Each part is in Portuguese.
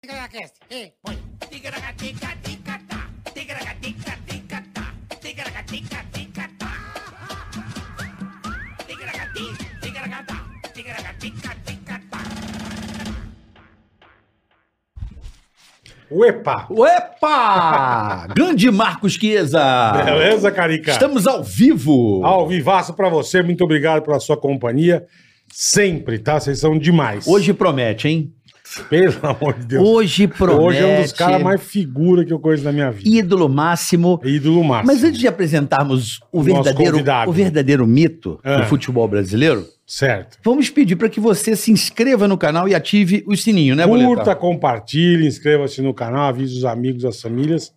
Ticaracast, ei, põe. Ticaracati, ticaracatá. Uepa! Opa! Grande Marcos Chiesa! Beleza, Carica? Estamos ao vivo! Ao vivaço pra você, muito obrigado pela sua companhia. Sempre, tá? Vocês são demais. Hoje promete, hein? Pelo amor de Deus. Hoje promete. Hoje é um dos caras mais figura que eu conheço na minha vida. Ídolo máximo. Ídolo máximo. Mas antes de apresentarmos o verdadeiro, o verdadeiro mito Ah. do futebol brasileiro, Certo. vamos pedir para que você se inscreva no canal e ative o sininho, né, Curta, Boleta? compartilhe, inscreva-se no canal, avise os amigos, as famílias.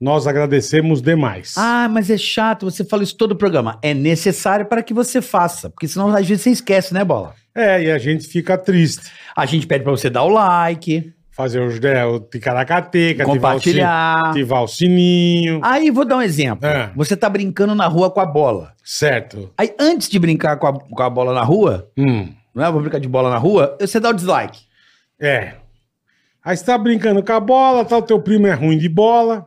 Nós agradecemos demais. Ah, mas é chato, você fala isso todo o programa. É necessário para que você faça, porque senão às vezes você esquece, né, Bola? É, e a gente fica triste. A gente pede para você dar o like, Fazer os, né, o ticaracateca, compartilhar. ativar o sininho. Aí vou dar um exemplo. É. Você tá brincando na rua com a bola. Certo. Aí antes de brincar com a, com a bola na rua, Hum. não é? Vou brincar de bola na rua, você dá o dislike. É. Aí você tá brincando com a bola, tal, teu primo é ruim de bola.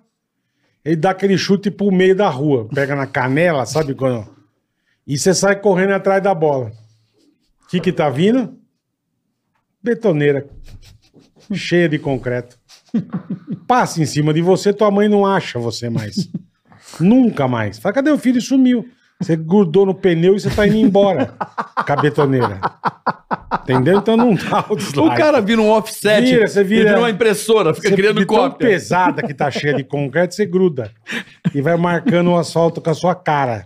Ele dá aquele chute pro meio da rua. Pega na canela, sabe quando? E você sai correndo atrás da bola. O que que tá vindo? Betoneira. Cheia de concreto. Passa em cima de você, tua mãe não acha você mais. Nunca mais. Fala, cadê o filho? Sumiu. Você grudou no pneu e você tá indo embora com a betoneira. Entendeu? Então não dá o dislike. O cara vira um offset, Vira, você vira- vira uma impressora, fica Você criando tão cópia. pesada que tá cheia de concreto, você gruda. E vai marcando o asfalto com a sua cara.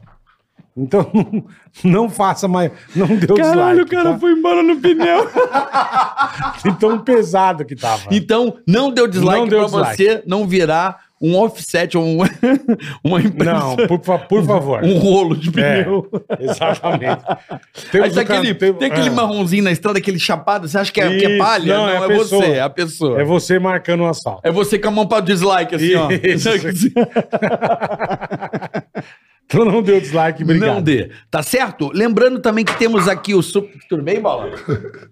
Então, não, não faça mais. Não deu Caralho, o dislike. cara tá? foi embora no pneu. De tão pesado que tava. então, não deu dislike Não deu pra dislike. você não virar um offset, um, uma impressora. Não, por, fa- por favor. Um rolo de É, pneu. exatamente. Aí tem o can- aquele, tem- aquele é. marronzinho na estrada, aquele chapado, você acha que é, que é Isso, palha? não, Não, é é, pessoa. você, é a pessoa. É você marcando o asfalto. É você com a mão pra dislike, assim, ó. Isso. Então não deu dislike, obrigado. Não dê. Tá certo? Lembrando também que temos aqui o super. Tudo bem, Bola?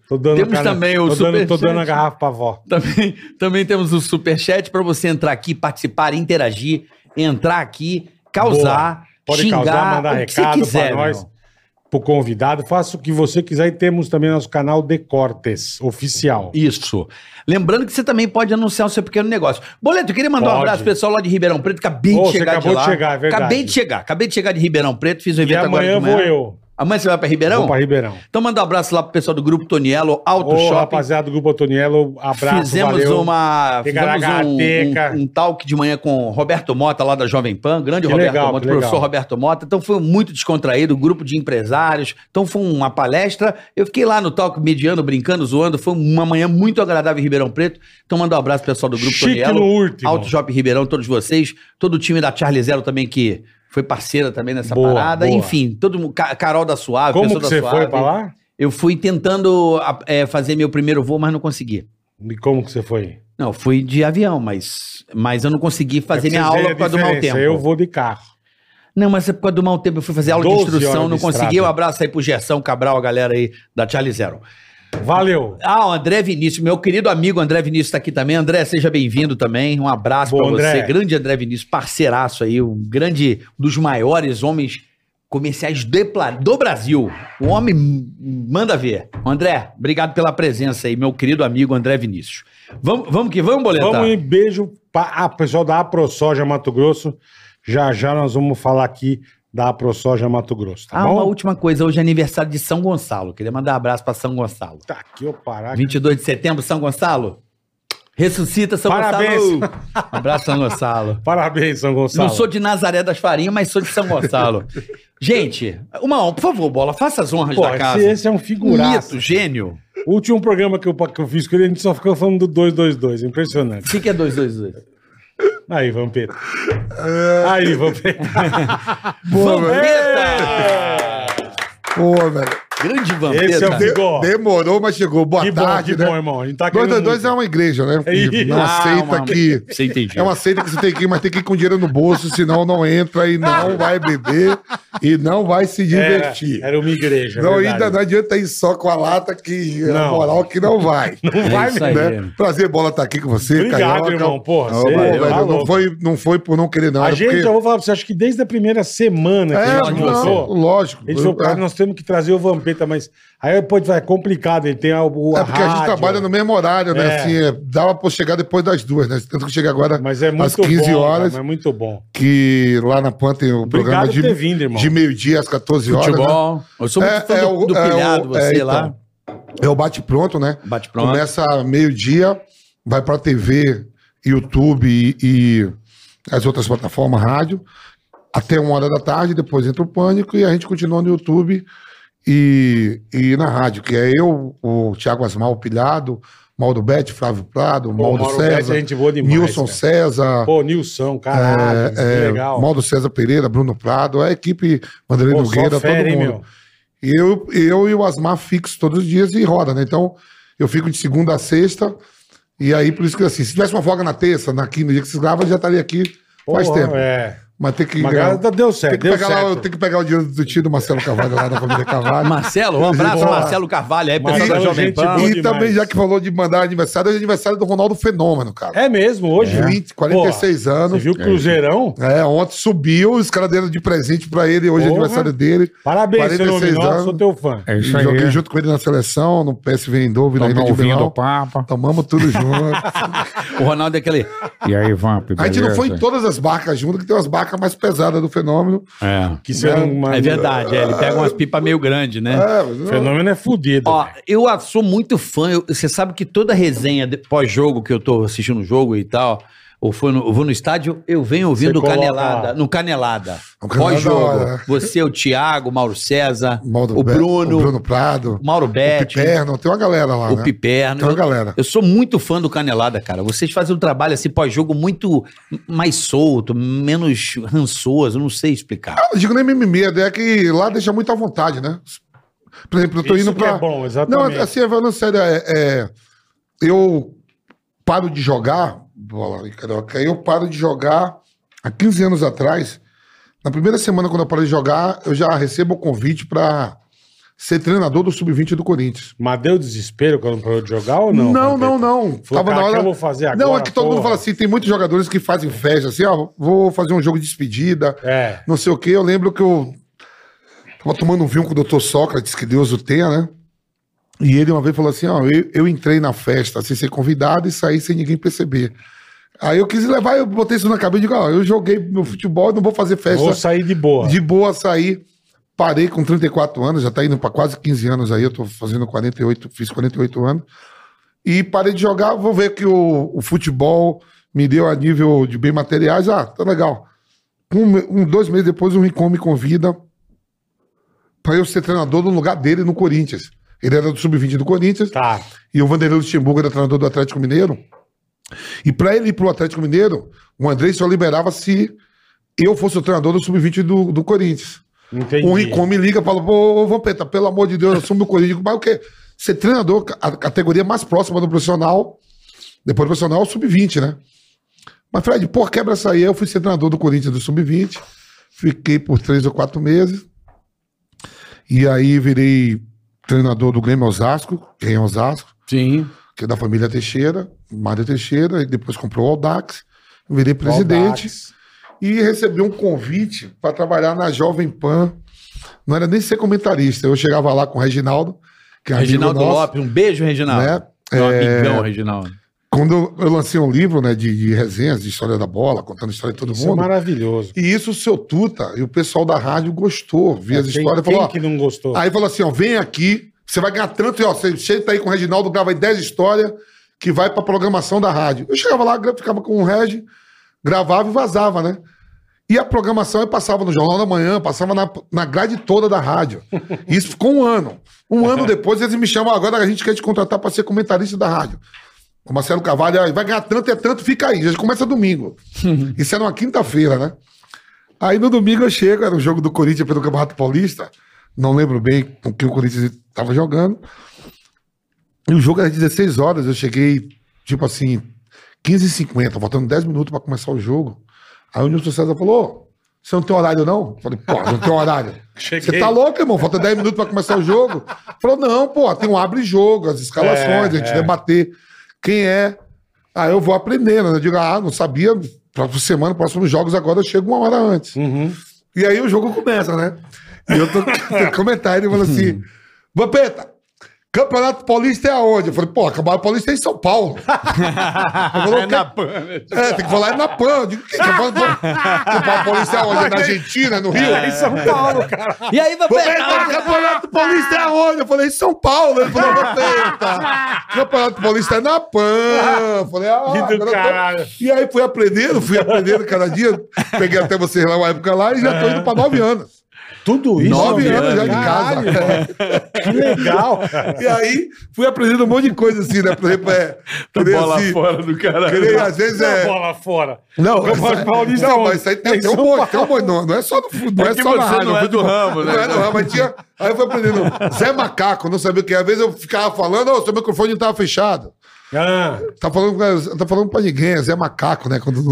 Tô dando Temos cara- também o tô dando, tô dando a garrafa pra avó. Também, também temos o superchat para você entrar aqui, participar, interagir, entrar aqui, causar, Boa. Pode xingar, causar, mandar o recado quiser, pra nós, meu. Pro convidado. Faça o que você quiser e temos também nosso canal De Cortes, oficial. Isso. Lembrando que você também pode anunciar o seu pequeno negócio. Boleto, eu queria mandar um Pode. abraço pro pessoal lá de Ribeirão Preto. Acabei Ô, de você chegar acabou de lá. de chegar, é verdade. Acabei de chegar. Acabei de chegar de Ribeirão Preto. Fiz um E evento agora amanhã de manhã. vou eu. Amanhã você vai para Ribeirão? Vou pra Ribeirão. Então mandar um abraço lá pro pessoal do Grupo Tonielo, Auto Ô, Shopping. rapaziada do Grupo Otoniello, abraço, fizemos valeu. uma fizemos um, um, um talk de manhã com o Roberto Mota lá da Jovem Pan, grande Que Roberto legal, Mota, professor legal. Roberto Mota. Então foi muito descontraído, grupo de empresários. Então foi uma palestra. Eu fiquei lá no talk mediano, brincando, zoando. Foi uma manhã muito agradável em Ribeirão Preto. Então mandar um abraço pro pessoal do grupo Chique último. Auto Shopping Ribeirão, todos vocês, todo o time da Charlie Zero também que foi parceira também nessa Boa, parada. boa. Enfim, todo mundo, Ca- Carol da Suave, Como pessoa que da você Suave. foi pra lá? Eu fui tentando é, fazer meu primeiro voo, mas não consegui. E como que você foi? Não, fui de avião, mas, mas eu não consegui fazer É minha aula por causa do mau tempo. Eu vou de carro. Não, mas é por causa do mau tempo. Eu fui fazer aula de 12 instrução, não consegui. Um abraço aí pro Gerson Cabral, a galera aí da Charlie Zero. Valeu. Ah, o André Vinícius, meu querido amigo André Vinícius tá aqui também. André, seja bem-vindo também. Um abraço Boa, pra você. Grande André Vinícius, parceiraço aí, um grande, um dos maiores homens comerciais do Brasil. O homem manda ver. André, obrigado pela presença aí, meu querido amigo André Vinícius. Vamos, vamos que vamos, Boletar? Vamos em beijo para a pessoal da AproSoja Mato Grosso. Já já nós vamos falar aqui da AproSoja Mato Grosso, tá ah, bom? uma última coisa. Hoje é aniversário de São Gonçalo. Queria mandar um abraço pra São Gonçalo. Tá aqui, ô parar. 22 de setembro, São Gonçalo. Ressuscita, São Parabéns. Gonçalo. Abraço, São Gonçalo. Parabéns, São Gonçalo. Não sou de Nazaré das Farinhas, mas sou de São Gonçalo. Gente, uma honra, por favor, Bola, faça as honras Pô, da esse, casa. esse é um figuraço. Mito, gênio. O último programa que eu, que eu fiz com ele, a gente só ficou falando do 222. Impressionante. O que, que é 222? Aí, Vampeta. Aí, Vampeta. Vampeta! Pô, velho. Grande Esse é o Vampeta. Bigó. Demorou, mas chegou. Boa Que bom, tarde, que né? bom, irmão. A gente tá 222 querendo é uma igreja, né? É Ah, aceita uma- que. Você entendeu. É uma seita que você tem que ir, mas tem que ir com dinheiro no bolso, senão não entra e não vai beber e não vai se divertir. Era, era uma igreja. não, verdade. ainda não adianta ir só com a lata que é a Não. moral que não vai. Não vai isso mesmo. aí. né? Prazer, bola, estar aqui com você. Obrigado, Carioca. irmão. Porra, Não, tá velho, não, foi, não foi por não querer, não. A gente, porque- eu vou falar pra você, acho que desde a primeira semana que É, a gente não, lançou, lógico. ele falou, cara, é, nós temos que trazer o Vampeta, mas aí pô, é complicado, ele tem a, o, a é porque a gente rádio, trabalha no mesmo horário, né? É. Assim, é, dava pra chegar depois das duas, né? Tanto que chega agora Mas é muito às 15 bom, horas, cara, mas é muito bom. que lá na PAN tem o programa Obrigado de, por ter vindo, irmão. de meio-dia às 14 horas. né? Futebol. Eu sou muito É, fã é do, o- do é pilhado, o- você é, lá. É o bate-pronto, né? Bate pronto. Começa meio-dia, vai pra TV, YouTube e, e as outras plataformas, rádio, até uma hora da tarde, depois entra o Pânico e a gente continua no YouTube e, e na rádio, que é eu, o Thiago Asmal Pilhado, Maldo Bete, Flávio Prado, Pô, Maldo Mauro César, é gente boa demais, Nilson cara. César, Pô, Nilson, caralho, que é, legal. Maldo César Pereira, Bruno Prado, a equipe Vanderlei Pô, Nogueira, todo mundo. E eu, eu e o Asmar fixo todos os dias e roda, né? Então, eu fico de segunda a sexta. E aí, por isso que assim, se tivesse uma folga na terça, na quinta, no dia que vocês gravam, eu já estaria aqui faz Porra, tempo. É. Mas tem que. Mas agora deu certo, tem que, deu pegar lá, certo. tem que pegar o dinheiro do tio do Marcelo Carvalho lá da família Carvalho. Marcelo, um abraço, Boa. Marcelo Carvalho, aí, pessoal Marcelo, da Jovem gente Pan. e demais. também, já que falou de mandar aniversário, é aniversário do Ronaldo Fenômeno, cara. É mesmo, hoje. 20, 46 Pô, anos. Você viu o Cruzeirão? É, ontem subiu, os caras deram de presente pra ele, hoje é Porra. aniversário dele. Parabéns, seu 46 nominal, anos. sou teu fã. É isso aí. Joguei junto com ele na seleção, no PSV Eindhoven, na Ilha de vinho do Papa. Tomamos tudo junto. O Ronaldo é aquele. E aí, Vamp, A gente não foi em todas as barcas junto, que tem umas barcas mais pesadas do fenômeno. É. Que você não. mas- É verdade, é, ele pega umas pipas meio grandes, né? É, O fenômeno é fudido. Ó, eu sou muito fã. eu- Você sabe que toda resenha de- pós-jogo que eu tô assistindo o jogo e tal, ou foi no- eu vou no estádio, eu venho ouvindo coloca Canelada. No Canelada. O Canelada Pós-jogo. hora. Você, o Thiago, o Mauro César, Mauro o Be- Bruno, o Bruno Prado, o Mauro o Betti, Piperno, tem uma galera lá, o né? Piperno. Tem uma galera. Eu sou muito fã do Canelada, cara. Vocês fazem um trabalho assim pós-jogo muito mais solto, menos rançoso, eu não sei explicar. Eu não digo nem mimimi, é que lá deixa muito à vontade, né? Por exemplo, eu tô Isso indo que pra... é bom, exatamente. Não, assim, falando sério, é, é, eu paro de jogar, bola, aí, carioca, eu paro de jogar há 15 anos atrás. Na primeira semana, quando eu paro de jogar, eu já recebo o convite pra ser treinador do Sub-20 do Corinthians. Mas deu desespero quando parou de jogar ou não? Não, não, não. Falou, cara, que eu vou fazer agora, Não, é que todo mundo fala assim, tem muitos jogadores que fazem festa, assim, ó, vou fazer um jogo de despedida, É. não sei o quê. Eu lembro que eu tava tomando um vinho com o Dr. Sócrates, que Deus o tenha, né? E ele uma vez falou assim, ó, eu, eu entrei na festa sem ser convidado e saí sem ninguém perceber. Aí eu quis levar, eu botei isso na cabeça e digo, ó, eu joguei meu futebol, não vou fazer festa Vou sair de boa. de boa, saí. Parei com 34 anos, já tá indo para quase 15 anos aí, eu tô fazendo 48, fiz 48 anos. E parei de jogar, vou ver que o, o futebol me deu a nível de bem materiais. Ah, tá legal. Um, um- dois meses depois, o Rincon me convida para eu ser treinador no lugar dele no Corinthians. Ele era do Sub-20 do Corinthians Tá. e o Vanderlei Luxemburgo era treinador do Atlético Mineiro. E para ele ir pro Atlético Mineiro, o André só liberava se eu fosse o treinador do Sub-20 do, do Corinthians. Entendi. O Ricom me liga e fala: Ô, Vampeta, pelo amor de Deus, assume o Corinthians. Digo, Mas o quê? Ser treinador, a categoria mais próxima do profissional, depois do profissional, é o Sub-20, né? Mas, Fred, pô, quebra essa aí. Eu fui ser treinador do Corinthians do Sub-20, fiquei por três ou quatro meses. E aí virei treinador do Grêmio Osasco, quem é Osasco, Sim. Que é da família Teixeira, Mário Teixeira, e depois comprou o Aldax, virei presidente Audax. e recebi um convite para trabalhar na Jovem Pan. Não era nem ser comentarista, eu chegava lá com o Reginaldo, que é Reginaldo nosso, Lopes, um beijo, Reginaldo. né? Meu É, amigão, Reginaldo. Quando eu- lancei um livro né, de, de resenhas, de história da bola, contando a história de todo Isso é mundo. maravilhoso. E isso o seu Tuta e o pessoal da rádio gostou, via as Quem- histórias quem falou: ó, que não gostou? Aí falou assim: ó, vem aqui, você vai ganhar tanto, e ó, você chega aí com o Reginaldo, grava aí 10 histórias que vai pra programação da rádio. Eu chegava lá, ficava com o Regi, gravava e vazava, né? E a programação eu passava no Jornal da Manhã, passava na, na grade toda da rádio. Isso ficou um ano. Um ano depois eles me chamam, agora a gente quer te contratar pra ser comentarista da rádio. O Marcelo Carvalho "Ah, vai ganhar tanto, é tanto, fica aí. Já começa domingo. Isso era uma quinta-feira, né? Aí no domingo eu chego, era o jogo do Corinthians pelo Campeonato Paulista, não lembro bem com que o Corinthians estava jogando. E o jogo era 16 horas, eu cheguei, tipo assim, 15h50, faltando 10 minutos para começar o jogo. Aí o Nilson César falou: "Ô, você não tem horário, não? Eu falei, pô, não tem horário. Cheguei. Você tá louco, irmão? Falta 10 minutos pra começar o jogo. Falou, não, pô, tem um abre-jogo, as escalações, É, a gente é. debater quem é. Aí eu vou aprendendo. né? Eu digo, ah, não sabia. Próxima semana, próximos jogos, agora eu chego uma hora antes. Uhum. E aí o jogo começa, né? E eu tô no comentário, ele falou assim: Vampeta, Campeonato Paulista é aonde? Eu falei, pô, Campeonato Paulista é em São Paulo. Ele falou, É na "Que- é, tem que falar é na PAN. Eu digo, que Campeonato Campeonato Paulista é onde? É na Argentina, no Rio? É em São Paulo, cara. E aí, Vampeta? Campeonato Paulista é aonde? Eu falei, em São Paulo. Ele falou, Vampeta, Campeonato Paulista é na PAN. Eu falei, ah, Que do tô- caralho. E aí fui aprendendo, fui aprendendo cada dia. Peguei até vocês lá uma época lá e já tô indo pra nove anos. Tudo isso. Nove anos já de casa. Que legal, cara. E aí fui aprendendo um monte de coisa assim, né? Por exemplo, é. querer, assim, fora do caralho. querer, às vezes Não, é. bola fora. Não, Campeonato essa- Paulista não, mas isso aí tem, Em tem um monte, tem um monte, não, não é só no fu- não é, É só na rádio. não é futebol. do ramo, né? Não é do ramo, mas tinha. Aí eu fui aprendendo. Zé Macaco, eu não sabia o que. é. Às vezes eu ficava falando, ô, seu microfone não tava fechado. Ah, Tá falando, tá falando pra ninguém, é Zé Macaco, né? Quando,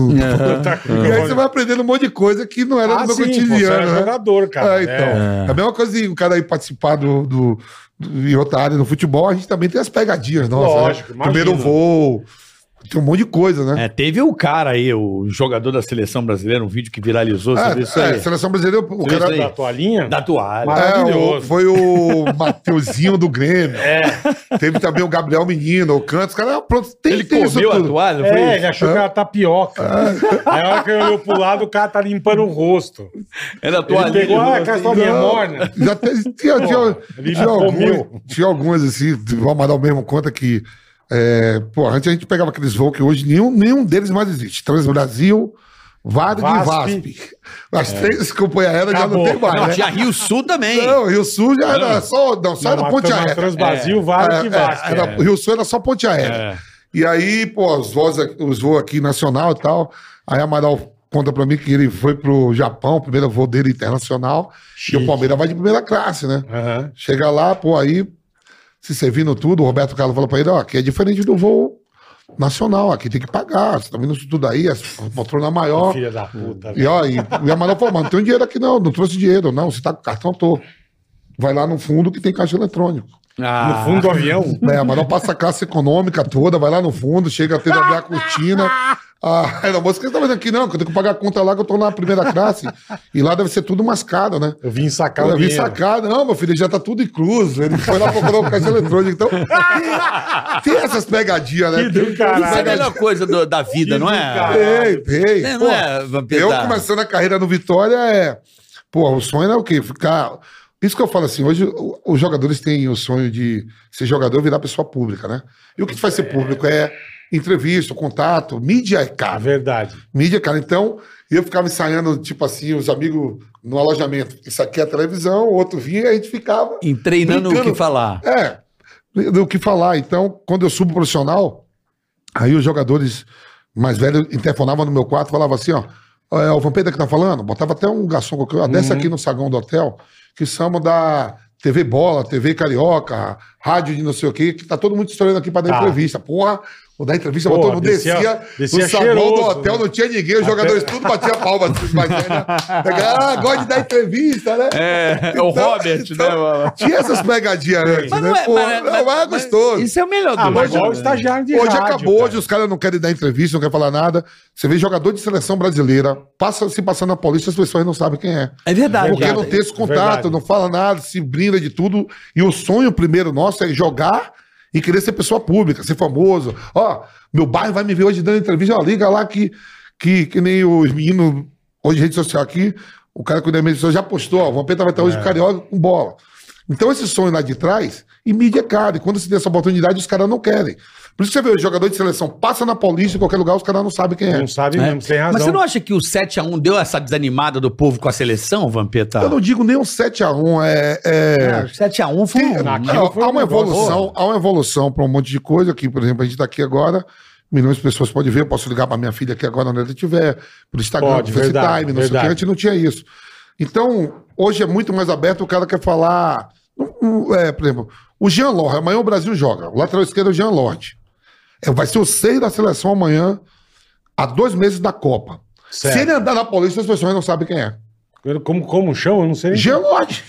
tá com E aí você vai aprendendo um monte de coisa que não era Ah, do meu sim, você cotidiano. é né? jogador, cara. É, então. É. a mesma coisa de o cara aí participar do, do, do, em outra área no futebol, a gente também tem as pegadinhas, nossa. Lógico, né? Primeiro voo. Tem um monte de coisa, né? É, teve o cara aí, o jogador da seleção brasileira, um vídeo que viralizou, viu isso é, aí? seleção brasileira, o Você cara. isso? Da toalhinha? Da toalha. Mas- É, Maravilhoso. o- foi o Mateuzinho do Grêmio. É. Teve também o Gabriel Menino, o Cantos. Os caras, pronto, tem, Ele tem isso comeu a toalha, não foi É, isso? ele achou que era tapioca. Aí a hora que ele olhou pro lado, o cara tá limpando o rosto. Era a Ele toalha. pegou, ah, aquela toalhinha morna. Já teve, tinha, tinha, ele tinha, tinha alguns assim, o Amaral mesmo conta que. É, pô, antes a gente pegava aqueles voos que hoje nenhum, nenhum deles mais existe. Transbrasil, Varg e Vasp. VASP. As três companhias aéreas já não tem mais. Não, né? tinha Rio Sul também. Não, Rio Sul já era só. Não, só era Não, ponte mas aérea. Transbrasil, Vale que É, Vasco. é, era- é. Rio Sul era só ponte aérea. E aí, pô, os voos, aqui- os voos aqui nacional e tal. Aí Amaral conta pra mim que ele foi pro Japão, o primeiro voo dele internacional. E o Palmeiras vai de primeira classe, né? Aham. Chega lá, pô, aí, se servindo tudo, o Roberto Carlos falou pra ele, ó, aqui é diferente do voo nacional, aqui tem que pagar, você tá vendo isso tudo aí, a poltrona maior. Filha da puta. E ó, e, e a Amaral falou, mano, não tem dinheiro aqui não, não trouxe dinheiro, não, você tá com cartão, tô. Vai lá no fundo que tem caixa eletrônico. Ah, No fundo do avião. É, mas não passa a classe econômica toda, vai lá no fundo, chega a ter a cortina. Ah, a moça que tá vendo aqui, não, que eu tenho que pagar a conta lá que eu tô na primeira classe. E lá deve ser tudo mais caro, né? Eu vim sacar o Eu vim sacar, não, meu filho, já tá tudo incluso. Ele foi lá procurar o caixa eletrônico. Então, tem essas pegadinhas, né? Que do caralho. Isso é a melhor coisa do- da vida, Que não é? Tem, tem. É, Pô, não é, eu começando a carreira no Vitória é. Pô, o sonho era o quê? Ficar. Isso que eu falo assim, hoje o- os jogadores têm o sonho de ser jogador e virar pessoa pública, né? E o que faz ser público é entrevista, contato, mídia é É caro. verdade. Mídia, cara. Então, eu ficava ensaiando, tipo assim, os amigos no alojamento. Isso aqui é a televisão, o outro vinha e a gente ficava. Em treinando o Brincando. que falar. É, do que falar. Então, quando eu subo profissional, aí os jogadores mais velhos interfonavam no meu quarto e falavam assim, ó, é o Vampeta que tá falando? Botava até um garçom qualquer, ó, desce aqui no saguão do hotel, que somos da TV Bola, TV Carioca, rádio de não sei o quê, que tá todo mundo estourando aqui pra dar Tá. entrevista. Porra, vou dar entrevista, Porra, todo mundo descia- descia, descia no saguão do hotel, né? não tinha ninguém, os jogadores tudo batiam palma. assim, né? Ah, gosta de dar entrevista, né? É, é o Então- Robert, então, né, mano? Tinha essas pegadinhas antes, Mas né? não é, Pô, mas- não, mas- mas é gostoso. Isso é o melhor Ah, do o né? estagiário de Hoje rádio, acabou, cara. hoje os caras não querem dar entrevista, não querem falar nada. Você vê jogador de seleção brasileira, passa se passando na polícia, as pessoas não sabem quem é. É verdade. Porque cara. não tem esse contato, verdade. não fala nada, se brinda de tudo. E o sonho primeiro nosso é jogar e querer ser pessoa pública, ser famoso. Ó, meu bairro vai me ver hoje dando entrevista, ó, liga lá que, que, que nem os meninos, hoje rede social aqui, o cara que da rede social já postou, ó, o Vampeta vai estar É. hoje com carioca com bola. Então esse sonho lá de trás, e mídia é caro. E quando se tem essa oportunidade, os caras não querem. Por isso que você vê o jogador de seleção, passa na Paulista, em qualquer lugar, os caras não sabem quem é. Não sabe É. mesmo, tem razão. Mas você não acha que o 7x1 deu essa desanimada do povo com a seleção, Vampeta? Eu não digo nem um 7x1, é... é... É, o 7x1 foi um... Não, foi há um uma negócio- evolução, há uma evolução para um monte de coisa que, por exemplo, a gente está aqui agora, milhões de pessoas podem ver, eu posso ligar para minha filha aqui agora onde ela estiver, por Instagram, Pode, verdade, FaceTime, não sei o que, verdade. antes não tinha isso. Então, hoje é muito mais aberto, o cara quer falar. é, por exemplo, o Jean Lorde, amanhã o Brasil joga. O lateral esquerdo é o Jean Lorde. É, vai ser o seis da seleção amanhã, há dois meses da Copa. Certo. Se ele andar na Paulista, as pessoas não sabem quem é. Como, como chama? Eu não sei. Jean Lorde,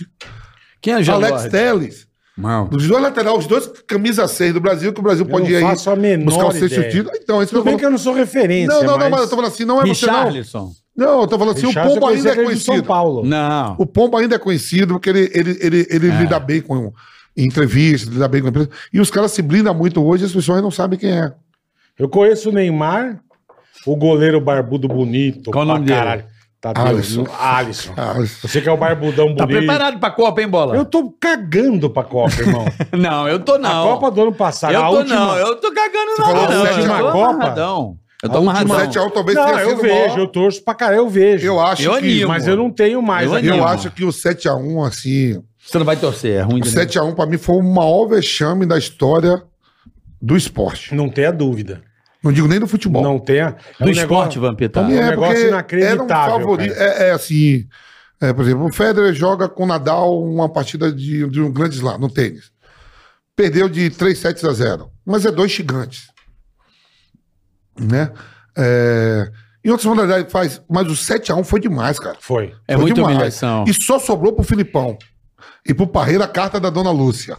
Quem é o Jean Alex? Teles. Não. Os dois laterais, os dois camisa 6 do Brasil, que o Brasil Eu pode ir aí faço a menor buscar o sexto título. Então, isso que Tudo eu bem que eu não sou referência. Não, não, não, mas... mas eu tô falando assim, não é você não. Não, eu tô falando assim, o Pombo ainda é conheci ele de São conhecido. Paulo. Não. O Pombo ainda é conhecido porque ele, ele, ele, ele lida bem com entrevistas, lida bem com empresa. E os caras se blindam muito hoje, as pessoas não sabem quem é. Eu conheço o Neymar, o goleiro barbudo bonito. Qual o nome pra dele? caralho. Tadeu, Alisson. no- Alisson. Ah, Você que é o barbudão Tá bonito. preparado pra Copa, hein, Bola? Eu tô cagando pra Copa, irmão. Não, eu tô não. A Copa do ano passado. Eu a tô última... não, eu tô cagando Você não. não. Eu a tô Copa? amarradão. Eu tô A última amarradão. 7 a 1 talvez Não, tenha eu sido vejo, maior. eu torço pra caralho, eu vejo. Eu acho Eu que. animo. Mas eu não tenho mais. Eu. Eu acho que o 7x1, assim. Você não vai torcer, é ruim O de 7x1 pra mim foi o maior vexame da história do esporte. Não tenha dúvida. Não digo nem do futebol. Não tenha. é Do um esporte, Vampeta. Pra mim É, um negócio inacreditável, Era um favorito. É, é assim. é, por exemplo, o Federer joga com o Nadal uma partida de, de um grande slam no tênis. Perdeu de 3 sets a 0. Mas é dois gigantes. Né? É, em outras modalidades faz. Mas o 7x1 foi demais, cara. Foi. É Foi muita demais. humilhação. E só sobrou pro Filipão. E pro Parreira a carta da Dona Lúcia.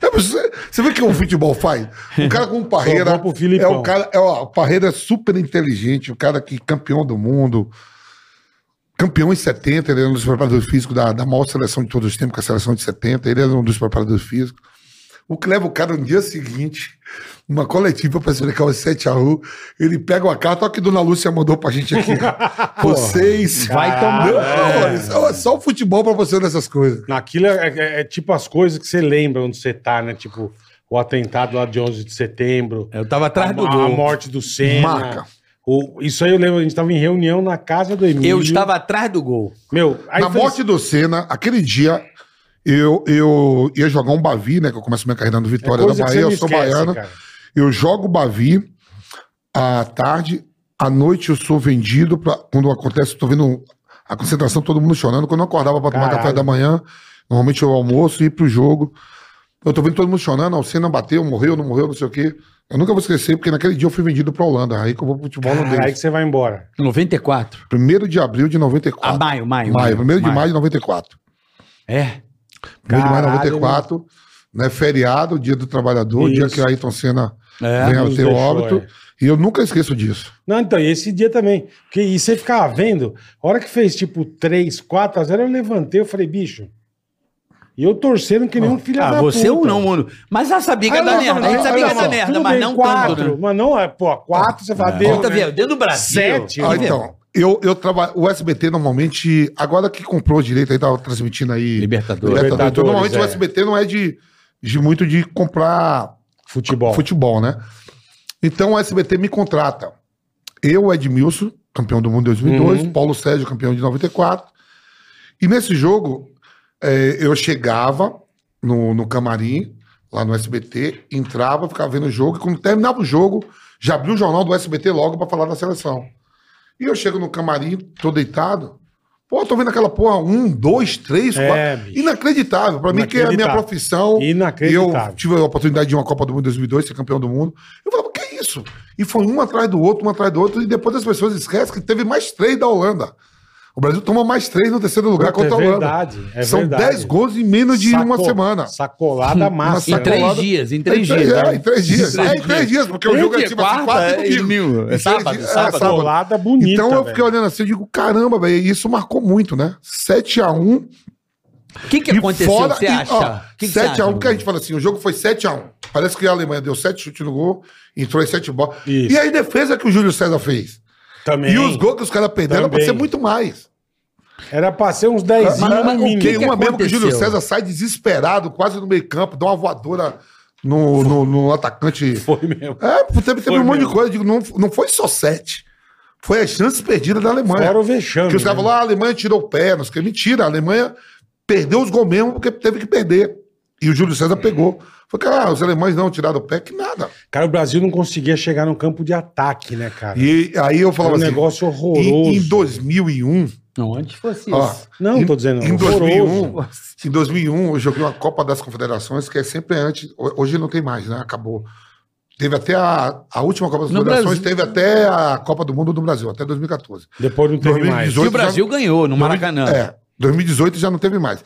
É, Você, vê que o futebol faz? O cara com o Parreira. É o cara. É, ó, o Parreira é super inteligente, o cara que campeão do mundo. Campeão em 70, ele era um dos preparadores físicos da, da maior seleção de todos os tempos, que é a seleção de 70, ele era um dos preparadores físicos. O que leva o cara no dia seguinte, uma coletiva para explicar o 7x1, ele pega uma carta, olha o que Dona Lúcia mandou pra gente aqui. Vocês. Vai tomar. Não, É. é só o futebol pra você nessas coisas. Naquilo é, é- é tipo as coisas que você lembra onde você tá, né? Tipo, o atentado lá de 11 de setembro. Eu tava atrás a, do a gol. morte do Senna. Marca. O, isso aí eu lembro, a gente tava em reunião na casa do Emílio. Eu estava atrás do gol. Meu, aí Na fez- morte do Senna, aquele dia, eu, eu ia jogar um Bavi, né? Que eu começo minha carreira no é Vitória da que você Bahia, eu sou esquece, baiano. cara. Eu jogo Bavi à tarde, à noite eu sou vendido pra, quando acontece, tô vendo a concentração, todo mundo chorando. Quando eu acordava pra tomar café da manhã, normalmente eu almoço e ir pro jogo. Eu tô vendo todo mundo chorando, o Senna bateu, morreu, não morreu, não sei o quê. Eu nunca vou esquecer, porque naquele dia eu fui vendido pra Holanda, aí que eu vou pro futebol Caralho, aí holandês. que você vai embora. 94. Primeiro de abril de Ah, 94. maio, maio. maio, primeiro de maio de 94. É. Primeiro de maio de Caralho, 94, né? Feriado, dia do trabalhador, dia Isso. que o Ayrton Senna É, vem ao deixou, óbito. é. E eu nunca esqueço disso. Não, então, e esse dia também. Porque, e você ficava vendo, a hora que fez tipo 3, 4 a 0, eu levantei, eu falei, bicho. E eu torcendo que nem um filho Ah, da você puta. ou não, mano. Mas já sabia que Aí ia dar eu merda. A gente sabia que dar só, merda, mas bem, não quatro, tanto, né? Mas não, é, pô, 4 você fala, deu, Conta, né? viu? Dentro do Brasil. Sete, Ah, então, eu, eu trabalho. O SBT normalmente, agora que comprou o direito aí, tava transmitindo aí. Libertadores. Libertadores, Então, normalmente é. o SBT não é de, de muito de comprar Futebol. futebol, né? Então o SBT me contrata. Eu, Edmilson, campeão do mundo em 2002, Uhum. Paulo Sérgio, campeão de 94. E nesse jogo, eh, eu chegava no, no camarim, lá no SBT, entrava, ficava vendo o jogo, e quando terminava o jogo, já abriu o jornal do SBT logo pra falar da seleção. E eu chego no camarim, tô deitado. Pô, tô vendo aquela porra, um, dois, três, É, quatro. bicho. Inacreditável. Pra mim, que é a minha profissão. Inacreditável. Eu tive a oportunidade de uma Copa do Mundo em 2002, ser campeão do mundo. Eu falava, que é isso? E foi um atrás do outro, um atrás do outro, e depois as pessoas esquecem que teve mais três da Holanda. O Brasil toma mais três no terceiro lugar Puta, contra a é Holanda. verdade, é São verdade. 10 gols em menos de uma Saco- semana. Sacolada massa. Em Uma né? três sacolada- dias, em três É, dias. É, em três dias. É, em três dias, porque o Três jogo é tipo assim, quarta, quarta é, e domingo. É Em três sábado, dias- sábado. Sacolada bonita, Então eu fiquei olhando assim, eu digo, caramba, velho, e isso marcou muito, né? 7x1 O que, que E aconteceu, fora- você e, acha? ó, O que, que você 7 a 1 acha, porque a gente fala assim, o jogo foi 7 a 1 Parece que a Alemanha deu 7 chutes no gol, entrou em 7 bolas. E aí defesa que o Júlio César fez. Também. E os gols que os caras perderam era pra Também. ser muito mais. Era pra ser uns 10 Mas- mas o mínimo. que Tem que uma mesmo que o? Júlio César sai desesperado, quase no meio campo, dá uma voadora no, no, no atacante. Foi mesmo. É, teve, teve Foi um monte de coisa. Digo, não, não foi só 7. Foi as chances perdidas da Alemanha. Fora o vexame. Que os caras né? falaram, ah, a Alemanha tirou o pé, não sei o que. Mentira, a Alemanha perdeu os gols mesmo porque teve que perder. E o Júlio César pegou. Falei, cara, ah, os alemães não tiraram o pé, que nada. Cara, o Brasil não conseguia chegar no campo de ataque, né, cara? E aí eu falava Era um assim, negócio horroroso. em, em 2001, Não, antes fosse Ó, isso. Não, em- tô dizendo. Em horroroso. 2001, em 2001, eu joguei uma Copa das Confederações, que é sempre antes. ho- Hoje não tem mais, né? Acabou. Teve até a, a última Copa das No Confederações, Brasil. teve até a Copa do Mundo do Brasil, até 2014. Depois não teve mais. 2018 E o Brasil ganhou no Maracanã. É, 2018 já não teve mais.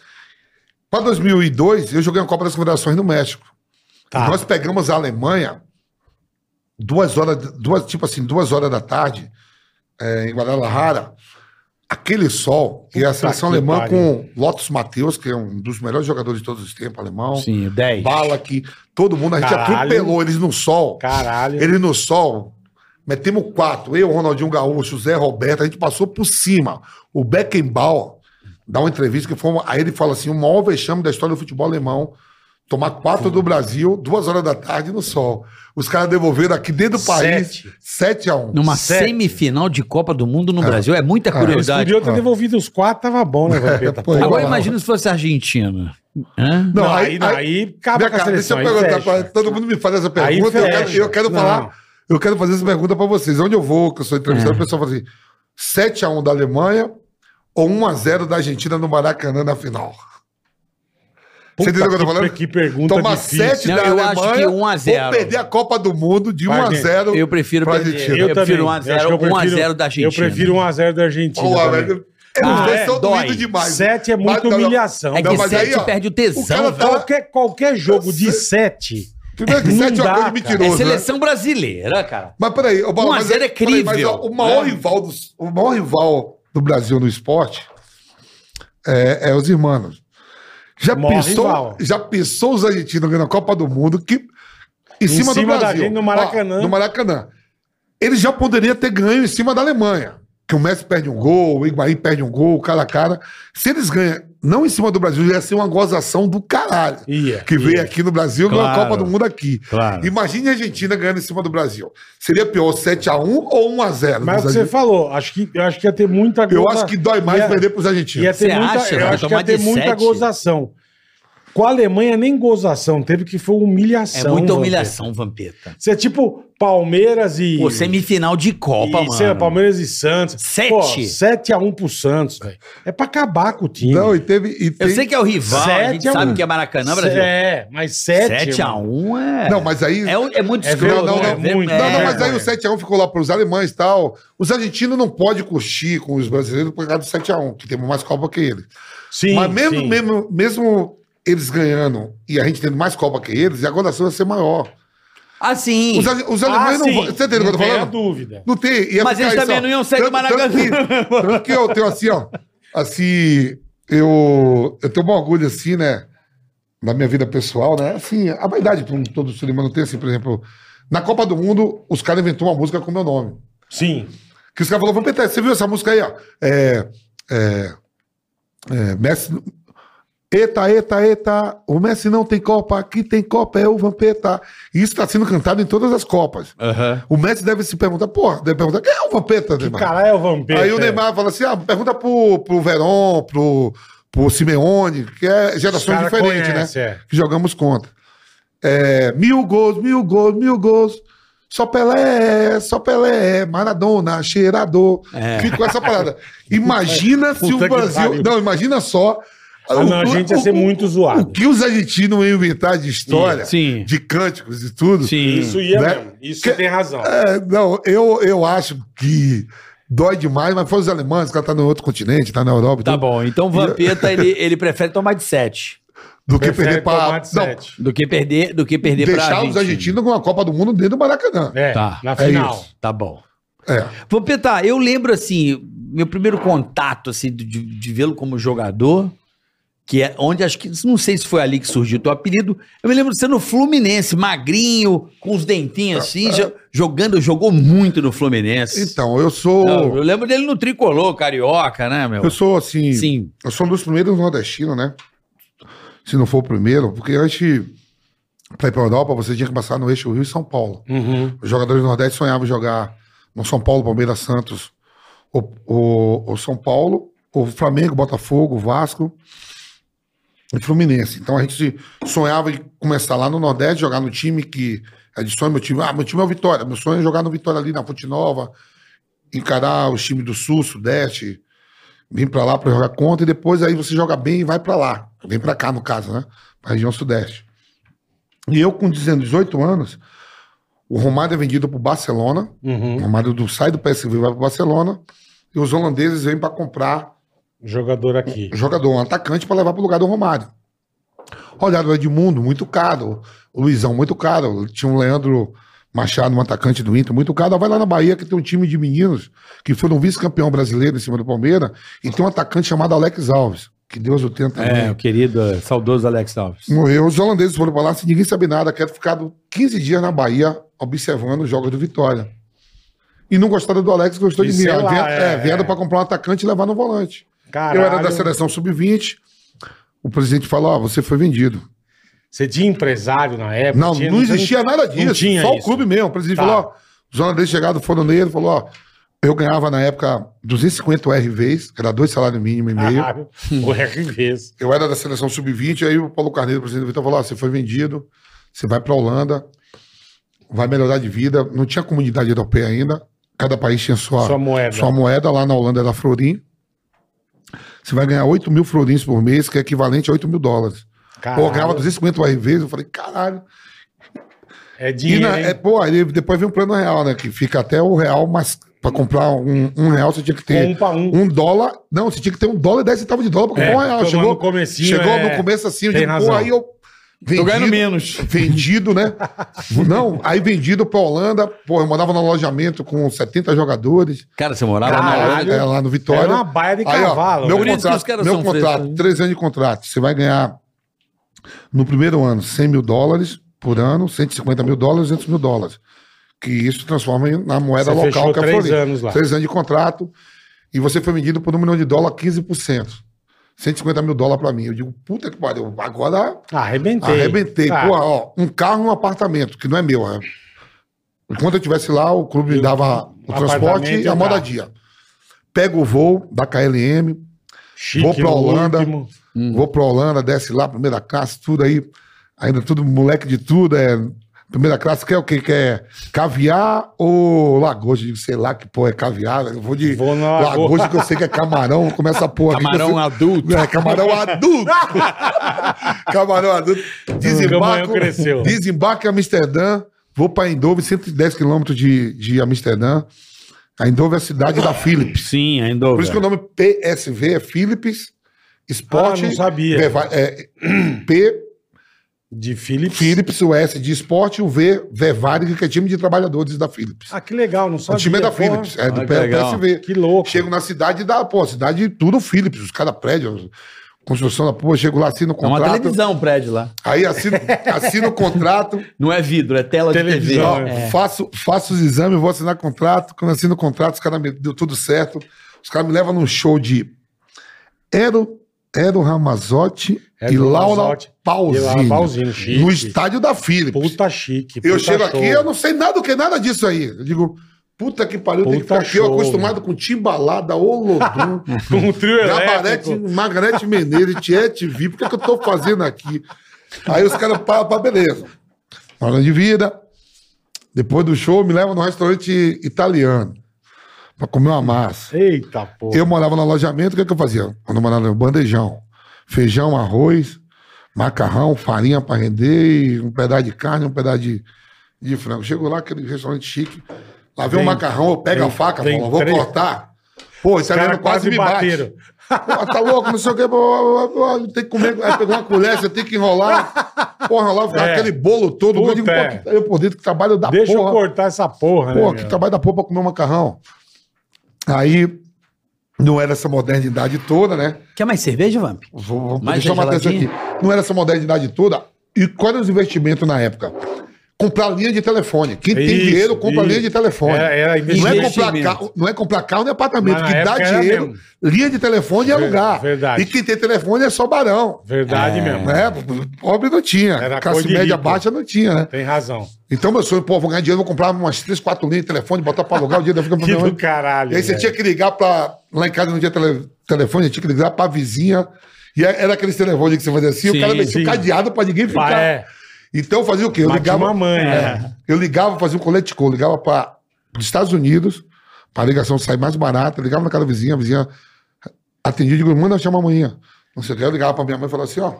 Para 2002, eu joguei a Copa das Confederações no México. Tá. Nós pegamos a Alemanha duas horas, duas, tipo assim, duas horas da tarde, é, em Guadalajara. Aquele sol, e a seleção alemã pariu. com Lotus Mateus, que é um dos melhores jogadores de todos os tempos, alemão. Sim, 10. Bala que todo mundo, a gente Caralho. atropelou eles no sol. Caralho. Ele no sol, metemos quatro. Eu, Ronaldinho Gaúcho, Zé Roberto, a gente passou por cima. O Beckenbauer dá uma entrevista que foi. uma- aí ele fala assim: o maior vexame da história do futebol alemão. Tomar quatro do Brasil, duas horas da tarde no sol. Os caras devolveram aqui dentro do país Sete. 7 a 1 Numa Sete. semifinal de Copa do Mundo no Brasil. É muita Eles curiosidade. podiam ter devolvido os quatro, tava bom, né, Vampeta? Pô, Agora Não, imagina se fosse a Argentina. Hã? Não, aí, não, aí acaba Vem com a cá, deixa seleção. eu aí perguntar pra, Todo mundo me faz essa Aí pergunta. Eu quero, eu quero Não. falar. Eu quero fazer essa pergunta pra vocês. Onde eu vou, que eu sou entrevistado, É. o pessoal fala assim: 7x1 da Alemanha ou 1x0 da Argentina no Maracanã na final? Puta Você entendeu o que eu tô falando? Que pergunta Tomar difícil. 7 Não, da eu Alemanha acho que 1 a 0. ou perder a Copa do Mundo de 1 Vai, a gente. 0 Eu prefiro pra perder. Argentina. Eu, prefiro também. 1 a Eu acho 0 que eu 1 a prefiro- 0 da Argentina. Eu prefiro 1x0 da Argentina. Pô, também. velho, Ah, é? Dói. demais. 7 é Mas muita não, não. humilhação. É Não, que mas 7 aí, ó, perde o o cara tesão, tá- velho. Qualquer, qualquer jogo de Você- 7. Primeiro que Não 7 é uma dá, coisa cara. É mentirosa. né? seleção brasileira, cara. Mas peraí, ô, Bola, 1 a mas 0 é peraí, mas, crível. ó, o, maior É. rival dos, o maior rival do Brasil no esporte é, é os irmãos. Já pensou, já pensou os argentinos ganhando a Copa do Mundo que, em, cima, cima do Brasil. gente, no Maracanã. Ó, no Maracanã. Eles já poderiam ter ganho em cima da Alemanha. Que o Messi perde um gol, o Higuaín perde um gol, cara a cara. Se eles ganham, não em cima do Brasil, ia ser uma gozação do caralho. Ia, que veio ia. aqui no Brasil, ganhou a Claro. Copa do Mundo aqui. Claro. Imagine a Argentina ganhando em cima do Brasil. Seria pior 7x1 ou 1x0? Mas o que você falou, acho que, eu acho que ia ter muita Eu goza- acho que dói mais ia, perder pros argentinos. Ia ter Você muita, acha? eu acho que ia ter muita sete? gozação. Com a Alemanha, nem gozação teve, que foi É humilhação. muita Vampeta. humilhação, Vampeta. Você é tipo Palmeiras e. Pô, semifinal de Copa, e, sei lá, mano. Palmeiras e Santos. Sete? Pô, 7x1 pro Santos, velho. É pra acabar com o time. Não, e teve. E Eu tem- sei que é o rival, a gente Sete a sabe um. que é Maracanã, Brasil. É, mas 7 7x1 é... Não, mas aí. É, é muito É escroto. verdade, não, não, é muito. Não, não, É, mas aí é. o 7x1 ficou lá pros alemães e tal. Os argentinos não podem curtir com os brasileiros por causa do 7x1, que temos mais Copa que eles. Sim, mas mesmo, sim. mesmo, mesmo eles ganhando e a gente tendo mais Copa que eles, a gozação vai ser maior. Ah, sim. Os, os alemães Ah, não sim. vão. Você entendeu o que eu tô Não falando? dúvida. Não tem. ia Mas ficar eles isso, também ó. não iam sair do Tanto- tanto Maracanã. que- Tanto que eu tenho assim, ó. Assim, eu, eu tenho um orgulho, assim, né? Na minha vida pessoal, né? Assim, a vaidade que um- todo ser humano tem, assim, por exemplo. Na Copa do Mundo, os caras inventou uma música com meu nome. Sim. Que os caras falaram, Vampeta, você viu essa música aí, ó? É. É. é Messi. Eita, eita, eita, o Messi não tem Copa, aqui tem Copa, é o Vampeta. E isso está sendo cantado em todas as Copas. Aham. O Messi deve se perguntar, porra, deve perguntar, quem é o Vampeta, Que Neymar? caralho é o Vampeta? Aí o? Neymar fala assim: ah, pergunta pro, pro Verón, pro, pro Simeone, que é gerações cara diferentes, conhece, né? é. Que jogamos contra. É, mil gols, mil gols, mil gols. Só Pelé, só Pelé, Maradona, cheirador. É. Fica com essa parada. Imagina se o que Brasil. Não, imagina só. Ah, não, a gente ia ser muito zoado. O que os argentinos iam inventar de história, Sim. de cânticos e tudo. Sim. Isso ia Né? mesmo. Isso Que- tem razão. É, não, eu, eu acho que dói demais, mas foi os alemães, o cara tá no outro continente, tá na Europa. e Tá tudo, bom, então o Vampeta, ele, ele prefere tomar de 7 Do que perder pra. Não, sete. do que perder, do que perder pra deixar Argentina. os argentinos com a Copa do Mundo dentro do Maracanã. É, Tá, na é final. isso. Tá bom. É. Vampeta, eu lembro assim, meu primeiro contato assim de, de vê-lo como jogador, que é onde acho que não sei se foi ali que surgiu o teu apelido. Eu me lembro de você no Fluminense, magrinho, com os dentinhos assim, jo- jogando, jogou muito no Fluminense. Então, eu sou. Não, eu lembro dele no tricolor, carioca, né, meu? Eu sou assim. Sim. Eu sou um dos primeiros nordestinos, né? Se não for o primeiro, porque antes, pra ir pra Europa, você tinha que passar no eixo Rio e São Paulo. Uhum. Os jogadores do Nordeste sonhavam jogar no São Paulo, Palmeiras, Santos, o, o, o São Paulo, o Flamengo, Botafogo, Vasco e Fluminense. Então a gente sonhava em começar lá no Nordeste, jogar no time que é de sonho, meu time. Ah, meu time é o Vitória. Meu sonho é jogar no Vitória ali na Fonte Nova, encarar os times do Sul, Sudeste. Vim pra lá pra jogar contra e depois aí você joga bem e vai pra lá. Vem pra cá, no caso, né? Pra região sudeste. E eu, com 19, 18 anos, o Romário é vendido pro Barcelona. Uhum. O Romário do, sai do PSV e vai pro Barcelona. E os holandeses vêm pra comprar Jogador aqui. jogador, um atacante para levar pro lugar do Romário. Olharam o Edmundo, muito caro. O Luizão, muito caro. Tinha um Leandro Machado, um atacante do Inter, muito caro. Vai lá na Bahia, que tem um time de meninos que foram vice-campeão brasileiro em cima do Palmeiras. E tem um atacante chamado Alex Alves. Que Deus o tenha também. É, o querido, eh, saudoso Alex Alves. Morreu. Os holandeses foram pra lá sem ninguém saber nada. Quero ficar 15 dias na Bahia observando os jogos do Vitória. E não gostaram do Alex, gostou E de mim. lá, vieram, é. é, vieram pra comprar um atacante e levar no volante. Caralho. Eu era da seleção sub-20. O presidente falou: Ó, você foi vendido. Você tinha empresário na época? Não, Tinha- não existia nada disso. tinha só o isso. clube mesmo. O presidente Tá. falou: ó, os holandeses chegaram, foram nele, falou: ó, eu ganhava na época 250 RVs, que era dois salários mínimos e meio. Caralho. O RVs. Eu era da seleção sub-20, aí o Paulo Carneiro, o presidente do Vitor, falou: ó, você foi vendido, você vai pra Holanda, vai melhorar de vida. Não tinha comunidade europeia ainda. Cada país tinha sua, Sua moeda. sua moeda. Lá na Holanda era florim. Você vai ganhar 8 mil florins por mês, que é equivalente a 8 mil dólares. Pô, eu ganhava 250 RVs, eu falei, caralho. É dinheiro, na, é, pô, aí depois vem um plano real, né? Que fica até o real, mas pra comprar um, um real você tinha que ter Um pra um. um dólar. Não, você tinha que ter um dólar e 10 centavos de dólar pra comprar É, um real. Chegou no chegou é, no começo assim, eu digo, pô, aí eu. Tô ganhando Vendido, menos. vendido, né? Não, aí vendido pra Holanda, pô, eu mandava no alojamento com 70 jogadores. Cara, você morava na. Holanda? É, lá no Vitória. Era uma baia de Aí, ó, cavalo. meu né? Por isso que os contrato, meu são contrato frescos, hein? três anos de contrato. Você vai ganhar no primeiro ano 100 mil dólares por ano, 150 mil dólares, 200 mil dólares. Que isso transforma em- na moeda Você local que é três Florida. anos lá. Três anos de contrato. E você foi vendido por um milhão de dólares, 15%. 150 mil dólares pra mim. Eu digo, puta que pariu. Agora Ah, arrebentei. arrebentei. Ah, Pô, ó, um carro e um apartamento, que não é meu. É. Enquanto eu estivesse lá, o clube me dava o transporte e a moradia. Pego o voo da KLM, chique vou pra Holanda. último. Vou pra Holanda, desce lá, primeira classe, tudo aí. Ainda tudo moleque de tudo. É, primeira classe, quer o quê? Quer caviar ou lagosta? Eu digo, sei lá que porra é caviar. Eu vou de Vou lagosta. lagosta, que eu sei que é camarão. Começa a porra. aqui Camarão sei- adulto. É, camarão adulto. camarão adulto. camarão Desembarco, cresceu. desembarco em Amsterdã. Vou pra Eindhoven, 110 quilômetros de, de Amsterdã. A Eindhoven é a cidade da Philips. Sim, ainda. Por isso que o nome PSV é Philips Sport. Ah, não sabia. Veva- é, P, De Philips. Philips, o S de esporte o V, Vevarig, que é time de trabalhadores da Philips. Ah, que legal, não o sabia. time é da porra. Philips, é do Ah, que legal. PSV. Que louco. Chego na cidade da, pô, cidade tudo Philips, os caras prédios, construção da porra, chego lá, assino o É uma contrato. televisão o prédio lá. Aí assino, assino o contrato, Não é vidro, é tela Televisão, de TV. é. É. faço, faço os exames, vou assinar contrato. Quando assino o contrato, os caras me deu tudo certo. Os caras me levam num show de Ero, Ero Ramazotti Ero e Laura Ramazotti e Pausini. Laura Pausini, chique. no estádio da Philips. Puta chique. eu puta chego show. aqui, eu não sei nada do que nada disso aí. Eu digo, puta que pariu, tem que Puta ficar aqui. Eu show, acostumado com Timbalada, Olodum, Com um trio Gabarete. Margarete Menezes, Tiete Vi, por que, que eu tô fazendo aqui? Aí os caras, pá, pá, beleza. Hora de vida. Depois do show, me levam no restaurante italiano pra comer uma massa. Eita, porra. Eu morava no alojamento, o que, que eu fazia? Quando eu morava no bandejão. Feijão, arroz, macarrão, farinha pra render, um pedaço de carne, um pedaço de, de frango. Chego lá, aquele restaurante chique. Lá vem um Vem- macarrão, eu pego vem- a faca, falo, vou três- cortar. Pô, esse italiano quase me bate. Pô, tá louco, não sei o que. Tem que comer. Aí pegou uma colher, você tem que enrolar. Enrolar, ficar É. aquele bolo todo. Puta, eu digo, é. pô, que- eu por dentro que trabalho da Deixa porra. eu cortar essa porra, Pô, né? que meu? trabalho da porra pra comer um macarrão. Aí, não era essa modernidade toda, né? Quer mais cerveja, Vamp? Vou, vou Mais deixar uma atenção aqui. Não era essa modernidade toda. E qual era os investimentos na época? Comprar linha de telefone. Quem tem Isso, dinheiro compra isso. linha de telefone. Era- era não, é comprar carro, não é comprar carro nem apartamento. Na que dá dinheiro, mesmo. linha de telefone é alugar. verdade. E quem tem telefone é só barão. Verdade mesmo. Né? Pobre não tinha. Era Classe média rico. baixa não tinha, né? Tem razão. Então, meu sonho, pô, vou ganhar dinheiro, vou comprar umas 3, 4 linhas de telefone, botar pra alugar o dia da fica Que do caralho. e aí você velho. tinha que ligar pra. Lá em casa não tinha tele- telefone, tinha que ligar pra vizinha. E era aqueles telefones que você fazia assim, Sim, o cara metia um cadeado pra ninguém ficar. é. Então eu fazia o quê? Eu ligava. uma mãe, é, né? Eu ligava, fazia um colete call, ligava para os Estados Unidos, para a ligação sair mais barata, ligava na casa da vizinha, a vizinha Atendi, digo, manda chamar amanhã. Não sei o que, eu ligava pra minha mãe e falava assim, ó,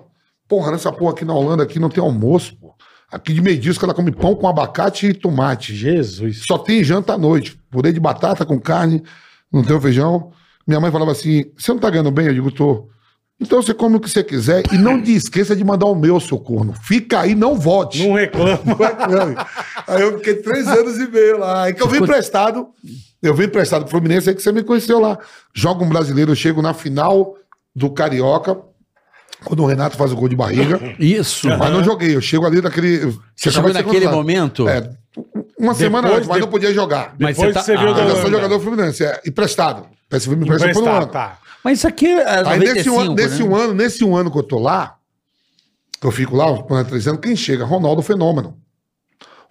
porra, nessa porra aqui na Holanda aqui não tem almoço, pô. Aqui de os caras comem pão com abacate e tomate. Jesus. Só tem janta à noite. Purê de batata com carne, não tem o feijão. Minha mãe falava assim: você não tá ganhando bem? Eu digo, tô. Então você come o que você quiser e não te esqueça de mandar o meu, seu corno. Fica aí, não volte. Não reclama. Aí eu fiquei três anos e meio lá. Aí que eu vim emprestado. Eu vim emprestado pro Fluminense, aí que você me conheceu lá. Joga um brasileiro, eu chego na final do Carioca, quando o Renato faz o gol de barriga. Isso. Mas não joguei, eu chego ali naquele. Você chegou naquele momento? É, uma semana antes, mas de- não podia jogar. Mas Depois você tá- você viu Ah, da Eu sou jogador Fluminense, é emprestado. PSV me emprestou por um ano. tá. Mas isso aqui é Aí nesse, 95, um, ano, nesse, né? um ano, nesse um ano que eu tô lá, que eu fico lá, por três anos, quem chega? Ronaldo Fenômeno.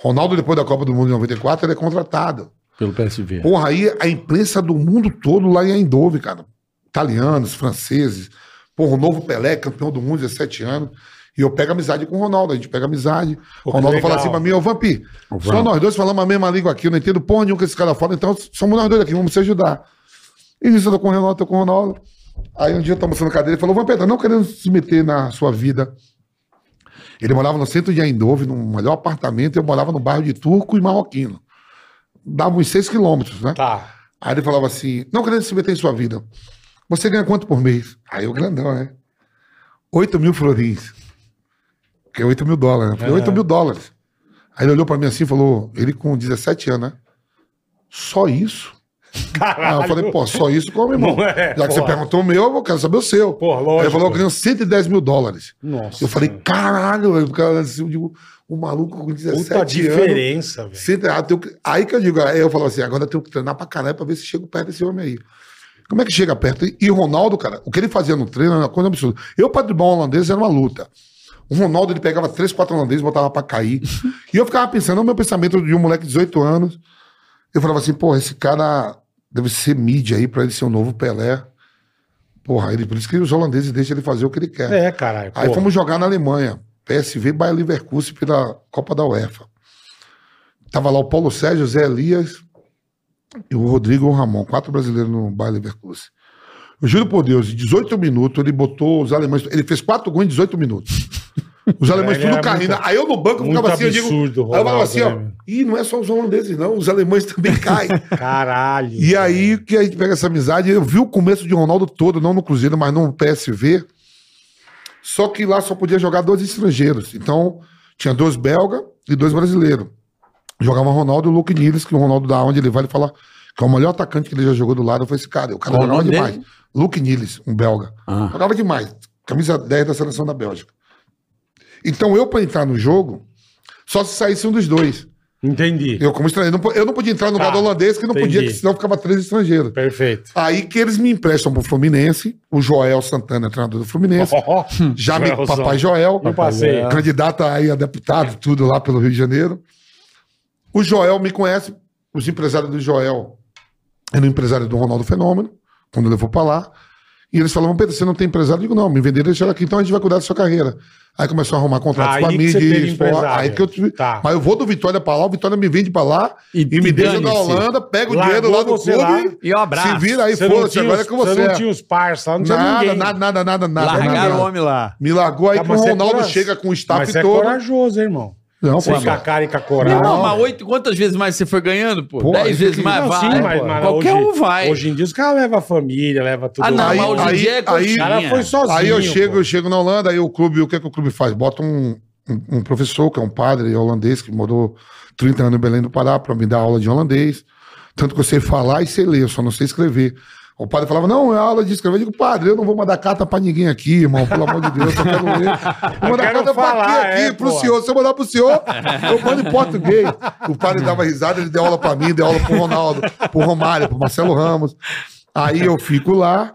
Ronaldo, depois da Copa do Mundo em 94, ele é contratado. Pelo PSV. Porra, aí a imprensa do mundo todo lá em Eindhoven, cara. Italianos, franceses. Porra, o novo Pelé, campeão do mundo, 17 anos. E eu pego amizade com o Ronaldo, a gente pega amizade. Pô, que Ronaldo fala assim pra mim, ô Vampi, só nós dois falamos a mesma língua aqui, eu não entendo porra nenhuma que esse cara fala, então somos nós dois aqui, vamos se ajudar. E nisso eu tô com o Ronaldo, tô com o Ronaldo. Aí um dia eu tava na cadeira, ele falou, Vampeta, não querendo se meter na sua vida. Ele morava no centro de Eindhoven, num melhor apartamento, eu morava no bairro de Turco e Marroquino. Dava uns seis quilômetros, né? Tá. Aí ele falava assim: não querendo se meter em sua vida. Você ganha quanto por mês? Aí eu grandão, né? 8 mil florins. Que é 8 mil dólares, né? Falei, Aham. 8 mil dólares. Aí ele olhou pra mim assim e falou: ele com 17 anos, né? Só isso? Caralho. Aí eu falei, pô, só isso como, irmão? É, Já que você perguntou o meu, eu quero saber o seu. Porra, Aí lógico. ele falou, eu ganho 110 mil dólares. Nossa. Eu falei, caralho. O cara, assim, eu digo, o maluco com 17 Puta anos. diferença, velho. Ah, aí que eu digo, aí eu falo assim, agora eu tenho que treinar pra caralho pra ver se chego perto desse homem aí. Como é que chega perto? E o Ronaldo, cara, o que ele fazia no treino era uma coisa absurda. Eu, pra driblar um holandês, era uma luta. O Ronaldo, ele pegava três, quatro holandeses, botava pra cair. e eu ficava pensando, no meu pensamento de um moleque de 18 anos, eu falava assim, pô, esse cara deve ser mídia aí pra ele ser o novo Pelé. Porra, ele, por isso que os holandeses deixam ele fazer o que ele quer. É, caralho. Aí porra. fomos jogar na Alemanha. PSV Bayer Leverkusen pela Copa da UEFA. Tava lá o Paulo Sérgio, Zé Elias e o Rodrigo Ramon, quatro brasileiros no Bayer Leverkusen. Eu juro por Deus, em 18 minutos ele botou os alemães. Ele fez quatro gols em 18 minutos. Os alemães Ele tudo era caindo. muito- Aí eu no banco ficava assim, eu digo. Aí eu falava assim, né, ó. meu? Ih, não é só os holandeses, não. Os alemães também caem. Caralho. E aí que a gente pega essa amizade, eu vi o começo de Ronaldo todo, não no Cruzeiro, mas no PSV. Só que lá só podia jogar dois estrangeiros. Então, tinha dois belga e dois brasileiros. Jogava Ronaldo e o Luke Niles, que o Ronaldo da onde ele vai, ele fala que é o melhor atacante que ele já jogou do lado foi esse cara. O cara Qual jogava demais. Luke Niles, um belga. Ah. Jogava demais. Camisa 10 da seleção da Bélgica. Então, eu, para entrar no jogo, só se saísse um dos dois. Entendi. Eu, como estrangeiro, não eu não podia entrar no Tá, lugar do holandês, que não entendi. podia, que senão ficava três estrangeiros. Perfeito. Aí que eles me emprestam pro Fluminense, o Joel Santana, treinador do Fluminense, Ó, já me, papai Joel, Eu passei. candidato aí a deputado, tudo lá pelo Rio de Janeiro. O Joel me conhece, os empresários do Joel eram empresário do Ronaldo Fenômeno, quando levou pra lá. E eles falavam, Pedro, você não tem empresário? Eu digo, não, me venderam e deixaram aqui, então a gente vai cuidar da sua carreira. Aí começou a arrumar contratos Aí com a que mídia. você teve e esporte. Aí que eu tive... Tá. Mas eu vou do Vitória pra lá, o Vitória me vende pra lá E- e, me deixa na. Holanda, pega o Largou dinheiro lá do clube lá. E um abraço. se vira aí, foda-se, agora é com você. Você não tinha os parça, lá não tinha Nada, ninguém. nada, nada, nada, nada. Largaram nada. o homem lá. Me largou aí Tá, que o você é Ronaldo coraj- chega com o Mas staff você é todo. corajoso, irmão. Não, Você pô, com a cara e com a coragem. irmão, mas oito, quantas vezes mais você foi ganhando, pô? Pô, Dez vezes mais Não, vai. sim, mas, mas Qualquer hoje, um vai. Hoje em dia os caras levam a família, levam tudo. Ah, não, Aí- mas hoje em aí- dia é aí- O cara foi sozinho. Aí eu chego, pô. eu chego na Holanda, aí o clube, o que, é que o clube faz? Bota um, um, um professor, que é um padre holandês, que morou 30 anos em Belém do Pará, pra me dar aula de holandês. Tanto que eu sei falar e sei ler, eu só não sei escrever. O padre falava, não, é aula de escrever. Eu digo, padre, eu não vou mandar carta pra ninguém aqui, irmão, pelo amor de Deus, eu só quero ler. Vou mandar carta pra falar, aqui, aqui, é, pro senhor. Se eu mandar pro senhor, eu mando em português. O padre dava risada, ele deu aula pra mim, deu aula pro Ronaldo, pro Romário, pro Marcelo Ramos. Aí eu fico lá,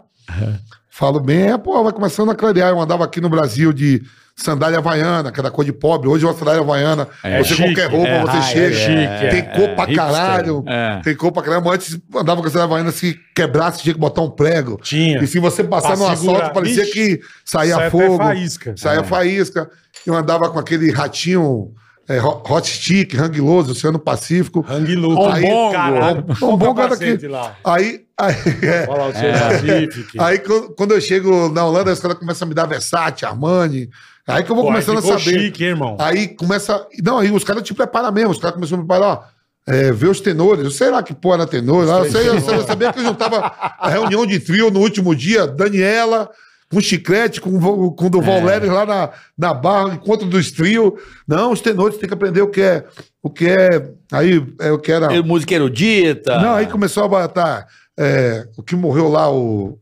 falo bem, é, pô, vai começando a clarear. Eu andava aqui no Brasil de sandália havaiana, que era cor de pobre. Hoje uma sandália havaiana, É você chique, qualquer roupa, é, você ah, é chega. chique, tem é, cor pra caralho. É. Tem cor pra caralho. Antes andava com a sandália havaiana, se quebrasse, tinha que botar um prego. Tinha. E se você passar no asfalto, parecia Vixe, que saía fogo. faísca. Saía É. faísca. Eu andava com aquele ratinho é, Ho- Hot Stick, Hang Loose, Oceano Pacífico. Hang Loose. Aí, caralho. Bom, Olha o bom cara capacete aqui. lá. Aí, aí, é. Olha lá o Pacific. Aí quando eu chego na Holanda, os caras começam a me dar Versace, Armani. Aí que eu vou Pô, começando a saber. chique, hein, irmão? Aí começa. Não, aí os caras te preparam mesmo. Os caras começam a me preparar, ó. é, ver os tenores. Eu sei lá que porra era tenor. Eu, sei, eu, sei- eu sabia que eu juntava a reunião de trio no último dia, Daniela, com chiclete, com, o- com o do Valério lá na, na barra, encontro dos trio. Não, os tenores tem que aprender o que é. O que é. Aí é, o que era. Música erudita. Não, aí começou a botar. é, o que morreu lá, o.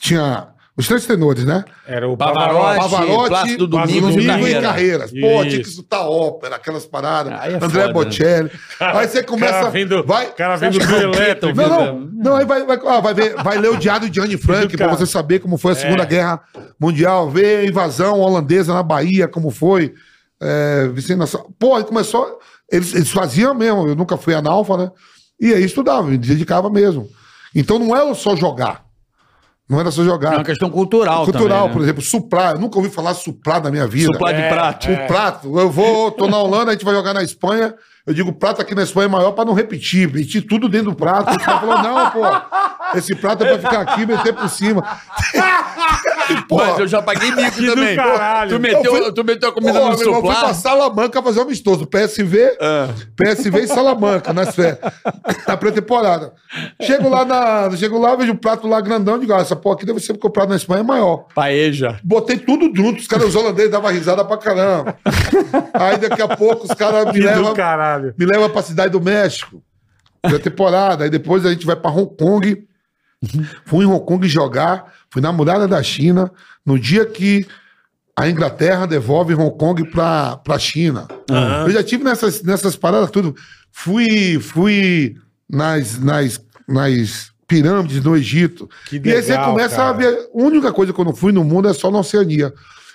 Tinha. Os três tenores, né? Era o Pavarotti, Pavarotti, Plácido Plácido Domingos e Domingos Carreira. em carreiras. Pô, Isso. tinha que escutar ópera, aquelas paradas. Aí é André foda, né? Bocelli. Aí você O começa. cara vendo, vai, o cara vendo do é elétrico. não, Não, não, aí vai, vai, ah, vai, ver, vai ler o diário de Anne Frank pra você saber como foi a Segunda É. Guerra Mundial, ver a invasão holandesa na Bahia, como foi. É. Pô, aí começou. Eles, eles faziam mesmo, eu nunca fui analfa, né? E aí estudava, me dedicava mesmo. Então não era só jogar. Não era só É jogar. uma questão cultural, Cultural, também, por né? exemplo, suprar. Eu nunca ouvi falar suprar na minha vida. Suplar de É, prato. O prato, eu vou, tô na Holanda, a gente vai jogar na Espanha. Eu digo, o prato aqui na Espanha é maior pra não repetir. Meti tudo dentro do prato. O cara falou, não, pô, esse prato é pra ficar aqui e meter por cima. pô, Mas eu já paguei mico Que também. Tu meteu, Eu fui- tu meteu a comida pô, no meu eu fui pra. Salamanca fazer um amistoso. PSV, PSV e Salamanca, nas férias. Na pré-temporada. Chego lá, na, chego lá, vejo o prato lá grandão. Digo, ah, essa porra aqui deve ser porque o prato na Espanha é maior. Paeja. Botei tudo junto, os caras os holandeses davam risada pra caramba. Aí daqui a pouco os caras me levam caralho. me leva pra cidade do México. Da temporada. Aí depois a gente vai pra Hong Kong. Fui em Hong Kong jogar. Fui na muralha da China. No dia que a Inglaterra devolve Hong Kong pra, pra China. Aham. Eu já tive nessas, nessas paradas tudo. Fui, fui nas, nas, nas pirâmides do Egito. Que e aí você legal, começa cara. a ver. A única coisa que eu não fui no mundo é só na Oceania.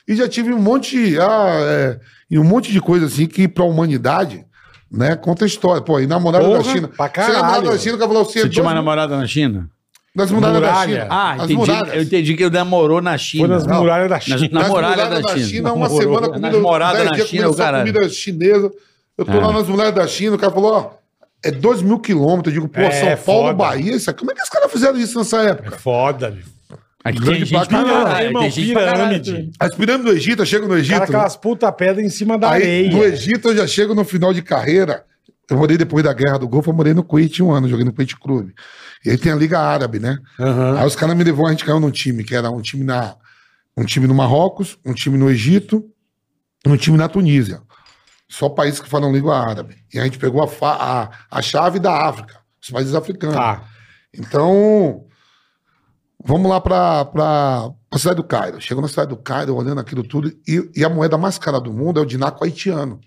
E já tive um monte. Ah, é, e um monte de coisa assim que pra humanidade. Né, conta a história. Pô, e namorada Porra, da China. pra Você namorada caralho. da China, falou assim: Você tinha uma namorada na China? Das muralhas da. China. Ah, entendi. muralhas. Eu entendi que ele namorou na Foi China. nas Não. muralhas da Nas- China. na Nas muralha muralhas da China. uma Namorou. semana Nas comida. moradas dez na dias China, caralho. comida chinesa. Eu tô É. lá nas mulheres da China, o cara falou, ó, é dois mil quilômetros. Eu digo, pô, É, São Paulo, foda. Bahia, isso aqui. Como é que os caras fizeram isso nessa É época? foda, meu. Aqui tem gente pra caralho, irmão, pirâmide. As pirâmides do Egito, eu chego no Egito. Cara, aquelas puta pedras em cima da Aí, areia. no Egito, eu já chego no final de carreira. Eu morei depois da Guerra do Golfo, eu morei no Kuwait um ano, joguei no Kuwait Clube. E aí tem a Liga Árabe, né? Aham. Aí os caras me levou, a gente caiu num time, que era um time na um time no Marrocos, um time no Egito, um time na Tunísia. Só países que falam língua árabe. E a gente pegou a, a, a chave da África, os países africanos. Tá. Então, vamos lá para a cidade do Cairo. Chegou na cidade do Cairo, olhando aquilo tudo, e, e a moeda mais cara do mundo é o dinaco haitiano.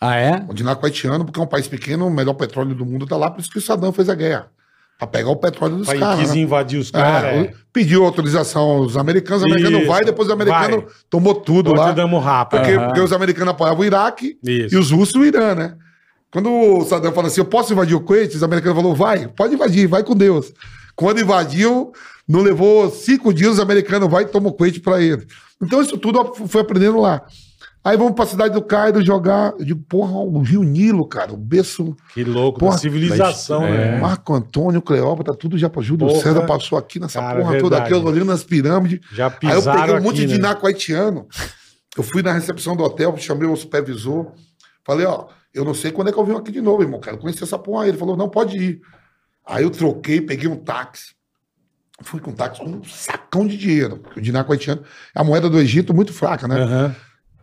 Ah, é? O dinaco haitiano, porque é um país pequeno, o melhor petróleo do mundo está lá, por isso que o Saddam fez a guerra. Para pegar o petróleo dos caras. quis né? invadir os É, caras. É, Pediu autorização aos americanos, os americanos Isso, vai, depois os americanos vai. tomou tudo lá. damos rápido. Porque, Aham. porque os americanos apoiavam o Iraque Isso. e os russos o Irã, né? Quando o Saddam falou assim, eu posso invadir o Kuwait? Os americanos falaram, vai, pode invadir, vai com Deus. Quando invadiu, não levou cinco dias, os americanos vai e tomam o Kuwait pra ele. Então isso tudo fui aprendendo lá. Aí vamos pra cidade do Cairo jogar. Eu digo, porra, o Rio Nilo, cara, o berço Que louco, Porra, civilização, mas- né? Marco Antônio, Cleópatra, tudo já pra Júlio Porra. César passou aqui nessa Cara, porra toda aqui, olhando nas pirâmides. Já Aí eu pisaram peguei um monte aqui, de né? dinaco haitiano. Eu fui na recepção do hotel, chamei o supervisor. Falei, ó, eu não sei quando é que eu venho aqui de novo, irmão. Quero conhecer essa porra aí. Ele falou, não, pode ir. Aí eu troquei, peguei um táxi. Fui com um táxi com um sacão de dinheiro. Porque o dinaco haitiano é a moeda do Egito muito fraca, né? Aham.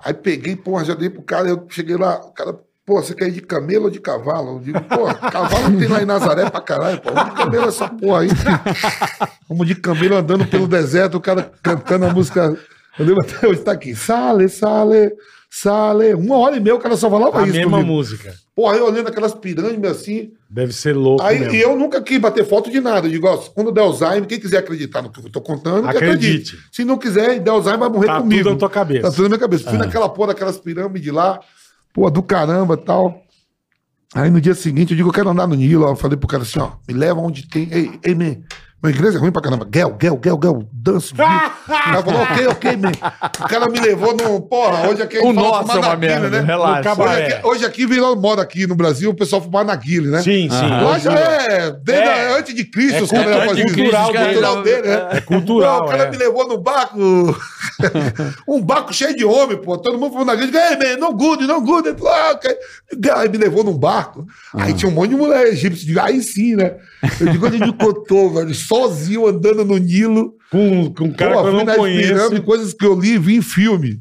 Aí peguei, porra, já dei pro cara, eu cheguei lá, o cara, pô, você quer ir de camelo ou de cavalo? Eu digo, pô, cavalo tem lá em Nazaré pra caralho, pô, vamos de camelo essa porra aí. Vamos de camelo andando pelo deserto, o cara cantando a música, eu lembro até hoje, tá aqui, sale, sale, sale, uma hora e meia o cara só falava A isso mesma comigo. música. Porra, eu olhando aquelas pirâmides assim, Deve ser louco aí mesmo. e eu nunca quis bater foto de nada, eu digo, ó, quando der Alzheimer, quem quiser acreditar no que eu tô contando, Acredite. acredite. Se não quiser, der Alzheimer, vai morrer Tá comigo. tudo na tua cabeça. Tá tudo na minha cabeça. Fui naquela porra daquelas pirâmides lá, pô, do caramba e tal. Aí no dia seguinte eu digo, eu quero andar no Nilo. Eu falei pro cara assim, ó, me leva onde tem. Ei, ei, man, Meu inglês é ruim pra caramba. Gel, gel, gel, gel, danço. viu? O cara falou, ok, ok, man. O cara me levou no. Porra, hoje aqui O nosso fumar é uma merda, No relaxa. cabaré. Hoje aqui, hoje aqui virou moda aqui no Brasil o pessoal fumar narguile, né? Sim, sim. Já Hoje- é, desde É. antes de Cristo, É os caras cultura- faziam isso. cultural dele, Cultural dele, né? É cultural, Pô, o cara é. me levou no barco. um barco cheio de homem, pô. Todo mundo falando na grande. Ei, man, não good, não good. Ele falou, ah. Aí me levou num barco. Aí tinha um monte de mulher egípcia. Aí sim, né? Eu digo, onde me contou, velho, sozinho andando no Nilo. Com, com um cara Pô, que eu não conheço. coisas que eu li e vi em filme.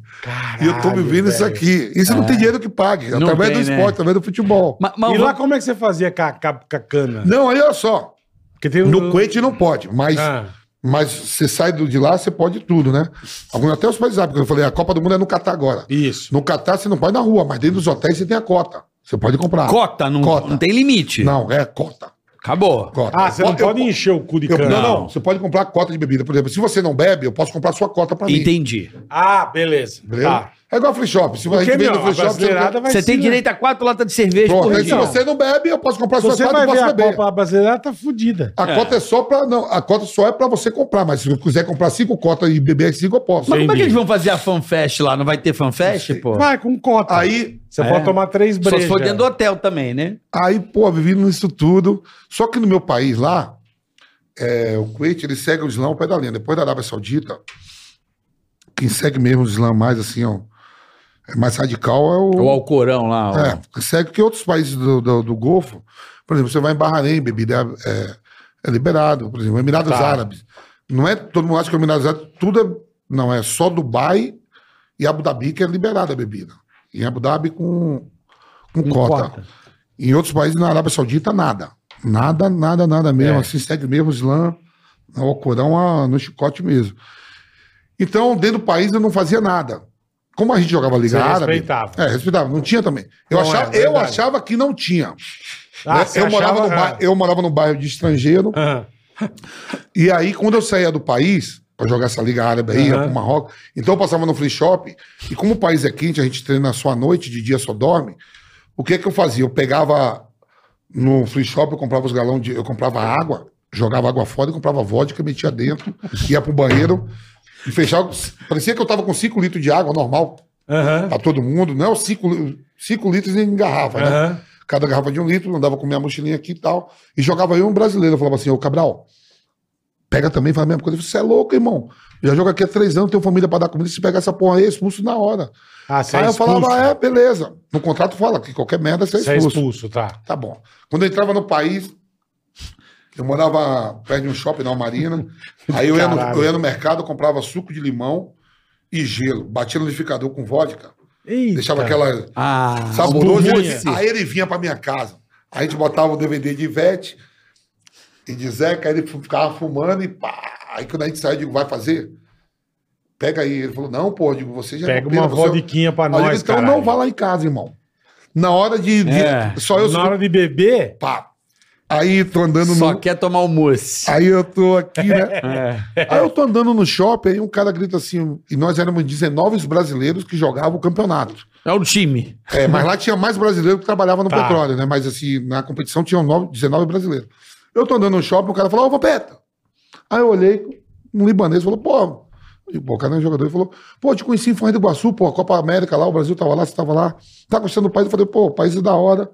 e eu tô Caralho, vivendo isso aqui. Isso não tem dinheiro que pague. Não através tem, do né? esporte, através do futebol. Mas E lá como é que você fazia com a, com a- cana? Não, aí olha só. Um- No Kuwait não pode, mas, Ah, mas você sai de lá, você pode tudo, né? Alguns até os países sabem, porque eu falei, a Copa do Mundo é no Catar agora. isso. No Catar você não pode ir na rua, mas dentro dos hotéis você tem a cota. Você pode comprar. Cota, não, Cota. não tem limite. Não, é cota. Acabou. cota. Ah, você Eu- não eu- pode encher o cu de eu- cana. não, não. Você pode comprar cota de bebida. Por exemplo, se você não bebe, eu posso comprar sua cota pra mim. Entendi. Ah, beleza. Entendeu? Tá. É igual free shop. Se a gente meu, no free a shop, você, não brasileirada vai Você tem se- direito a quatro latas de cerveja Pronto, por aí se dia. você não bebe, eu posso comprar Se sua você cota vai e posso ver a beber. Copa brasileira, tá fudida. A cota é só pra. Não, a cota só é pra você comprar, mas se eu quiser comprar cinco cotas e beber cinco, eu posso. Mas como é que Entendi. eles vão fazer a fanfest lá? Não vai ter fanfest, pô? Vai com cota. Aí, Você É. pode tomar três Só brejas. se for dentro do hotel também, né? aí, pô, vivendo isso tudo. Só que no meu país lá, é, o Kuwait, ele segue o Islã ao pé da linha. Depois da Arábia Saudita, quem segue mesmo o Islã mais assim, ó, é mais radical é o. O Alcorão lá. ó. É, que segue que outros países do, do, do Golfo, por exemplo, você vai em Bahrein, bebida é, é, é liberado, por exemplo, Emirados Tá. Árabes. Não é, todo mundo acha que o Emirados Árabes, tudo é, não, é só Dubai e Abu Dhabi que é liberada a bebida. Em Abu Dhabi com, com Com cota. cota. Em outros países, na Arábia Saudita, nada. Nada, nada, nada mesmo. É. Assim, segue mesmo o Islã, ao Corão, a- no chicote mesmo. Então, dentro do país, eu não fazia nada. Como a gente jogava Liga Você Árabe. respeitava. É, respeitava. Não tinha também. Eu, Não, achava, é eu achava que não tinha. Ah, Né? eu, morava achava- no bairro, eu morava num bairro de estrangeiro. Ah, E aí, quando eu saía do país, pra jogar essa Liga Árabe aí, ia Aham. pro Marrocos, então eu passava no free shop. E como o país é quente, a gente treina só à noite, de dia só dorme. O que que eu fazia? Eu pegava no free shop, eu comprava os galões de. Eu comprava água, jogava água fora e comprava vodka, metia dentro, ia pro banheiro e fechava. Parecia que eu tava com 5 litros de água normal Aham. pra todo mundo, não é os 5 litros em garrafa, né? Aham. cada garrafa de um litro, andava com minha mochilinha aqui e tal. E jogava eu um brasileiro. Eu falava assim, ô Cabral, pega também, faz a mesma coisa. Eu falei, Você é louco, irmão. Eu já jogo aqui há três anos, tenho família pra dar comida. Se pegar essa porra aí, é expulso na hora. Ah, você aí é eu expulso. falava, é, beleza. No contrato fala que qualquer merda você é Você é expulso. expulso, tá. Tá bom. Quando eu entrava no país, eu morava perto de um shopping na Marina. aí eu ia, no, Caralho. eu ia no mercado, comprava suco de limão e gelo. Batia no liquidificador com vodka. Eita. Deixava aquela Ah. Espuminha. Aí ele vinha pra minha casa. Aí a gente botava o DVD de Ivete e de Zeca, aí ele ficava fumando e pá. Aí quando a gente saiu, eu digo, vai fazer? Pega aí. Ele falou, não, pô, eu digo, você já Pega uma você- vodiquinha pra Aí eu digo, nós, então cara. não vá lá em casa, irmão. Na hora de. de- É. Só eu Na hora de beber, Pá. Aí tô andando só no. quer tomar o mousse. Aí eu tô aqui, né? É. Aí eu tô andando no shopping, aí um cara grita assim, e nós éramos 19 brasileiros que jogavam o campeonato. É o time. É, mas lá tinha mais brasileiro que trabalhava no Tá. petróleo, né? Mas assim, na competição tinham nove- 19 brasileiros. Eu tô andando no shopping, o cara falou, ô, Vampeta. Aí eu olhei, um libanês falou, pô, digo, pô, o cara é jogador. Ele falou, pô, te conheci em Foz do Iguaçu, pô, a Copa América lá, o Brasil tava lá, você tava lá. Tá gostando do país? Eu falei, pô, o país é da hora.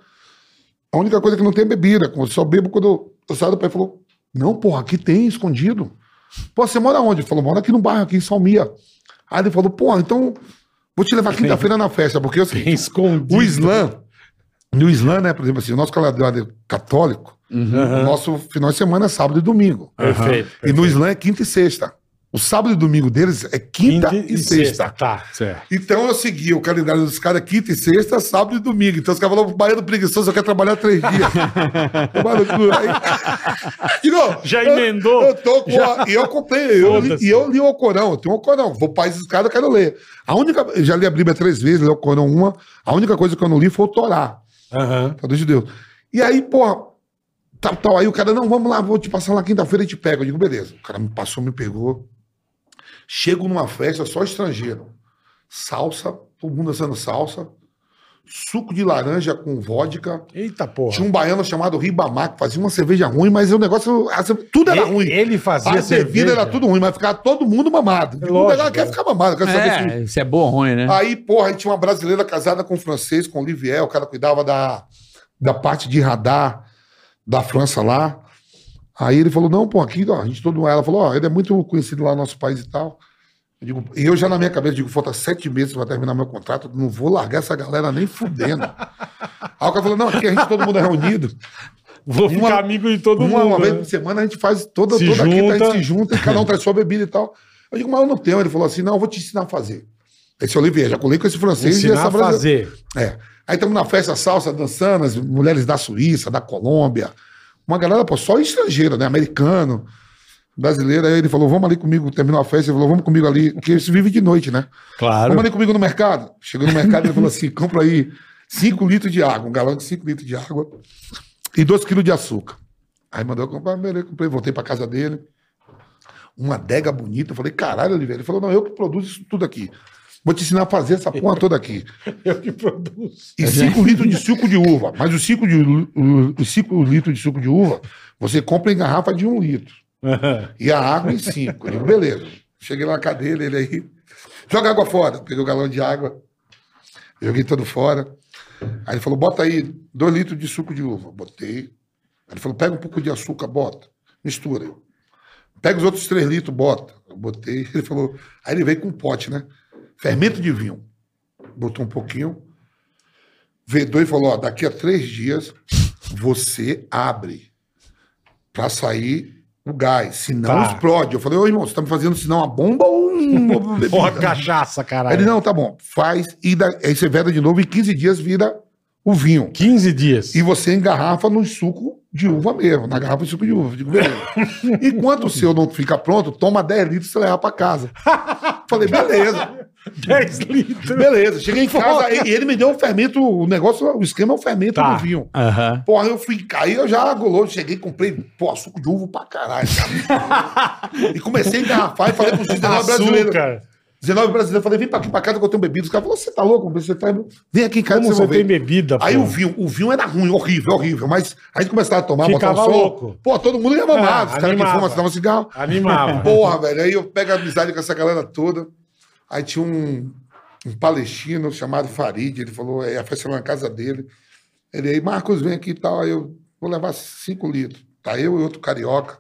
A única coisa que não tem é bebida, eu só bebo quando eu, eu saio do país. Ele falou, não, porra, aqui tem, escondido. Pô, você mora onde? Ele falou, mora aqui no bairro, aqui em Salmia. Aí ele falou, pô, então vou te levar quinta-feira na festa, porque assim, tem escondido. o Islã, no Islã, né, por exemplo assim, o nosso calendário católico, o nosso final de semana é sábado e domingo. Perfeito. E no Islã é quinta e sexta. O sábado e domingo deles é quinta, e, sexta. Tá, certo. Então eu segui o calendário dos caras quinta e sexta, sábado e domingo. Então os caras falaram, baiano preguiçoso, eu quero trabalhar três dias. Aí- Digo, Já emendou? Eu, tô com a- e eu comprei, eu li, e eu li o Corão, eu tenho o Corão. Vou país dos caras, eu quero ler. A única, eu já li a Bíblia três vezes, li o Corão uma. A única coisa que eu não li foi o Torá. Tá dos judeus. E aí, porra, tal, tal. Aí o cara, não, vamos lá, vou te passar lá quinta-feira e te pego. Eu digo, beleza. O cara me passou, me pegou. Chego numa festa só estrangeiro. Salsa, todo mundo dançando salsa. suco de laranja com vodka. Eita porra. Tinha um baiano chamado Ribamar, que fazia uma cerveja ruim, mas o negócio. tudo era ele, ruim. ele fazia a cerveja. era tudo ruim, mas ficava todo mundo mamado. Lógico, o negócio quer é. ficar mamado, quer saber se. É, isso é bom ou ruim, né? Aí, porra, aí tinha uma brasileira casada com um francês, com o Olivier, o cara cuidava da, da parte de radar da França lá. Aí ele falou: não, pô, aqui, ó, a gente todo. Ela falou: ó, ele é muito conhecido lá no nosso país e tal. Eu digo, e eu já na minha cabeça digo, falta sete meses pra terminar meu contrato, não vou largar essa galera nem fudendo. Aí o cara falou: não, aqui a gente todo mundo é reunido. Vou ficar Uma- amigo de todo uma, mundo. uma vez né? por semana a gente faz toda, Se toda quinta, a junta. gente se junta e cada um traz sua bebida e tal. Eu digo, mas eu não tenho. Ele falou assim: não, eu vou te ensinar a fazer. Esse Olivier, já colei com esse francês e Ensinar essa a brasileira. fazer. É. Aí estamos na festa salsa, dançando, as mulheres da Suíça, da Colômbia. Uma galera, pô, só estrangeiro, né? Americano, brasileiro. Aí ele falou, vamos ali comigo, terminou a festa, ele falou, vamos comigo ali, porque isso vive de noite, né? Claro. Vamos ali comigo no mercado. Chegou no mercado ele falou assim, compra aí 5 litros de água, um galão de 5 litros de água e 2 quilos de açúcar. Aí mandou eu comprar, beleza, comprei, voltei pra casa dele. Uma adega bonita. Eu falei, caralho, Oliveira. Ele falou, não, eu que produzo isso tudo aqui. Vou te ensinar a fazer essa porra toda aqui. Eu que produzo. E 5 litros de suco de uva. Mas os 5 litros de suco de uva, você compra em garrafa de 1 um litro. E a água em 5. Eu digo, beleza. Cheguei lá na cadeira, ele aí. Joga água fora. Peguei o galão de água, joguei todo fora. Aí ele falou: bota aí 2 litros de suco de uva. Botei. Aí ele falou: pega um pouco de açúcar, bota. Mistura. Pega os outros 3 litros, bota. Eu botei. Ele falou. Aí ele veio com um pote, né? Fermento de vinho. Botou um pouquinho. Vedou e falou: ó, daqui a três dias você abre para sair o gás. Senão Tá. explode. Eu falei: ô irmão, você tá me fazendo senão uma bomba ou um. uma bebida?" Porra, cachaça, caralho. ele: não, tá bom, faz. E da- aí você veda de novo, em 15 dias vira o vinho. 15 dias. E você engarrafa no suco de uva mesmo, na garrafa de suco de uva. Digo, beleza. Enquanto o seu não fica pronto, toma 10 litros e você leva pra casa. Falei, beleza. 10 litros. Beleza. Cheguei em casa e ele me deu o fermento, o negócio, o esquema é o fermento Tá. do vinho. Aham. Porra, eu fui cair, eu já agolou, cheguei, comprei, pô, suco de uva pra caralho. cara. e comecei a engarrafar e falei pros 19 brasileiros. Açúcar. 19 brasileiros, falei, vem pra aqui pra casa que eu tenho bebida. Os caras falaram, você tá louco? Você tá... Vem aqui em casa Como você tem bebida, Aí pô? o vinho, o vinho era ruim, horrível, horrível. Mas a gente começava a tomar, Ficava botar um louco. Pô, todo mundo ia mamar. Ah, os caras que fumam, fumavam cigarro. Animava. Porra, velho. Aí eu pego a amizade com essa galera toda. Aí tinha um, um palestino chamado Farid. Ele falou, é, a festa era na casa dele. Ele aí, Marcos, vem aqui e tal. Aí eu vou levar cinco litros. Tá eu e outro carioca.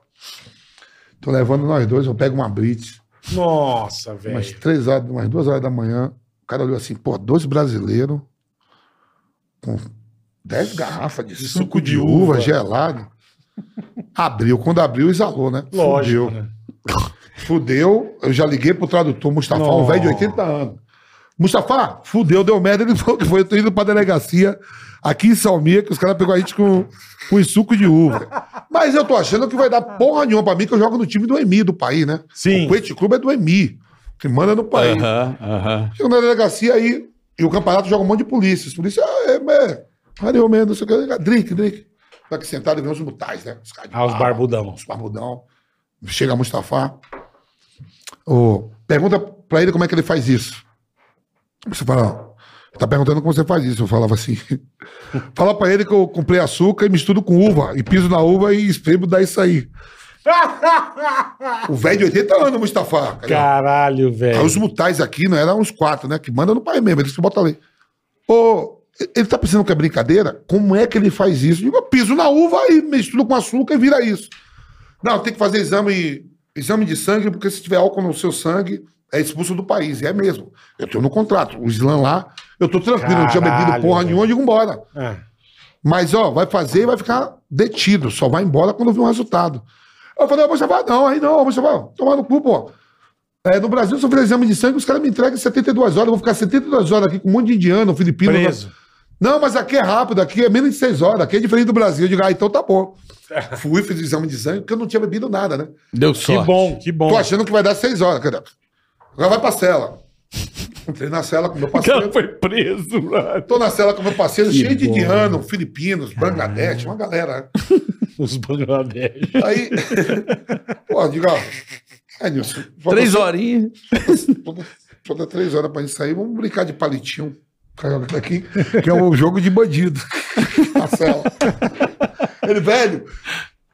Tô levando nós dois, eu pego uma blitz. Nossa, Umas velho. três horas, umas duas horas da manhã. O cara olhou assim, pô, dois brasileiros com dez garrafas de, suco, de, uva, uva. gelado. Abriu. Quando abriu, exalou, né? Lógico, Fudeu. né? Fudeu. Eu já liguei pro tradutor Mustafa, um Nossa. velho de 80 anos. Mustafa, fudeu, deu merda. Ele falou que foi. Eu tô indo pra delegacia aqui em Salmia, que os caras pegou a gente com, com suco de uva. Mas eu tô achando que vai dar porra nenhuma pra mim, que eu jogo no time do EMI do país, né? Sim. O Coete Clube é do EMI, que manda no país. Aham, aham. Chego na delegacia aí, e o campeonato joga um monte de polícia. Os polícias, ah, é, é, valeu mesmo, não sei o que, drink, drink. Tá aqui sentado e vem os mutais, né? Os, Ah, os barbudão. Os barbudão. Chega Mustafa. Ô, pergunta pra ele como é que ele faz isso. Você fala, tá perguntando como você faz isso. Eu falava assim. Fala pra ele que eu comprei açúcar e misturo com uva. E piso na uva e espremo dá isso aí. o velho de 80 anos, Mustafa. cara. Caralho, Aí velho. os mutais aqui, não eram uns quatro, né? Que manda no pai mesmo, eles que botam ali. Ô, ele tá pensando que é brincadeira? Como é que ele faz isso? Eu digo, eu piso na uva e misturo com açúcar e vira isso. Não, tem que fazer exame, exame de sangue, porque se tiver álcool no seu sangue, é expulso do país. E é mesmo. Eu tenho no contrato. O Islã lá, eu tô tranquilo, não tinha bebido Caralho, porra nenhuma, eu digo, embora. É. Mas, ó, vai fazer e vai ficar detido. Só vai embora quando vir um resultado. Eu falei, você vai, não, aí não, você vai tomar no cu, pô. É, no Brasil, se eu fizer exame de sangue, os caras me entregam em 72 horas. Eu vou ficar 72 horas aqui com um monte de indiano, filipino. Preso. Não, mas aqui é rápido, aqui é menos de 6 horas, aqui é diferente do Brasil. Eu digo, ah, então tá bom. Fui, fiz o exame de sangue, porque eu não tinha bebido nada, né? Deu Que sorte. bom, que bom. Tô achando que vai dar 6 horas. Cadê? Agora vai pra cela. Entrei na cela com meu parceiro. foi preso, mano. Tô na cela com meu parceiro, Que cheio de indiano, filipinos, Bangladesh, uma galera. Os Bangladesh. Aí, pô, diga, ó, é, Nilson, Três horinhas. falta- Falta três horas pra gente sair, vamos brincar de palitinho. Tá aqui, que é um jogo de bandido. Marcelo. Ele, velho,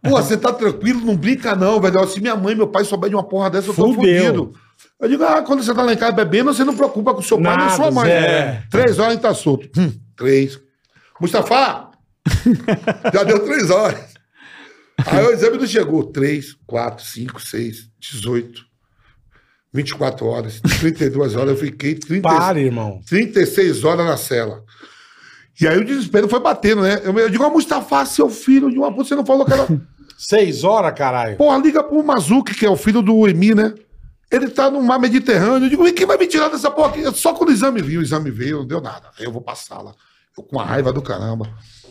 pô, você tá tranquilo, não brinca não, velho. Se minha mãe e meu pai souber de uma porra dessa, eu tô Fudeu. fudido. Eu digo, ah, quando você tá lá em casa bebendo, você não preocupa com seu pai nem sua mãe. zero. Três horas a gente tá solto. Hum, três. Mustafa! Já deu três horas. Aí o exame não chegou. Três, quatro, cinco, seis, dezoito. 24 horas, 32 horas, eu fiquei 30, Para, irmão. 36 horas na cela. E aí o desespero foi batendo, né? Eu, eu digo, ah, Mustafa, seu filho de uma puta, você não falou que era. Seis horas, caralho. Porra, liga pro Mazuki, que é o filho do Emi, né? Ele tá no mar Mediterrâneo. Eu digo, e quem vai me tirar dessa porra aqui? Só quando o exame veio, o exame veio, não deu nada. Aí eu vou passar lá. Eu com a raiva do caramba.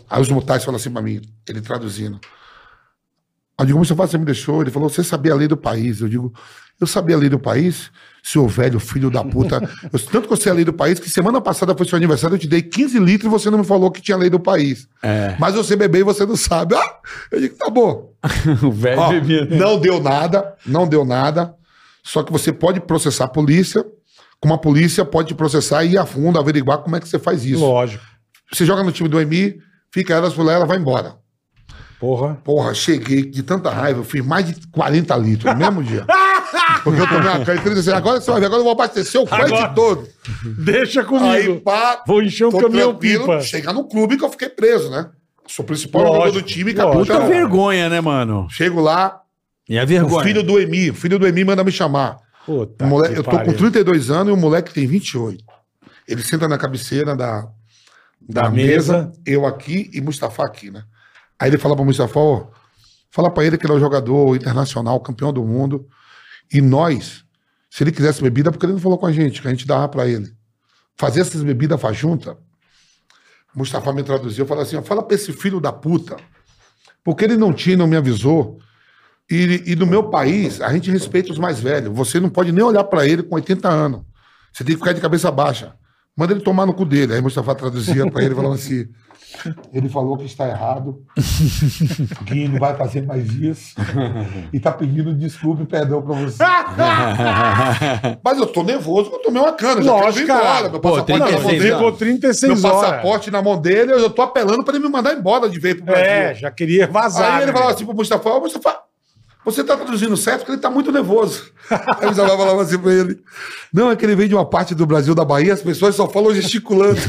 Aí os mutais falam assim pra mim, ele traduzindo. Aí eu digo, Mustafa, você me deixou? Ele falou, você sabia a lei do país. Eu digo, eu sabia a lei do país? Seu velho filho da puta. Eu, tanto que eu sei a lei do país, que semana passada foi seu aniversário, eu te dei 15 litros e você não me falou que tinha lei do país. É. Mas você bebeu e você não sabe. Ah! Eu digo, tá bom. o velho Ó, bebia. não deu nada, não deu nada. Só que você pode processar a polícia, como a polícia pode te processar e ir a fundo, averiguar como é que você faz isso. Lógico. Você joga no time do EMI, fica por lá, ela vai embora. Porra. Porra, cheguei de tanta raiva, eu fiz mais de 40 litros no mesmo dia. Porque eu tomei uma canha e disse, agora você vai ver, agora eu vou abastecer o frete todo. Deixa Aí, comigo. pá, Vou encher um tô caminhão pipa. chegar no clube que eu fiquei preso, né? Sou o principal Lógico, jogador do time, capitão. Puta vergonha, né, mano? Chego lá, E a o vergonha. filho do Emi, o filho do Emi manda me chamar. Puta O moleque- que eu tô com pariu. 32 anos e o moleque tem 28. Ele senta na cabeceira da, da, Da mesa, mesa. eu aqui e Mustafa aqui, né? Aí ele fala pra Mustafa, ó, fala pra ele que ele é um jogador internacional, campeão do mundo. E nós, se ele quisesse bebida, porque ele não falou com a gente, que a gente dava pra ele. Fazer essas bebidas faz junta. Mustafa me traduziu, fala assim, ó, fala pra esse filho da puta, porque ele não tinha, não me avisou. E, e no meu país, a gente respeita os mais velhos. Você não pode nem olhar pra ele com 80 anos. Você tem que ficar de cabeça baixa. Manda ele tomar no cu dele. Aí Mustafa traduzia pra ele e falava assim: ele falou que está errado, que não vai fazer mais isso, e tá pedindo desculpa e perdão pra você. Mas eu tô nervoso, porque eu tomei uma cana. Lógico, embora, cara. Meu Pô, passaporte na mão 36 dele. Ficou 36 Meu horas. passaporte na mão dele, eu tô apelando pra ele me mandar embora de vez pro Brasil. É, já queria vazar. Aí ele né? falava assim pro Mustafa, Mustafa, você tá traduzindo certo porque ele tá muito nervoso. Aí o Mustafa falava assim pra ele, não, é que ele vem de uma parte do Brasil, da Bahia, as pessoas só falam gesticulando.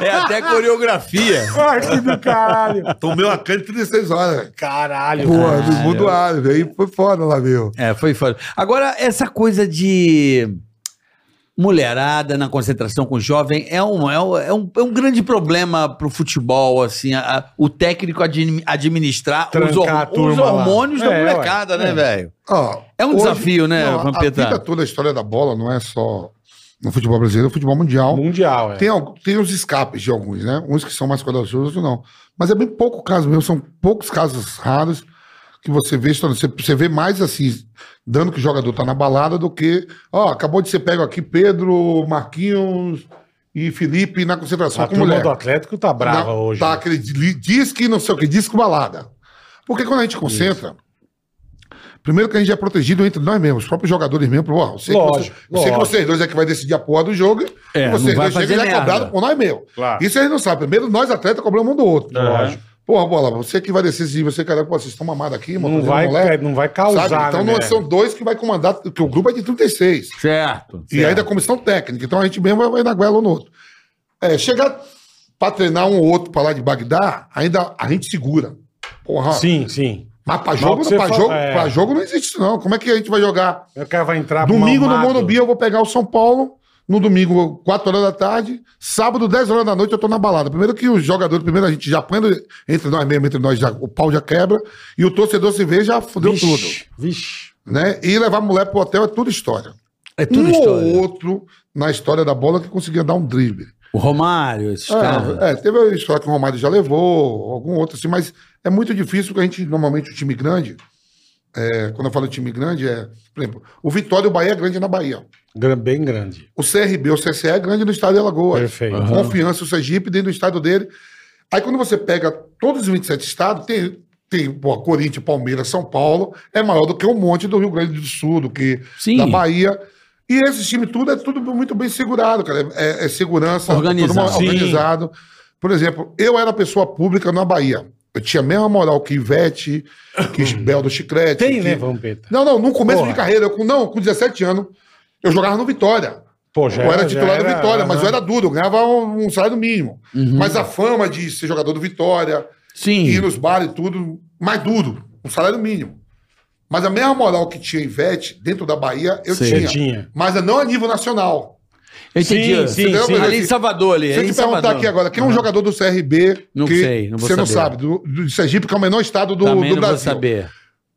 É até coreografia. Ai, que do caralho. Tomei uma cana de 36 horas. velho. Caralho. Pô, no mundo árabe, aí foi foda lá, meu. É, foi foda. Agora, essa coisa de mulherada na concentração com jovem é um, é um, é um, é um grande problema pro futebol, assim, a- a- o técnico admi- administrar os, hor- os turma lá. hormônios da É, molecada, ué. né, É. velho? É um desafio, né, não, Vampeta? A vida toda, a história da bola não é só no futebol brasileiro, é no futebol mundial. Mundial, é. Tem, tem os escapes de alguns, né? Uns que são mais corajosos, outros não. Mas é bem pouco caso mesmo, são poucos casos raros que você vê, você, você vê mais assim, dando que o jogador tá na balada do que, ó, acabou de ser pego aqui Pedro, Marquinhos e Felipe na concentração A com turma mulher. do Atlético tá brava Não, hoje. Tá, aquele di- diz que não sei o que, diz que balada. Porque quando a gente concentra, primeiro que a gente é protegido entre nós mesmos, os próprios jogadores mesmo. Ó, eu sei, que, Lógico, você, eu sei que vocês dois é que vai decidir a porra do jogo É, e não vocês vai dois chegam fazer e é cobrado por nós mesmos. Claro. Isso eles não sabem. Primeiro nós atletas cobramos um do outro. Lógico. Porra, bola, você que vai decidir, você, cara, pô, vocês estão mamados aqui, mano. Não vai, moleque, não vai causar, Sabe? Então né, nós são dois que vai comandar, porque o grupo é de 36. Certo. E ainda a comissão técnica. Então a gente mesmo vai, vai na goela um no outro. É, chegar pra treinar um ou outro pra lá de Bagdá, ainda a gente segura. Porra. Sim, sim. Mas pra jogo, o que você pra, fa- jogo, é. pra jogo não existe isso, não. Como é que a gente vai jogar? O cara vai entrar Domingo no. Morumbi eu vou pegar o São Paulo. No domingo, 4 horas da tarde. Sábado, 10 horas da noite, eu tô na balada. Primeiro que os jogadores, primeiro a gente já põe entre nós mesmo, entre nós, já, o pau já quebra. E o torcedor se vê, já fudeu Vixe, tudo. Vixe. Né? E levar mulher pro hotel é tudo história. É tudo um história. ou outro na história da bola que conseguia dar um drible. O Romário, esses caras. É, é, teve a história que o Romário já levou, algum outro assim, mas é muito difícil porque a gente, normalmente, o time grande, é, quando eu falo time grande, é, por exemplo, o Vitória e o Bahia é grande na Bahia. Bem grande. O CRB, o CSE é grande no estádio de Alagoas. Perfeito. Aham. Confiança, o Sergipe dentro do estado dele. Aí quando você pega todos os 27 estados, tem, tem pô, Corinthians, Palmeiras, São Paulo, é maior do que um monte do Rio Grande do Sul, do que Sim. da Bahia. E esse time tudo é tudo muito bem segurado, cara. É, é segurança, Organizado. Sim. organizado. Por exemplo, eu era pessoa pública na Bahia. Eu tinha a mesma moral que Ivete, que Bel do Chiclete. Tem, que... né, Vampeta? Não, não, no começo Porra. de carreira, eu, não, com 17 anos, eu jogava no Vitória. Pô, já eu era titular do Vitória, mas eu era duro, eu ganhava um, um salário mínimo. Uhum. Mas a fama de ser jogador do Vitória, Sim. ir nos bares e tudo, mais duro, um salário mínimo. Mas a mesma moral que tinha Ivete dentro da Bahia, eu tinha. Tinha. Mas não a nível nacional. Eu entendi. Sim, sim, sim. Ali em Salvador, ali. Eu em te perguntar aqui agora, quem é um jogador do CRB Não que sei, não vou você não saber. sabe, do, do Sergipe, que é o menor estado do, Também do não vou Brasil, saber.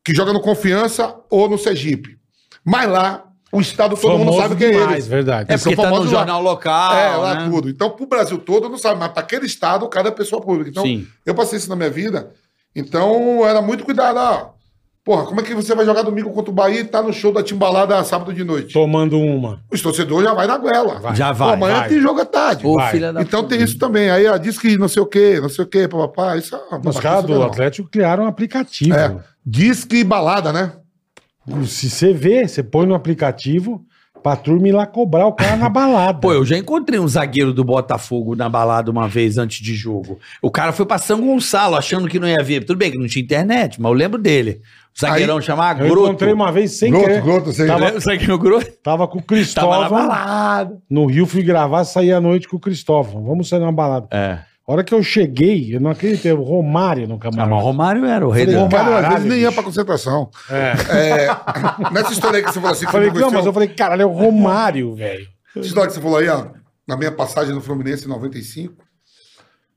que joga no Confiança ou no Sergipe. Mas lá, o estado todo mundo Famoso sabe quem é eles. verdade. É Eles são porque tá no famosos lá. jornal local, É, lá né? tudo. Então, pro Brasil todo, não sabe, mas para aquele estado, é pessoa pública. Então, Sim. eu passei isso na minha vida. Então, era muito cuidado. Ah, porra, como é que você vai jogar domingo contra o Bahia e tá no show da Timbalada sábado de noite? Tomando uma. Os torcedores já vai na goela. Vai. Já Pô, vai. amanhã vai. tem jogo à tarde. Ô, Vai. filha da Então puta. tem isso também. Aí ela diz que não sei o quê, não sei o quê, papapá. Isso é Os caras do. Atlético criaram um aplicativo. É. Diz que balada, né? Se você vê, você põe no aplicativo pra turma ir lá cobrar o cara na balada. Pô, eu já encontrei um zagueiro do Botafogo na balada uma vez antes de jogo. O cara foi pra São Gonçalo achando que não ia ver. Tudo bem que não tinha internet, mas eu lembro dele. Zagueirão Aí, chamava eu Groto. encontrei uma vez sem Groto, querer. Groto, sei. Tava- zagueiro Groto? Tava com o Tava na Cristóvão. balada. no Rio, fui gravar, saí à noite com o Cristóvão. Vamos sair numa balada. É. A hora que eu cheguei, eu não acreditei, o Romário no Ah, mas o camarote. Romário era o rei O do... Romário, às vezes, nem ia pra concentração. É. É, nessa história aí que você falou assim, que Falei, não, mas eu falei, caralho, é o Romário, velho. Essa história que você falou aí, ó, na minha passagem no Fluminense em 95,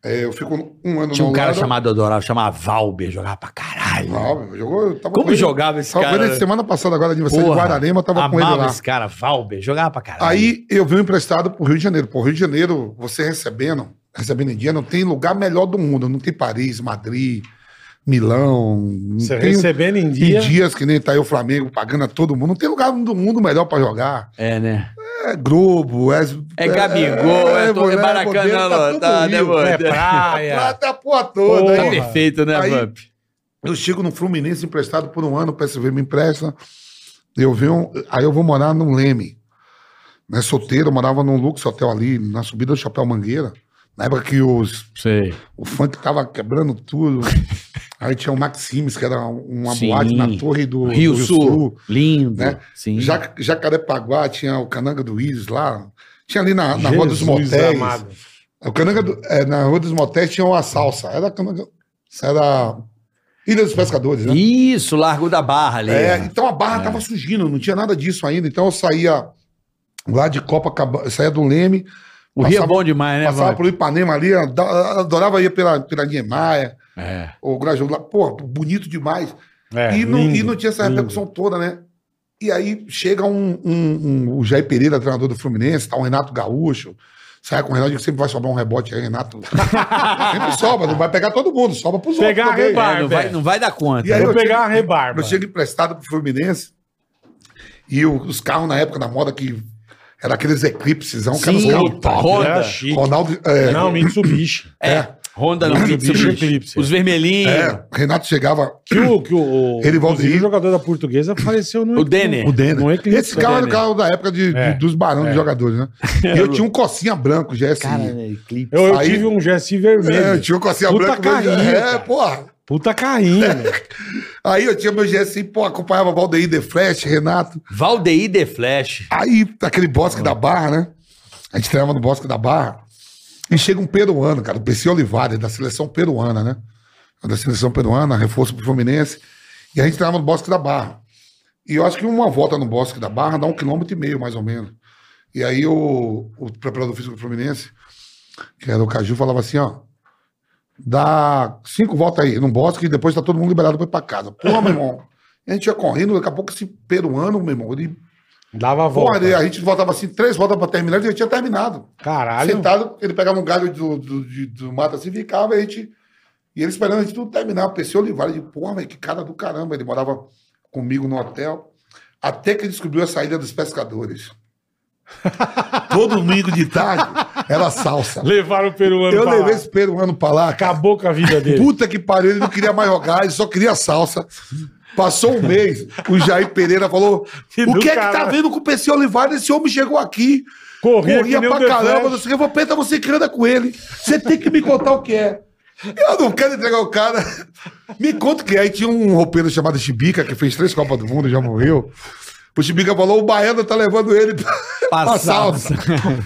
é, eu fico um ano Tinha um cara chamado Adorava, chamava Valber, jogava pra caralho. Meu, jogou, eu tava Como com ele- jogava esse tava com cara? ele semana passada, agora, aniversário de Porra, Guararema, eu tava com ele amava lá. esse cara, Valber, jogava pra caralho. Aí eu vim emprestado pro Rio de Janeiro. Pro Rio de Janeiro, você recebendo, recebendo em dia, não tem lugar melhor do mundo. Não tem Paris, Madrid, Milão. Você tem recebendo em em dia. dias que nem tá aí o Flamengo pagando a todo mundo. Não tem lugar do mundo melhor pra jogar. É, né? É Globo, é. É Gabigol, é, to- é mulher, Maracanã, tá tá, né, mano? É praia. Prata a porra toda. Porra. Tá perfeito, né, Vamp? eu chego no Fluminense emprestado por um ano, o PSV me empresta. Eu venho, aí eu vou morar num Leme. Né, solteiro, eu morava num Lux Hotel ali, na subida do Chapéu Mangueira. Na época que os, Sei. o funk tava quebrando tudo. aí tinha o Maximes, que era uma Sim. boate na torre do Rio, do Sul. Lindo. né? Sim. Ja- Jacarepaguá tinha o Cananga do Iris lá. Tinha ali na, na Rua dos Motéis. amado. O Cananga do- é, na Rua dos Motéis tinha uma salsa. Era Cananga. Era Ilha dos Pescadores, né? Isso, Largo da Barra ali. É, então a barra tava surgindo, não tinha nada disso ainda. Então eu saía lá de Copacabana, eu saía do Leme, o Rio é passava- bom demais, né, passava por Ipanema ali, ado- adorava ir pela, pela Niemeyer, É. o Grajaú pô, bonito demais. É, e, não, lindo, e não tinha essa lindo. repercussão toda, né? E aí chega um, um- um- o Jair Pereira, treinador do Fluminense, tá o Renato Gaúcho, sai com o Renato, que sempre vai sobrar um rebote aí, Renato. sempre sobra, não vai pegar todo mundo, sobra pros Pegar outros também. a É, não, vai, não vai dar conta. E aí Vou eu pegar tive- uma rebarba. Eu chego emprestado pro Fluminense e os carros na época da moda que era aqueles eclipses, um cara, os Sim, puta, top. Honda. Chique. Ronaldo, é, Não, Mitsubishi. É. Honda não, Mitsubishi Mitsubishi. Eclipse. Os vermelhinhos. é, Renato chegava. Que o, que o, Ele, o jogador da portuguesa faleceu no O Denner. O Denner. No Eclipse. Esse carro era o carro da época de, de- É, dos barões dos jogadores, né? E eu tinha um cocinha branco, GSI. Cara, né, eclipse. Eu, eu Aí- tive um GSI vermelho. é, eu tinha um cocinha Puta branco. carrinho, é, cara. porra. Puta carrinho. Aí eu tinha meu GSI, pô, acompanhava Valdeir The Flash, Renato. Valdeir The Flash. Aí, aquele bosque da Barra, né? A gente treinava no bosque da Barra. E chega um peruano, cara, o PC Olivares, da seleção peruana, né? Da seleção peruana, reforço pro Fluminense. E a gente treinava no bosque da Barra. E eu acho que uma volta no bosque da Barra dá um quilômetro e meio, mais ou menos. E aí o, o preparador físico do Fluminense, que era o Caju, falava assim, ó. Dá cinco voltas aí no bosque e depois tá todo mundo liberado pra ir pra casa. Pô, meu irmão. A gente ia correndo, daqui a pouco esse peruano, meu irmão, ele Dava a Porra, volta. a gente voltava assim, três voltas pra terminar, ele já tinha terminado. Caralho. Sentado, ele pegava um galho do, do, de- do mato assim, ficava, e a gente. E ele esperando a gente tudo terminar. O PC Olivares, de porra, velho, que cara do caramba. Ele morava comigo no hotel. Até que ele descobriu a saída dos pescadores. Todo domingo de tarde era salsa. Levaram o peruano Eu pra lá. levei esse peruano pra lá. cara. Acabou com a vida dele. Puta que pariu, ele não queria mais jogar, ele só queria salsa. Passou um mês, o Jair Pereira falou: Que O do que é que tá caralho." vendo com o PC Olivares? Esse homem chegou aqui, Corria, corria que nem pra The caramba. Flash. Não sei o que, eu vou Penta, você que anda com ele. Você tem que me contar o que é. Eu não quero entregar o cara. Me conta o que é. Aí tinha um roupeiro chamado Chibica, que fez três Copas do Mundo, já morreu. O Chibica falou: o Baiano tá levando ele pra, pra salsa.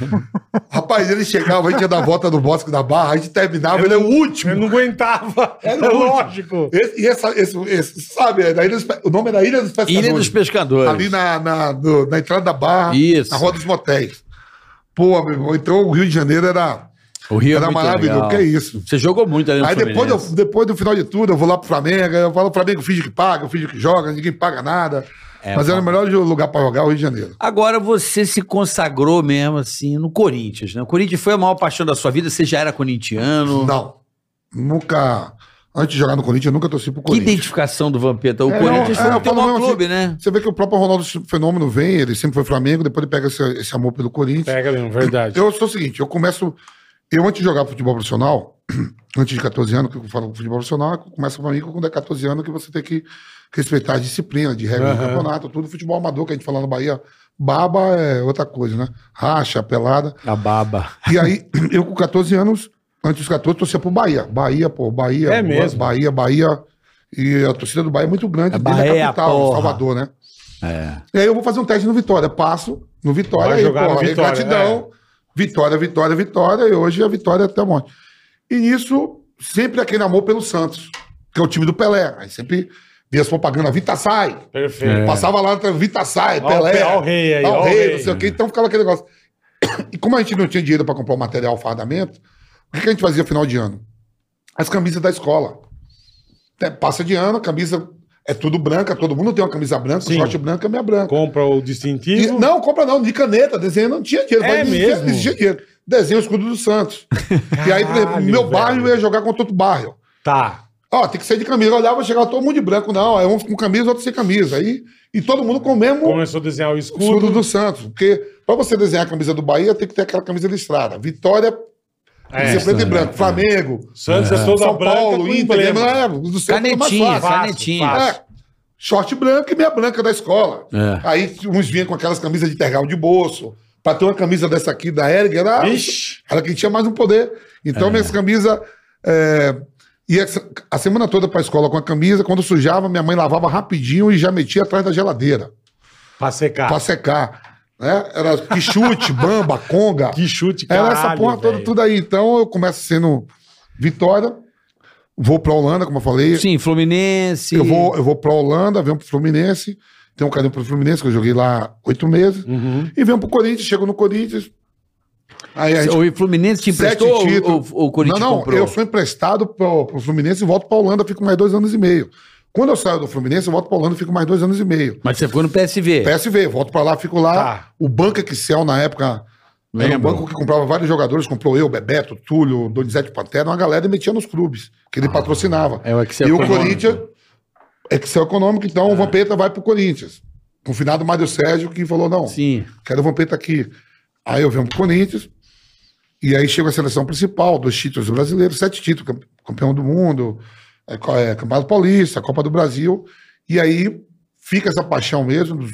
Rapaz, ele chegava, a gente ia dar volta no Bosque da Barra, a gente terminava, ele é o último. Eu não aguentava. É, Era o último. lógico. Esse- e essa, esse, esse, sabe, é da Ilha dos o nome era Ilha dos Pescadores. Ilha dos Pescadores. Ali na, na, no- na entrada da Barra, Isso. na Rua dos Motéis. Pô, meu irmão, então o Rio de Janeiro era, O Rio é era muito maravilhoso. legal. Que é isso? Você jogou muito ali no Aí depois, eu, depois do final de tudo, eu vou lá pro Flamengo, eu falo, o Flamengo finge que paga, eu finge que joga, ninguém paga nada. É, Mas era o melhor lugar pra jogar, o Rio de Janeiro. Agora você se consagrou mesmo, assim, no Corinthians, né? O Corinthians foi a maior paixão da sua vida, você já era corintiano. Não. Nunca. Antes de jogar no Corinthians, eu nunca torci pro Que Corinthians. identificação do Vampeta? O É, Corinthians foi é, o eu maior mesmo clube, assim, né? Você vê que o próprio Ronaldo Fenômeno vem, ele sempre foi Flamengo, depois ele pega esse, esse amor pelo Corinthians. Pega mesmo, verdade. Eu sou o seguinte, eu começo. Eu, antes de jogar futebol profissional, antes de 14 anos, que eu falo futebol profissional, começa pra mim quando é 14 anos que você tem que respeitar a disciplina de regra do Aham. campeonato, tudo futebol amador que a gente fala na Bahia. Baba é outra coisa, né? Racha, pelada. A baba. E aí, eu com 14 anos, antes dos 14, torcia pro Bahia. Bahia, pô, Bahia. É mesmo? Bahia, Bahia. E a torcida do Bahia é muito grande, A desde Bahia, a capital, porra. Salvador, né? É. E aí eu vou fazer um teste no Vitória. Passo no Vitória, Vai aí, jogar no porra, aí Vitória, gratidão. Vitória, vitória, vitória. E hoje a vitória é até morte. E nisso, sempre aquele amor pelo Santos, que é o time do Pelé. Aí sempre via as propagandas, Vita sai. Perfeito. Passava lá, Vita sai, Ó Pelé. Pe- ó o rei aí, ó o rei, não sei o quê. Então ficava aquele negócio. E como a gente não tinha dinheiro para comprar o material, o fardamento, o que, que a gente fazia no final de ano? As camisas da escola. É, Passa de ano, a camisa é tudo branca, todo mundo tem uma camisa branca, Sim. short branca, a minha branca. Compra o E- distintivo. não, compra não, de caneta, desenho não tinha dinheiro. É mas mesmo? Não existia dinheiro. Desenho o escudo do Santos. e aí, por exemplo, Caralho, meu velho. bairro ia jogar contra outro bairro. Tá. Ó, tem que ser de camisa. Eu olhava, chegava todo mundo de branco, não. Aí um com camisa, outro sem camisa. Aí, e todo mundo com o mesmo Começou a desenhar o escudo escudo. do Santos. Porque pra você desenhar a camisa do Bahia, tem que ter aquela camisa listrada. Vitória, É, ser preto e branco. Flamengo, Santos é, toda São Paulo, Inter, emblema. é, do centro é Canetinha, canetinha. É, short branco e meia branca da escola. É. Aí uns vinham com aquelas camisas de tergal de bolso. Pra ter uma camisa dessa aqui da Eric, era, era quem tinha mais um poder. Então, minhas camisas. É, ia a semana toda pra escola com a camisa. Quando sujava, minha mãe lavava rapidinho e já metia atrás da geladeira Pra secar. pra secar. Né? Era que chute, bamba, conga. Que chute, caralho, Era essa porra toda, tudo aí. Então eu começo sendo Vitória, vou pra Holanda, como eu falei. Sim, Fluminense. Eu vou, eu vou pra Holanda, venho pro Fluminense. Tenho um carinho pro Fluminense, que eu joguei lá oito meses. Uhum. E venho pro Corinthians, chego no Corinthians. Aí a gente, O Fluminense te emprestou ou ou o Corinthians não, não, comprou? eu sou emprestado pro, pro Fluminense e volto pra Holanda, fico mais dois anos e meio. Quando eu saio do Fluminense, eu volto pra Holanda e fico mais dois anos e meio. Mas você ficou no PSV. PSV, volto pra lá, fico lá. Tá. O Banco Excel, na época, era um Lembro. banco que comprava vários jogadores, comprou eu, Bebeto, Túlio, Donizete Pantera, uma galera e metia nos clubes, que ele patrocinava. é o Excel E o Econômico. Corinthians, Excel Econômico, então o Vampeta vai pro Corinthians. Com o finado Mário Sérgio, que falou, não, Sim. quero o Vampeta aqui. Aí eu venho pro Corinthians, e aí chega a seleção principal, dois títulos brasileiros, sete títulos, campe- campeão do mundo, é, é, Campeonato Paulista, Copa do Brasil, e aí fica essa paixão mesmo dos-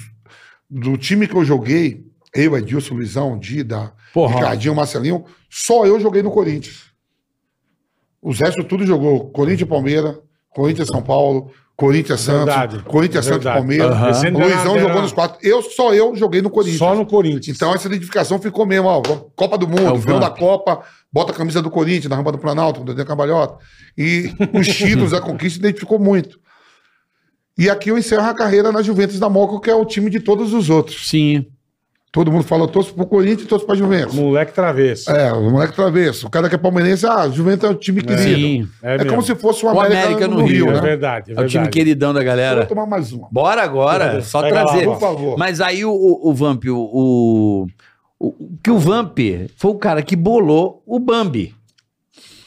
do, time que eu joguei, eu, Edilson, Luizão, Dida, Porra. Ricardinho, Marcelinho, só eu joguei no Corinthians. Os restos tudo jogou Corinthians e Palmeiras, Corinthians e São Paulo, Corinthians Santos, Verdade. Corinthians, Santos e Verdade. Palmeiras, ainda Luizão jogou nos quatro. Eu, só eu joguei no Corinthians. Só no Corinthians. Então essa identificação ficou mesmo, ó. Copa do É Mundo, o veio da. Copa, bota a camisa do Corinthians na rampa do Planalto, com o Dedé Cambalhota. E os títulos da conquista identificou muito. E aqui eu encerro a carreira na Juventus da Moca, que é o time de todos os outros. Sim. Todo mundo fala, eu torço pro Corinthians e torço pra Juventus. Moleque travesso. É, o moleque travesso. O cara que é palmeirense, ah, Juventus é o time querido. Sim. É, mesmo. como se fosse o O América, América no, no Rio, Rio, É né? verdade, é É o time verdade. queridão da Vou galera. tomar mais uma. Bora agora, só Pega lá, trazer. ó. Por favor. Mas aí o, o, o Vamp, o, o, o- que o Vamp foi o cara que bolou o Bambi.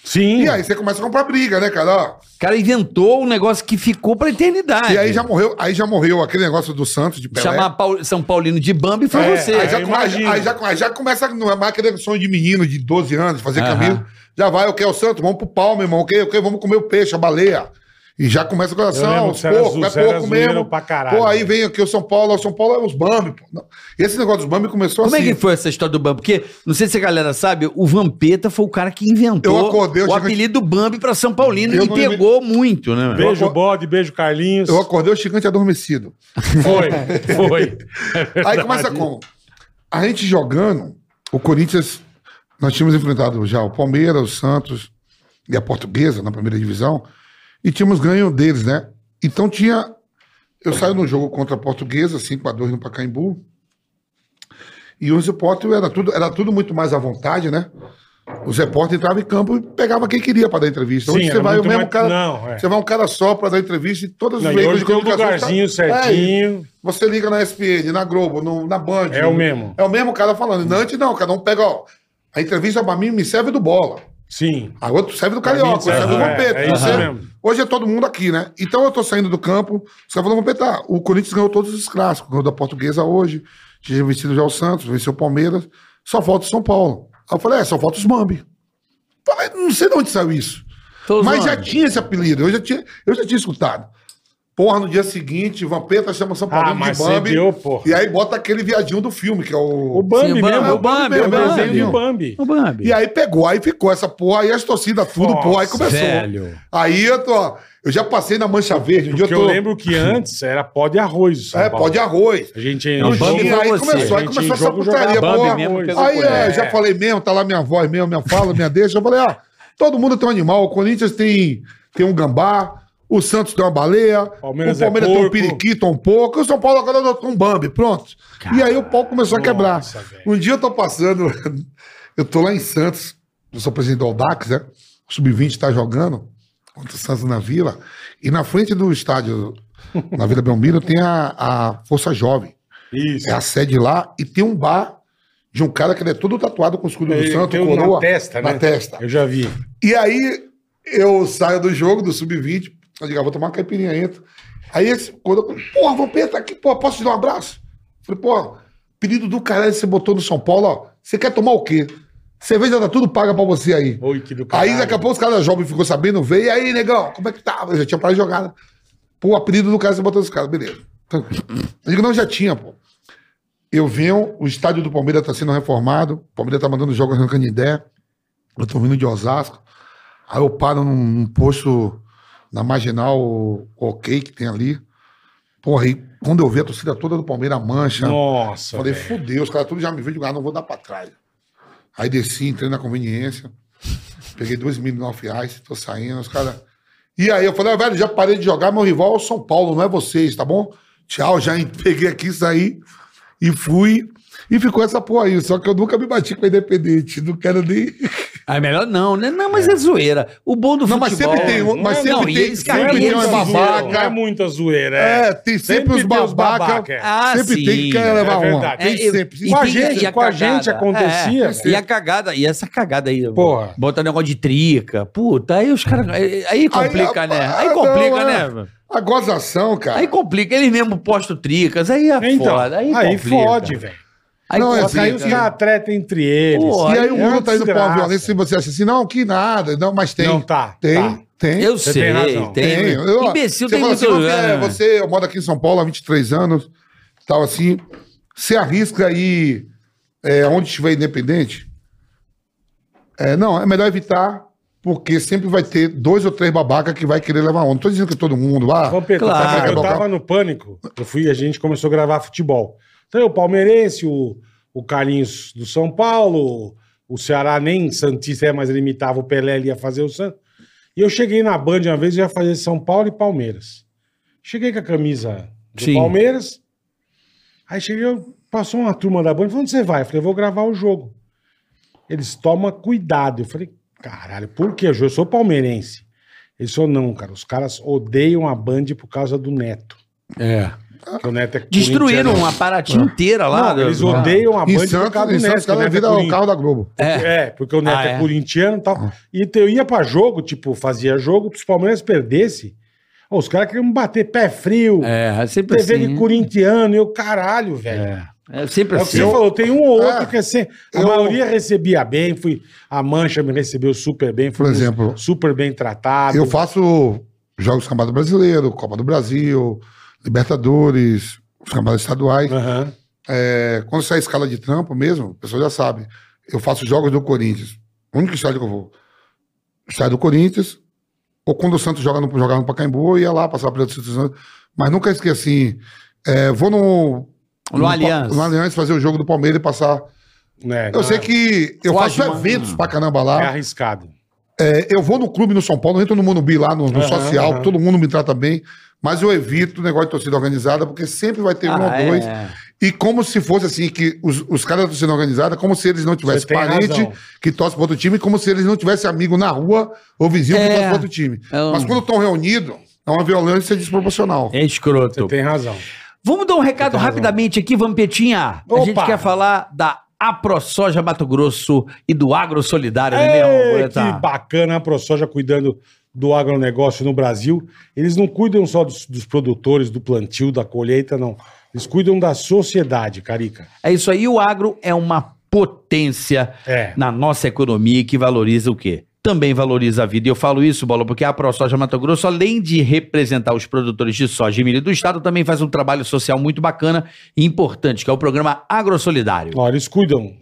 Sim. E aí você começa a comprar briga, né, cara? Ó, O cara inventou um negócio que ficou pra eternidade. E aí já morreu, aí já morreu aquele negócio do Santos de Pelé. Chamar Paul- São Paulino de Bambi foi É, você. Aí já, imagino. aí, já, aí já começa, não é mais aquele sonho de menino de 12 anos, fazer camisa. Já vai, o que é o Santos? Vamos pro pau, meu irmão. O que, o que? Vamos comer o peixe, a baleia. E já começa o Eu coração, era poucos, zo- é pouco mesmo. pra caralho. Pô, aí vem aqui o São Paulo, o São Paulo é os Bambi, pô. E esse negócio dos Bambi começou Como assim. é que foi essa história do Bambi? Porque, não sei se a galera sabe, o Vampeta foi o cara que inventou Eu acordei, eu o cheguei- apelido Bambi pra São Paulino Eu e pegou muito, né? Beijo, bode, beijo, Carlinhos. Eu acordei o gigante adormecido. Foi, foi. Aí começa como? A gente jogando, o Corinthians, nós tínhamos enfrentado já o Palmeiras, o Santos e a Portuguesa na primeira divisão, e tínhamos ganho deles, né? Então tinha. Eu saio no jogo contra a Portuguesa, 5x2 no Pacaembu, e os repórteres era tudo, era tudo muito mais à vontade, né? Os repórteres entravam em campo e pegavam quem queria para dar entrevista. Sim, Hoje você era vai o mesmo mais- cara. não, é. Você vai um cara só para dar entrevista e todas e veículos hoje tem um comunicação lugarzinho tá- É, certinho. você liga na SPN, na Globo, no- na Band. É o mesmo. É o mesmo cara falando. Antes não, cada um pega, ó. A entrevista pra mim me serve do bola. Sim. A outra serve do Carioca, serve- do é, Vampeta. é Você- mesmo. Hoje é todo mundo aqui, né? Então eu tô saindo do campo, os caras falam, Vampeta, o Corinthians ganhou todos os clássicos. Ganhou da Portuguesa hoje, tinha vencido já o Santos, venceu o Palmeiras, só falta o São Paulo. Aí eu falei, é, só falta os Bambi. Falei, não sei de onde saiu isso. Tô Mas já tinha esse apelido, eu já tinha, eu já tinha escutado. Porra, no dia seguinte, Vampeta chama São Paulo Ah, de Bambi. deu, porra. E aí bota aquele viadinho do filme, que é o. O Bambi Sim, mesmo. o Bambi, é o o Bambi. desenho do Bambi. O Bambi. E aí pegou, aí ficou essa porra, aí as torcidas tudo, Nossa, porra, aí começou. velho. Aí eu tô. Eu já passei na Mancha Verde, um dia Porque eu eu tô. lembro que antes era pó de arroz. o É, pó de arroz. A gente Não, em Bambi jogo- foi aí você. começou, aí A gente começou essa putaria, porra. mesmo Aí é, ele. já falei mesmo, tá lá minha voz mesmo, minha fala, minha deixa. Eu falei, ah, todo mundo tem um animal. O Corinthians tem, tem um gambá, o Santos tem uma baleia, Palmeiras o Palmeiras é tem um periquito, um pouco, o São Paulo agora adotou um Bambi, pronto. e aí o pau começou a quebrar. Nossa. Um dia eu tô passando, eu tô lá em Santos, eu sou presidente do Aldax, né? O Sub-20 tá jogando contra o Santos na Vila, e na frente do estádio, na Vila Belmiro, tem a, a Força Jovem. Isso. É a sede lá e tem um bar de um cara que ele é todo tatuado com o escudo do Ele Santo, tem um coroa. na testa, né? Na testa. Eu já vi. E aí eu saio do jogo, do Sub-20, eu digo, ah, vou tomar uma caipirinha, entro. Aí esse, quando eu, porra, Vampeta, aqui, pô, posso te dar um abraço? Falei, pô, pedido do caralho que você botou no São Paulo, ó, você quer tomar o quê? Cerveja tá tudo paga pra você aí. Oi, que do Aí daqui a pouco os caras jovens ficou sabendo, veio, e aí, negão, como é que tá? Eu já tinha parado de jogar, né? Pô, apelido do cara você botou nos caras, beleza. Eu digo, não, já tinha, pô. Eu venho, o estádio do Palmeiras tá sendo reformado, o Palmeiras tá mandando jogos no Canindé, eu tô vindo de Osasco, aí eu paro num, num posto na Marginal OK que tem ali. Porra, aí quando eu vi a torcida toda do Palmeiras mancha, Nossa. Falei, velho. fudeu, os caras tudo já me viram jogar, não vou dar pra trás. Aí desci, entrei na conveniência, peguei dois mil e nove reais, tô saindo, os caras. E aí eu falei, ah, velho, já parei de jogar, meu rival é o São Paulo, não é vocês, tá bom? Tchau, já peguei aqui, saí e fui. E ficou essa porra aí, só que eu nunca me bati com a Independente, não quero nem. Ah, é melhor não, né? Não, mas é, zoeira. O bom do Não, mas futebol... sempre tem um- mas Não, sempre não, tem- eles sempre tem babaca. Não é muita zoeira. É, tem sempre, os tem babaca. babaca. Ah, sempre tem sim. que quer levar É uma. Tem É, sempre. e Com a tem- gente, e a com a gente acontecia, É, e a cagada, e essa cagada aí, Porra. bota negócio de trica, puta, aí os caras, aí, aí complica, Aí, né? Aí não, complica, é. né? A gozação, cara. Aí complica, eles mesmo postam tricas, aí é Então, foda, aí, aí, fode, velho. Aí Não, é complica. Aí os caras tretam entre eles. Pô, E aí Aí o é uma mundo tá indo pra uma violência e você acha assim, não, que nada, não, mas tem. Não, tá, Tem, tá. tem. Eu Você sei, tem razão. tem. tem. Eu- Imbecil você tem muito... assim, você, é. você, eu moro aqui em São Paulo há 23 anos, tal assim, você arrisca aí é, onde estiver independente? É, não, é melhor evitar, porque sempre vai ter dois ou três babacas que vai querer levar onda. Não tô dizendo que todo mundo, ah, Vampeta, eu Claro. tava- eu tava no pânico. Eu fui, a gente começou a gravar futebol. Então, eu, o palmeirense, o, o Carlinhos do São Paulo, o Ceará nem Santista é, mas ele imitava o Pelé, ele ia fazer o Santos. E eu cheguei na Band uma vez e ia fazer São Paulo e Palmeiras. Cheguei com a camisa do Sim. Palmeiras. Aí cheguei, passou uma turma da Band, falou, onde você vai? Eu falei, eu vou gravar o jogo. Eles tomam cuidado. Eu falei, caralho, por quê? Eu sou palmeirense. Eles falaram, não, cara, os caras odeiam a Band por causa do Neto. É. Que o Neto é Destruíram uma paratinha inteira lá. Não, eles do- odeiam a Band em por Santos, causa em do Neto. o Neto é vira o carro da Globo. É. porque o Neto Ah, é, é? corintiano e tal. E te- eu ia pra jogo, tipo, fazia jogo, se o Palmeiras perdesse, os caras queriam me bater pé frio, É, é sempre TV assim. de corintiano, e eu, caralho, velho. É. É sempre É o que assim. você falou, tem um ou outro É, que é sem. A eu- maioria recebia bem, fui, a Mancha me recebeu super bem, fui Por exemplo, super bem tratado. Eu faço Jogos Campeonato Brasileiro, Copa do Brasil, Libertadores, os campeonatos estaduais. Aham. É, quando sai a escala de trampo mesmo, o pessoal já sabe. Eu faço jogos do Corinthians. O único estádio que eu vou. Estádio do Corinthians. Ou quando o Santos joga no, jogava no Pacaembu, eu ia lá passar pela instituição. Mas nunca esqueci. É, vou no. No Allianz. No Allianz fazer o jogo do Palmeiras e passar. É, Eu sei que eu faço mano. eventos pra caramba É lá. arriscado. É, eu vou no clube no São Paulo, entro no Monubi lá, no, no Aham, social, aham. todo mundo me trata bem. Mas eu evito o negócio de torcida organizada, porque sempre vai ter um Ah, ou dois. é. E como se fosse assim, que os, os caras da torcida organizada, como se eles não tivessem parente razão. que torce para outro time, como se eles não tivessem amigo na rua ou vizinho É. que torce para outro time. É um- Mas quando estão reunidos, é uma violência desproporcional. É escroto. Você tem razão. Vamos dar um recado rapidamente aqui, Vampetinha. A gente Opa! quer falar da AproSoja Mato Grosso e do Agro Solidário, não é Ei, mesmo, que bacana a ProSoja cuidando do agronegócio no Brasil. Eles não cuidam só dos, dos produtores, do plantio, da colheita, não. Eles cuidam da sociedade, Carica. É isso aí, o agro é uma potência É. na nossa economia que valoriza o quê? Também valoriza a vida. E eu falo isso, Bola, porque a ProSoja Mato Grosso, além de representar os produtores de soja e milho do estado, também faz um trabalho social muito bacana e importante, que é o programa AgroSolidário. Ó, eles cuidam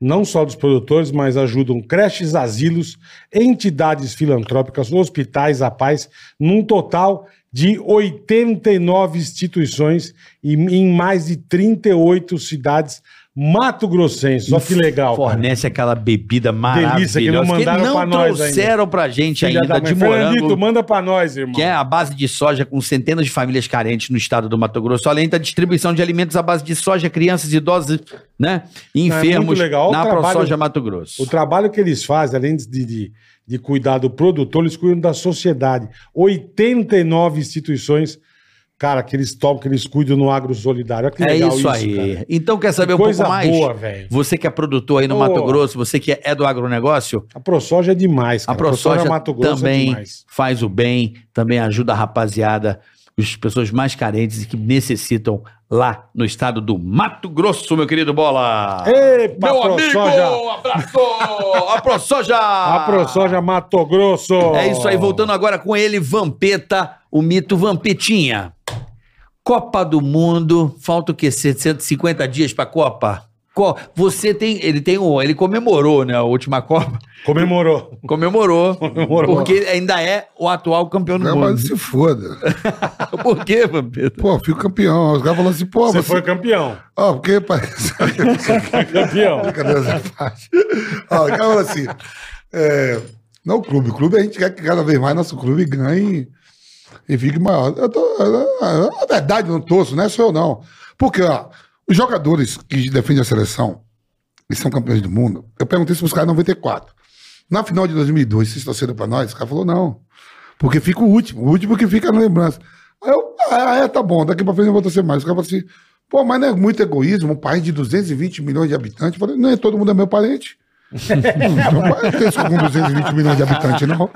não só dos produtores, mas ajudam creches, asilos, entidades filantrópicas, hospitais, a paz, num total de 89 instituições e em mais de 38 cidades mato-grossenses. Olha que legal. cara. Fornece aquela bebida maravilhosa Delícia que não mandaram não pra nós trouxeram pra gente Filha ainda da de mãe. Fernandito, morango. manda pra nós, irmão. Que é a base de soja com centenas de famílias carentes no estado do Mato Grosso, além da distribuição de alimentos à base de soja, crianças, idosos, né? E Não, é enfermos muito legal. Na trabalho- ProSoja Mato Grosso. O trabalho que eles fazem, além de, de, de cuidar do produtor, eles cuidam da sociedade. 89 instituições, cara, que eles tomam, que eles cuidam no agro solidário. Olha que É legal isso, aí. cara. Então quer saber um Coisa pouco mais? boa, velho. Você que é produtor aí no Pô. Mato Grosso, você que é do agronegócio, A ProSoja é demais, a cara. ProSoja Mato Grosso é também demais. faz o bem, também ajuda a rapaziada, as pessoas mais carentes e que necessitam lá no estado do Mato Grosso, meu querido Bola. Epa, meu ProSoja. amigo, abraço! a ProSoja! A ProSoja Mato Grosso. É isso aí, voltando agora com ele, Vampeta, o mito Vampetinha. Copa do Mundo, falta o quê? 750 dias pra Copa? Co- Você tem, ele tem um, ele comemorou, né, a última Copa, Comemorou. comemorou, Comemorou. porque ainda é o atual campeão do Não, mundo. mas se foda. Por quê, Vampeta? Pô, fico campeão. Os caras falam assim, pô, Você você. foi campeão. Ó, porque parece. Campeão. Brincadeira essa parte. Ó, o cara fala assim. É, não o clube. O clube a gente quer que cada vez mais nosso clube ganhe e fique maior. Eu tô, a verdade, não torço, não é só eu, não. Porque, ó, os jogadores que defendem a seleção e são campeões do mundo, eu perguntei se os caras em 94. Na final de 2002, vocês torceram pra nós? O cara falou, não. Porque fica o último. O último que fica na lembrança. Aí eu, ah, é, tá bom, daqui pra frente eu vou torcer mais. Os caras falaram assim, pô, mas não é muito egoísmo, um país de 220 milhões de habitantes. Eu falei, não é todo mundo é meu parente. Meu pai não tem isso com 220 milhões de habitantes, não.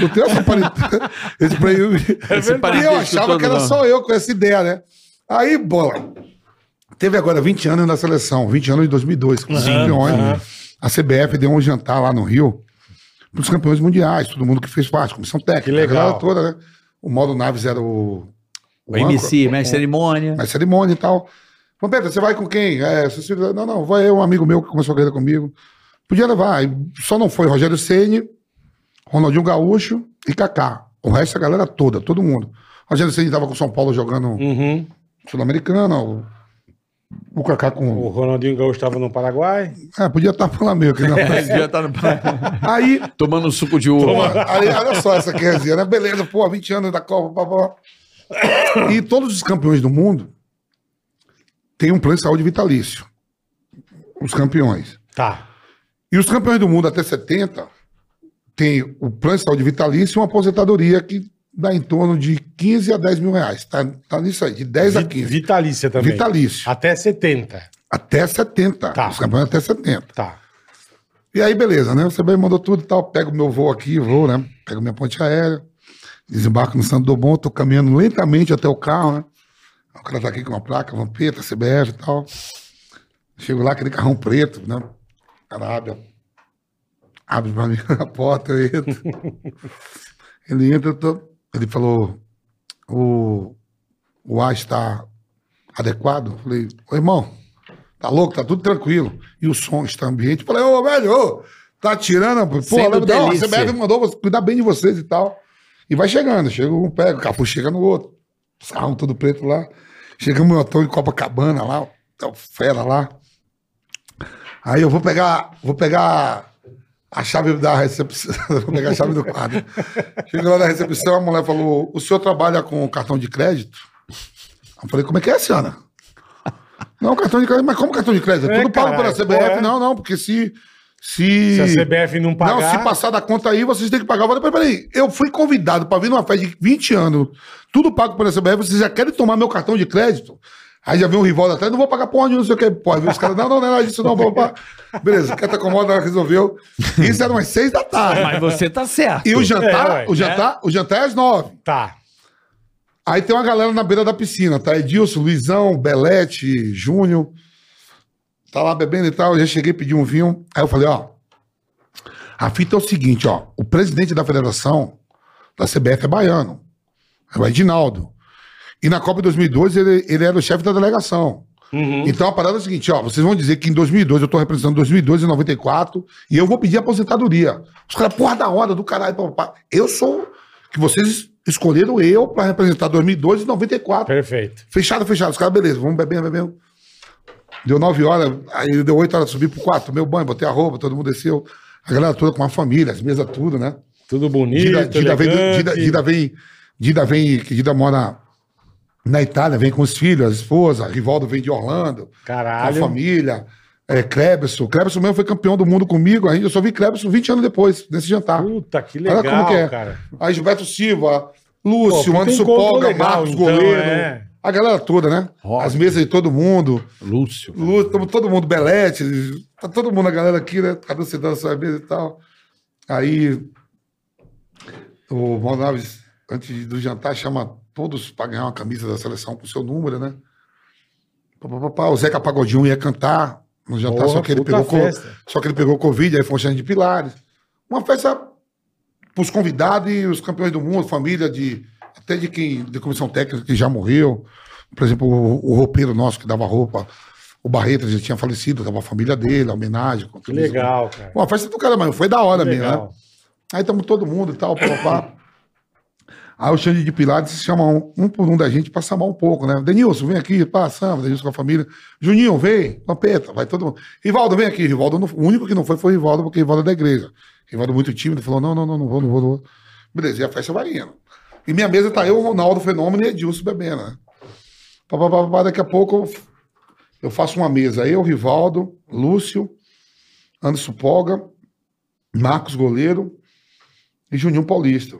Eu tenho essa parentela. Esse eu, Esse e eu achava que era não. só eu com essa ideia, né? Aí, bola. Teve agora 20 anos na seleção, 20 anos de 2002, com os campeões. A CBF deu um jantar lá no Rio para os campeões mundiais, todo mundo que fez parte, comissão técnica, Que legal. a galera toda, né? O Mauro Naves era o. O MC, mestre cerimônia. Mais cerimônia e tal. Falei, Pedro, você vai com quem? É, não, não, vai eu, um amigo meu que começou a carreira comigo. Podia levar. Só não foi Rogério Ceni, Ronaldinho Gaúcho e Kaká. O resto, a galera toda, todo mundo. Rogério Ceni estava com o São Paulo jogando Uhum. Sul-Americana, o, o Kaká O com. Ronaldinho Gaúcho estava no Paraguai. É, podia estar por lá meio. Que não. Já tá no... Aí, tomando suco de uva. aí, olha só essa querzinha, né? Beleza, pô, 20 anos da Copa, pá, pá. E todos os campeões do mundo têm um plano de saúde vitalício. Os campeões. Tá. E os campeões do mundo até 70 têm o plano de saúde vitalício e uma aposentadoria que dá em torno de 15 a 10 mil reais. Tá, tá nisso aí, de 10 a Vi- 15. Vitalícia também. Vitalício. Até 70. Até 70. Tá. Os campeões até 70. Tá. E aí, beleza, né? O CBI mandou tudo e tal. Pego meu voo aqui, vou, né? Pego minha ponte aérea, desembarco no Santo Dobon, tô caminhando lentamente até o carro, né? O cara tá aqui com uma placa, Vampeta, CBF e tal. Chego lá, aquele carrão preto, né? Cara abre, pra mim a porta, eu entro. Ele entra, tô. Ele falou, o, o ar está adequado? Eu falei, ô irmão, tá louco? Tá tudo tranquilo. E o som está ambiente? Eu falei, ô velho, ô, tá tirando? Pô, Sendo lembra, não, a. CBF mandou cuidar bem de vocês e tal. E vai chegando, chega um pega, o Cafu chega no outro. Os carros tudo preto lá. Chegamos no hotel em Copacabana lá, o fera lá. Aí eu vou pegar, vou pegar a chave da recepção, vou pegar a chave do quarto. Chego lá na recepção, a mulher falou: o senhor trabalha com cartão de crédito? Eu falei, como é que é, senhora? Não, cartão de crédito, mas como cartão de crédito? É É, tudo pago pela CBF? é. Não, não, porque se. Se, Se a CBF não pagar. não, se passar da conta aí, vocês têm que pagar. Eu falei, peraí, eu fui convidado pra vir numa festa de 20 anos, tudo pago pela CBF, vocês já querem tomar meu cartão de crédito? Aí já vem um rival atrás, não vou pagar porra nenhuma, não sei o que. Pô, aí os caras, não, não, não é isso não, vou pagar. Beleza, quer tá acomoda, resolveu. Isso era umas seis da tarde. Mas você tá certo. E o jantar, É, ué, o jantar, o jantar é às nove. Tá. Aí tem uma galera na beira da piscina, tá? Edilson, Luizão, Belete, Júnior. Tá lá bebendo e tal. Eu já cheguei, pedi um vinho. Aí eu falei, ó. A fita é o seguinte, ó. O presidente da federação da CBF é baiano. É o Edinaldo. E na Copa de 2002 ele, ele era o chefe da delegação. Uhum. Então a parada é a seguinte, ó, vocês vão dizer que em 2002 eu tô representando 2002 e 94 e eu vou pedir aposentadoria. Os caras, porra da hora, do caralho, papá. Eu sou que vocês escolheram eu pra representar 2002 e 94. Perfeito. Fechado, fechado. Os caras, beleza, vamos beber, beber. Deu nove horas, aí deu oito horas, subi pro quarto, tomei o banho, botei a roupa, todo mundo desceu. A galera toda com a família, as mesas tudo, né? Tudo bonito. Dida, Dida vem, Dida. Dida vem, Dida vem, que Dida mora na Itália, vem com os filhos, a esposa, Rivaldo vem de Orlando, com a Caralho. família, é, Kleberson. Kleberson mesmo foi campeão do mundo comigo, aí eu só vi Kleberson 20 anos depois, nesse jantar. Puta, que Olha legal, como que é. cara. Aí Gilberto Silva, Pô, Lúcio, puta Anderson Polga, legal, Marcos então, Goleiro, é. a galera toda, né? Óbvio. As mesas de todo mundo. Lúcio. Lúcio, todo mundo, Belete, tá todo mundo, a galera aqui, né? Cada um sentando na sua mesa e tal. Aí o Mauro Naves, antes do jantar, chama todos para ganhar uma camisa da seleção com o seu número, né? Pá, pá, pá. O Zeca Pagodinho ia cantar no jantar, Porra, só que ele pegou festa. só que ele pegou Covid, aí foi um chão de pilares. Uma festa pros convidados e os campeões do mundo, família de até de quem de comissão técnica que já morreu. Por exemplo, o, o roupeiro nosso que dava roupa, o Barreto já tinha falecido, dava a família dele, a homenagem. Que isso. legal, cara. Uma festa do cara, mas foi da hora Que mesmo, né? legal. Aí estamos todo mundo e tal, papapá. Aí o Xande de Pilares chama um, um por um da gente pra samar um pouco, né? Denilson, vem aqui, pá, samba, Denilson com a família. Juninho, vem, Pampeta, vai todo mundo. Rivaldo, vem aqui. Rivaldo, não- o único que não foi foi Rivaldo, porque Rivaldo é da igreja. Rivaldo muito tímido, falou, não, não, não, não vou, não vou, não vou. Beleza, e a festa vai indo. E minha mesa tá eu, Ronaldo Fenômeno e Edilson bebendo, né? Pá, pá, pá, pá, daqui a pouco eu, eu faço uma mesa. Eu, Rivaldo, Lúcio, Anderson Polga, Marcos Goleiro e Juninho Paulista.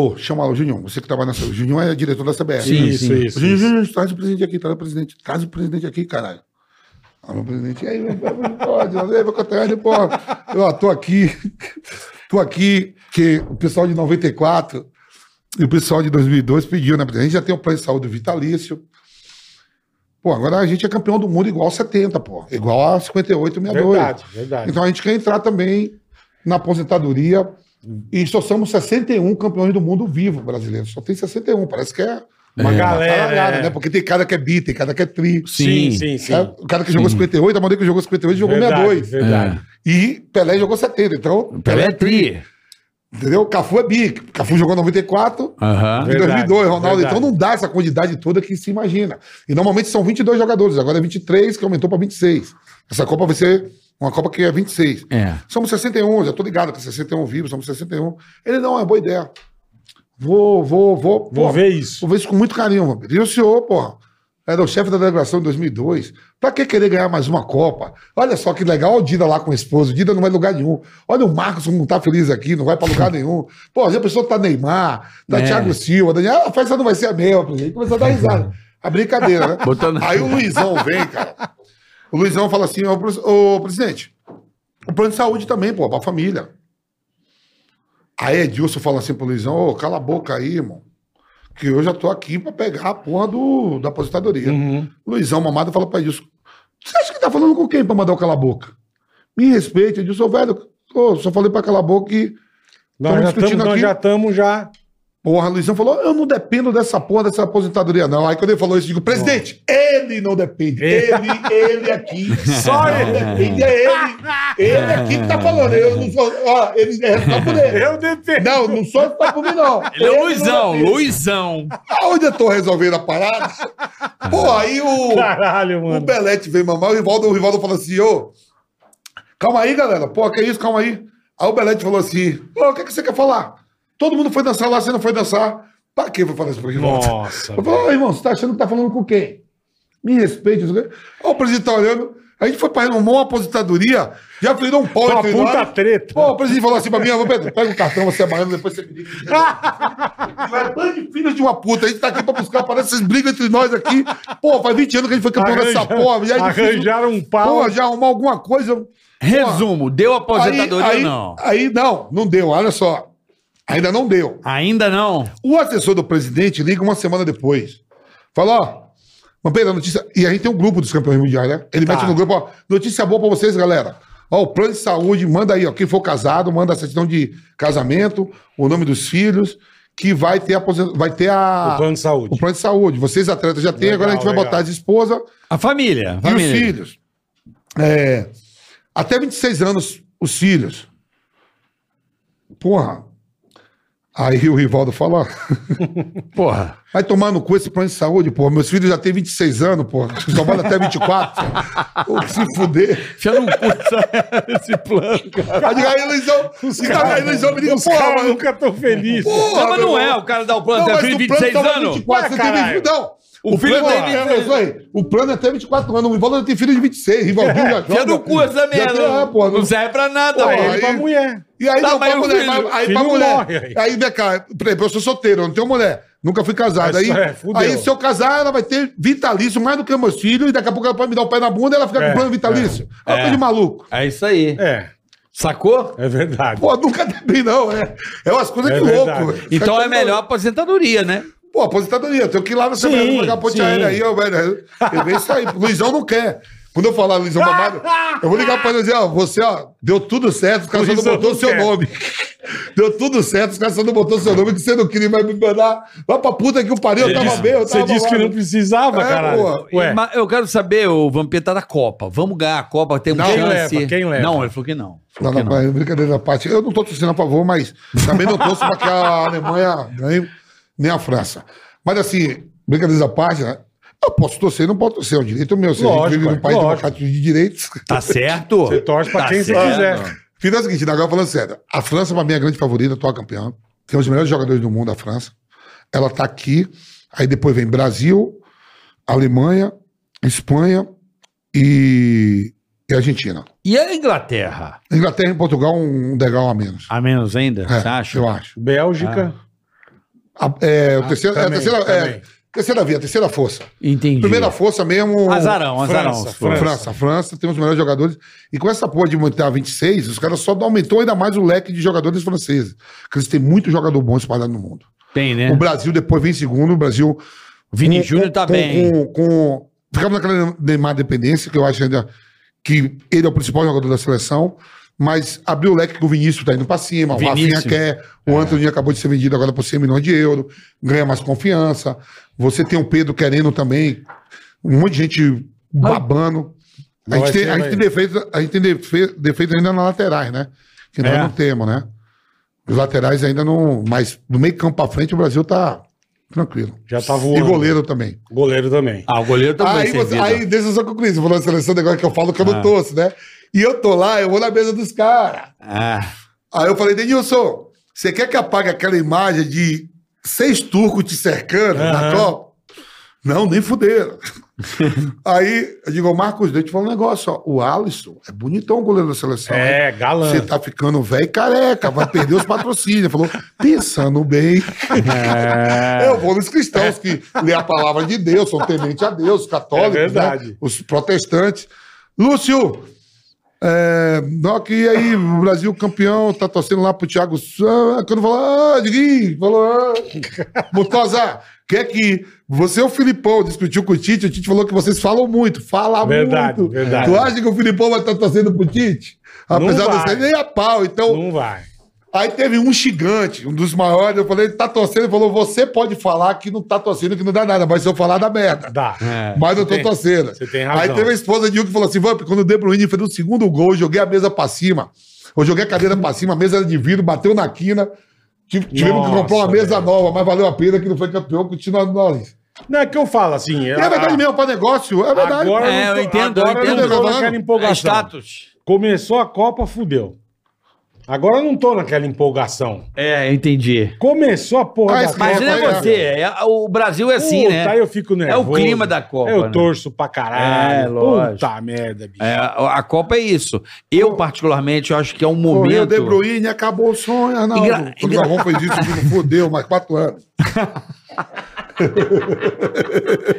Ô, chama lá o Juninho, você que trabalha na O Juninho é diretor da CBF. Sim, Isso, sim. isso. Juninho, isso. Juninho, traz o presidente aqui, traz o presidente. Traz o presidente aqui, caralho. Ah, meu presidente, e aí, meu- meu- pode, aí, meu conterrâneo, pô, eu ó, tô aqui, tô aqui, que o pessoal de 94 e o pessoal de 2002 pediu, né? A gente já tem o plano de saúde vitalício. Pô, agora a gente é campeão do mundo igual a 70, pô. Igual a 58, 62. Verdade, verdade. Então a gente quer entrar também na aposentadoria. E só somos 61 campeões do mundo vivo brasileiro. Só tem 61. Parece que é Uma galera, caralhada, é. né? Porque tem cara que é bi, tem cara que é tri. Sim, Sim, sim, sim. É, O cara que jogou 58, a Madeira que jogou 58 jogou Verdade, 62. Verdade. E Pelé jogou 70. Então, Pelé é tri. Entendeu? Cafu é bi. Cafu jogou 94 Aham. em Verdade, 2002, Ronaldo. verdade. Então não dá essa quantidade toda que se imagina. E normalmente são 22 jogadores. Agora é 23, que aumentou para 26. Essa Copa vai ser uma Copa que é 26. É. Somos 61, já tô ligado que 61 vivos, somos 61. Ele não, é boa ideia. Vou, vou, vou. Vou ver isso. Vou ver isso com muito carinho. E o senhor, porra, era o chefe da delegação em 2002. Pra que querer ganhar mais uma Copa? Olha só que legal o Dida lá com o esposo. O Dida não vai em lugar nenhum. Olha o Marcos não tá feliz aqui, não vai pra lugar nenhum. Pô, já pensou que tá Neymar, tá É. Thiago Silva, Daniel, a festa não vai ser a mesma, presidente. Começou a dar risada. A brincadeira, né? Botando- Aí o Luizão vem, cara. O Luizão fala assim, ô, ô, presidente, o plano de saúde também, pô, pra família. Aí Edilson fala assim pro Luizão, ô, cala a boca aí, irmão. Que eu já tô aqui pra pegar a porra do, da aposentadoria. Uhum. Luizão mamado fala pra Edilson, você acha que tá falando com quem pra mandar o cala a boca? Me respeite, Edilson, velho, ô, só falei pra calar a boca que Nós já estamos, nós já estamos já. Porra, Luizão falou: eu não dependo dessa porra, dessa aposentadoria, não. Aí quando ele falou isso, eu digo, presidente, ele não depende. Ele, ele aqui. Só ele depende. É ele. Ele aqui que tá falando. Eu não sou. Ó, ele é só por ele. Eu dependo. Não, não sou só por mim, não. Ele é o Luizão. Luizão. Aonde eu tô resolvendo a parada? Pô, aí o. Caralho, O mano. Belete veio mamar, o Rivaldo, o Rivaldo falou assim, ô, calma aí, galera. Pô, que isso, calma aí. Aí o Belete falou assim, ô, o que, que você quer falar? Todo mundo foi dançar lá, você não foi dançar. Pra que eu vou falar isso pro Rivaldo? Nossa. Eu falei, ô, irmão, você tá achando que tá falando com quem? Me respeite. sei o quê. Ó, o presidente tá olhando. A gente foi pra renomar uma aposentadoria, já virou um pau Uma entre puta nós. treta. Pô, o presidente falou assim pra mim, ô, Pedro, pega o cartão, você é baiano, depois você me liga. Vai bando de filhos de uma puta, a gente tá aqui pra buscar, parece essas brigas entre nós aqui. Pô, faz 20 anos que a gente foi campeão dessa Arranja- porra. Já é difícil. Arranjaram um pau. Pô, já arrumar alguma coisa. Resumo, deu aposentadoria aí, ou não? Aí não, não deu, olha só. Ainda não deu. Ainda não? O assessor do presidente liga uma semana depois. Fala, ó, mas pera, notícia. E a gente tem um grupo dos campeões mundiais, né? Ele Tá. mete no grupo, ó, notícia boa pra vocês, galera. Ó, o plano de saúde, manda aí, ó. Quem for casado, manda a certidão de casamento, o nome dos filhos, que vai ter a, vai ter a, O plano de saúde. o plano de saúde. Vocês, atletas, já têm, Legal, agora a gente vai legal. botar as esposas A família. a e os família. filhos. É, até 26 anos, os filhos. Porra. Aí o Rivaldo fala. Porra. Vai tomar no cu esse plano de saúde, porra. Meus filhos já têm 26 anos, porra. Só vale até 24. Ou se fuder. Enfia no cu essa- esse plano, cara. Aí, aí, Luizão. Diga, aí, Luizão, me liga, Os porra, caras mas- nunca tão felizes. porra, Não, mas não é. O cara dá o plano Não, até mas filho o de plano 26 tava anos. 24, Ué, você tem caralho. 20, não. O filho plano, tem é, 26. é aí. O plano é até 24 anos. O Rivaldo já tem filho de 26. Rivaldinho já Enfia joga. no cu essa Já merda. é, porra, Não serve pra nada, Pô, Aí- ele pra mulher. E aí Tá, não, pra o mulher, filho- aí filho pra não mulher. morre, aí. Aí, vem cá, por exemplo, eu sou solteiro, eu não tenho mulher. Nunca fui casado. Aí, é, aí, se eu casar, ela vai ter vitalício mais do que meus filhos, e daqui a pouco ela pode me dar o pé na bunda e ela fica É, com plano vitalício. É uma coisa de maluco. É isso aí. É, Sacou? é verdade. Pô, nunca teve, não. É, é umas coisas É de louco. verdade. Então é melhor a aposentadoria, né? Pô, aposentadoria. Eu tenho que ir lá na Sim, CBF pagar a ponte sim. aérea aí, ó, velho. Eu vejo isso aí. Luizão não quer. Quando eu falar Luizão Mamado, eu vou ligar pra ele e dizer, ó, você, ó, deu tudo certo, os caras só não botou o não seu quer. nome. Deu tudo certo, os caras só não botou o seu nome, que você não queria mais me mandar. Vai pra puta que o pariu, eu tava bem, eu Você tava disse que não precisava, É, caralho. Ué, Mas eu quero saber, o Vampeta da Copa. Vamos ganhar a Copa, temos Não, chance. quem leva? Quem leva? Não, ele falou que não. Não, que não, mas brincadeira da parte. Eu não tô torcendo a favor, mas também não torço pra que a Alemanha ganhe nem a França. Mas assim, brincadeira da parte, né? Eu posso torcer, não posso torcer, é um direito meu. Se a Lógico, gente vive é, num país lógico. democrático de direitos. Tá certo? Você torce pra Tá quem você certo. quiser. Fiz o seguinte, agora falando sério. A França, pra mim, é a grande favorita, atual campeã. Tem os melhores jogadores do mundo, a França. Ela tá aqui. Aí depois vem Brasil, Alemanha, Espanha e, e Argentina. E a Inglaterra? Inglaterra e Portugal, um degrau a menos. A menos ainda, É, você acha? Eu acho. Bélgica. A, é, o terceiro, é, a também, terceira, também. é, terceira via, terceira força. Entendi. Primeira força mesmo. Azarão, azarão. França. França. França. França tem os melhores jogadores. E com essa porra de montar 26, os caras só aumentou ainda mais o leque de jogadores franceses. Porque eles têm muito jogador bom espalhado no mundo. Tem, né? O Brasil depois vem em segundo. O Brasil. Vini com- Júnior tá com- bem. Com, com, ficamos naquela Neymar dependência, que eu acho ainda que ele é o principal jogador da seleção. Mas abriu o leque que o Vinícius tá indo pra cima, o Vinícius. Rafinha quer, o Anthony acabou de ser vendido agora por 100 milhões de euros, ganha mais confiança. Você tem o Pedro querendo também, um monte de gente babando. A Vai gente, tem, a gente tem defeito, a gente tem defe- defeito ainda nas laterais, né? Que nós É. não temos, né? Os laterais ainda não. Mas do meio campo pra frente o Brasil tá tranquilo. Já tá E voando. goleiro também. Goleiro também. Ah, o goleiro também Aí, você, aí deixa eu só concluir. Você falou da seleção agora que eu falo que eu Ah. não torço, né? E eu tô lá, eu vou na mesa dos caras. Ah, Aí eu falei, Denilson, você quer que apague aquela imagem de seis turcos te cercando na Aham. Copa? Não, nem fuderam. Aí eu digo, Marcos, deixa eu te falar um negócio, ó. O Alisson é bonitão o goleiro da seleção. É, galã. Você tá ficando velho e careca, vai perder os patrocínios. Falou, pensando bem. É. Eu vou nos cristãos que lê a palavra de Deus, são temente a Deus, católicos, É verdade. né? os protestantes. Lúcio, é, não, que aí o Brasil campeão, tá torcendo lá pro Thiago Santos. Quando falou, ah, Diguinho, falou, ah, Mutosa, quer que você e o Filipão discutiu com o Tite, o Tite falou que vocês falam muito, fala Verdade, muito. verdade. Tu acha que o Filipão vai estar torcendo pro Tite? Apesar de ser nem a pau, então Não vai. Aí teve um gigante, um dos maiores. Eu falei, tá torcendo. Ele falou: você pode falar que não tá torcendo, que não dá nada, mas se eu falar, dá merda. Dá. Mas eu tô tem- torcendo. você tem razão. Aí teve a esposa de um que falou assim: Vamp, quando o De Bruyne fez o segundo gol, eu joguei a mesa pra cima. Eu joguei a cadeira pra cima, a mesa era de vidro, bateu na quina. Tive- Tivemos que Nossa, comprar uma mesa velho. nova, mas valeu a pena que não foi campeão, continua nós. Não é que eu falo assim. E é verdade mesmo, pra negócio, é verdade. Agora É, não eu tô- entendo, eu agora entendo. não tô Tô falando. naquela É empolgação. status. Começou a Copa, fudeu. Agora eu não tô naquela empolgação. É, eu entendi. Começou a porra Ah, da Copa. Mas não aí, é né? você, é- o Brasil é assim, Puta, né? Aí eu fico nervoso. clima da Copa, Eu né? torço pra caralho. É, lógico. Puta merda, bicho. É, a a Copa é isso. Eu, particularmente, eu acho que é um Correu momento. De Bruyne, acabou o sonho, Arnaldo. Engra- Quando o engra- Galvão fez isso, não fodeu, mais quatro anos.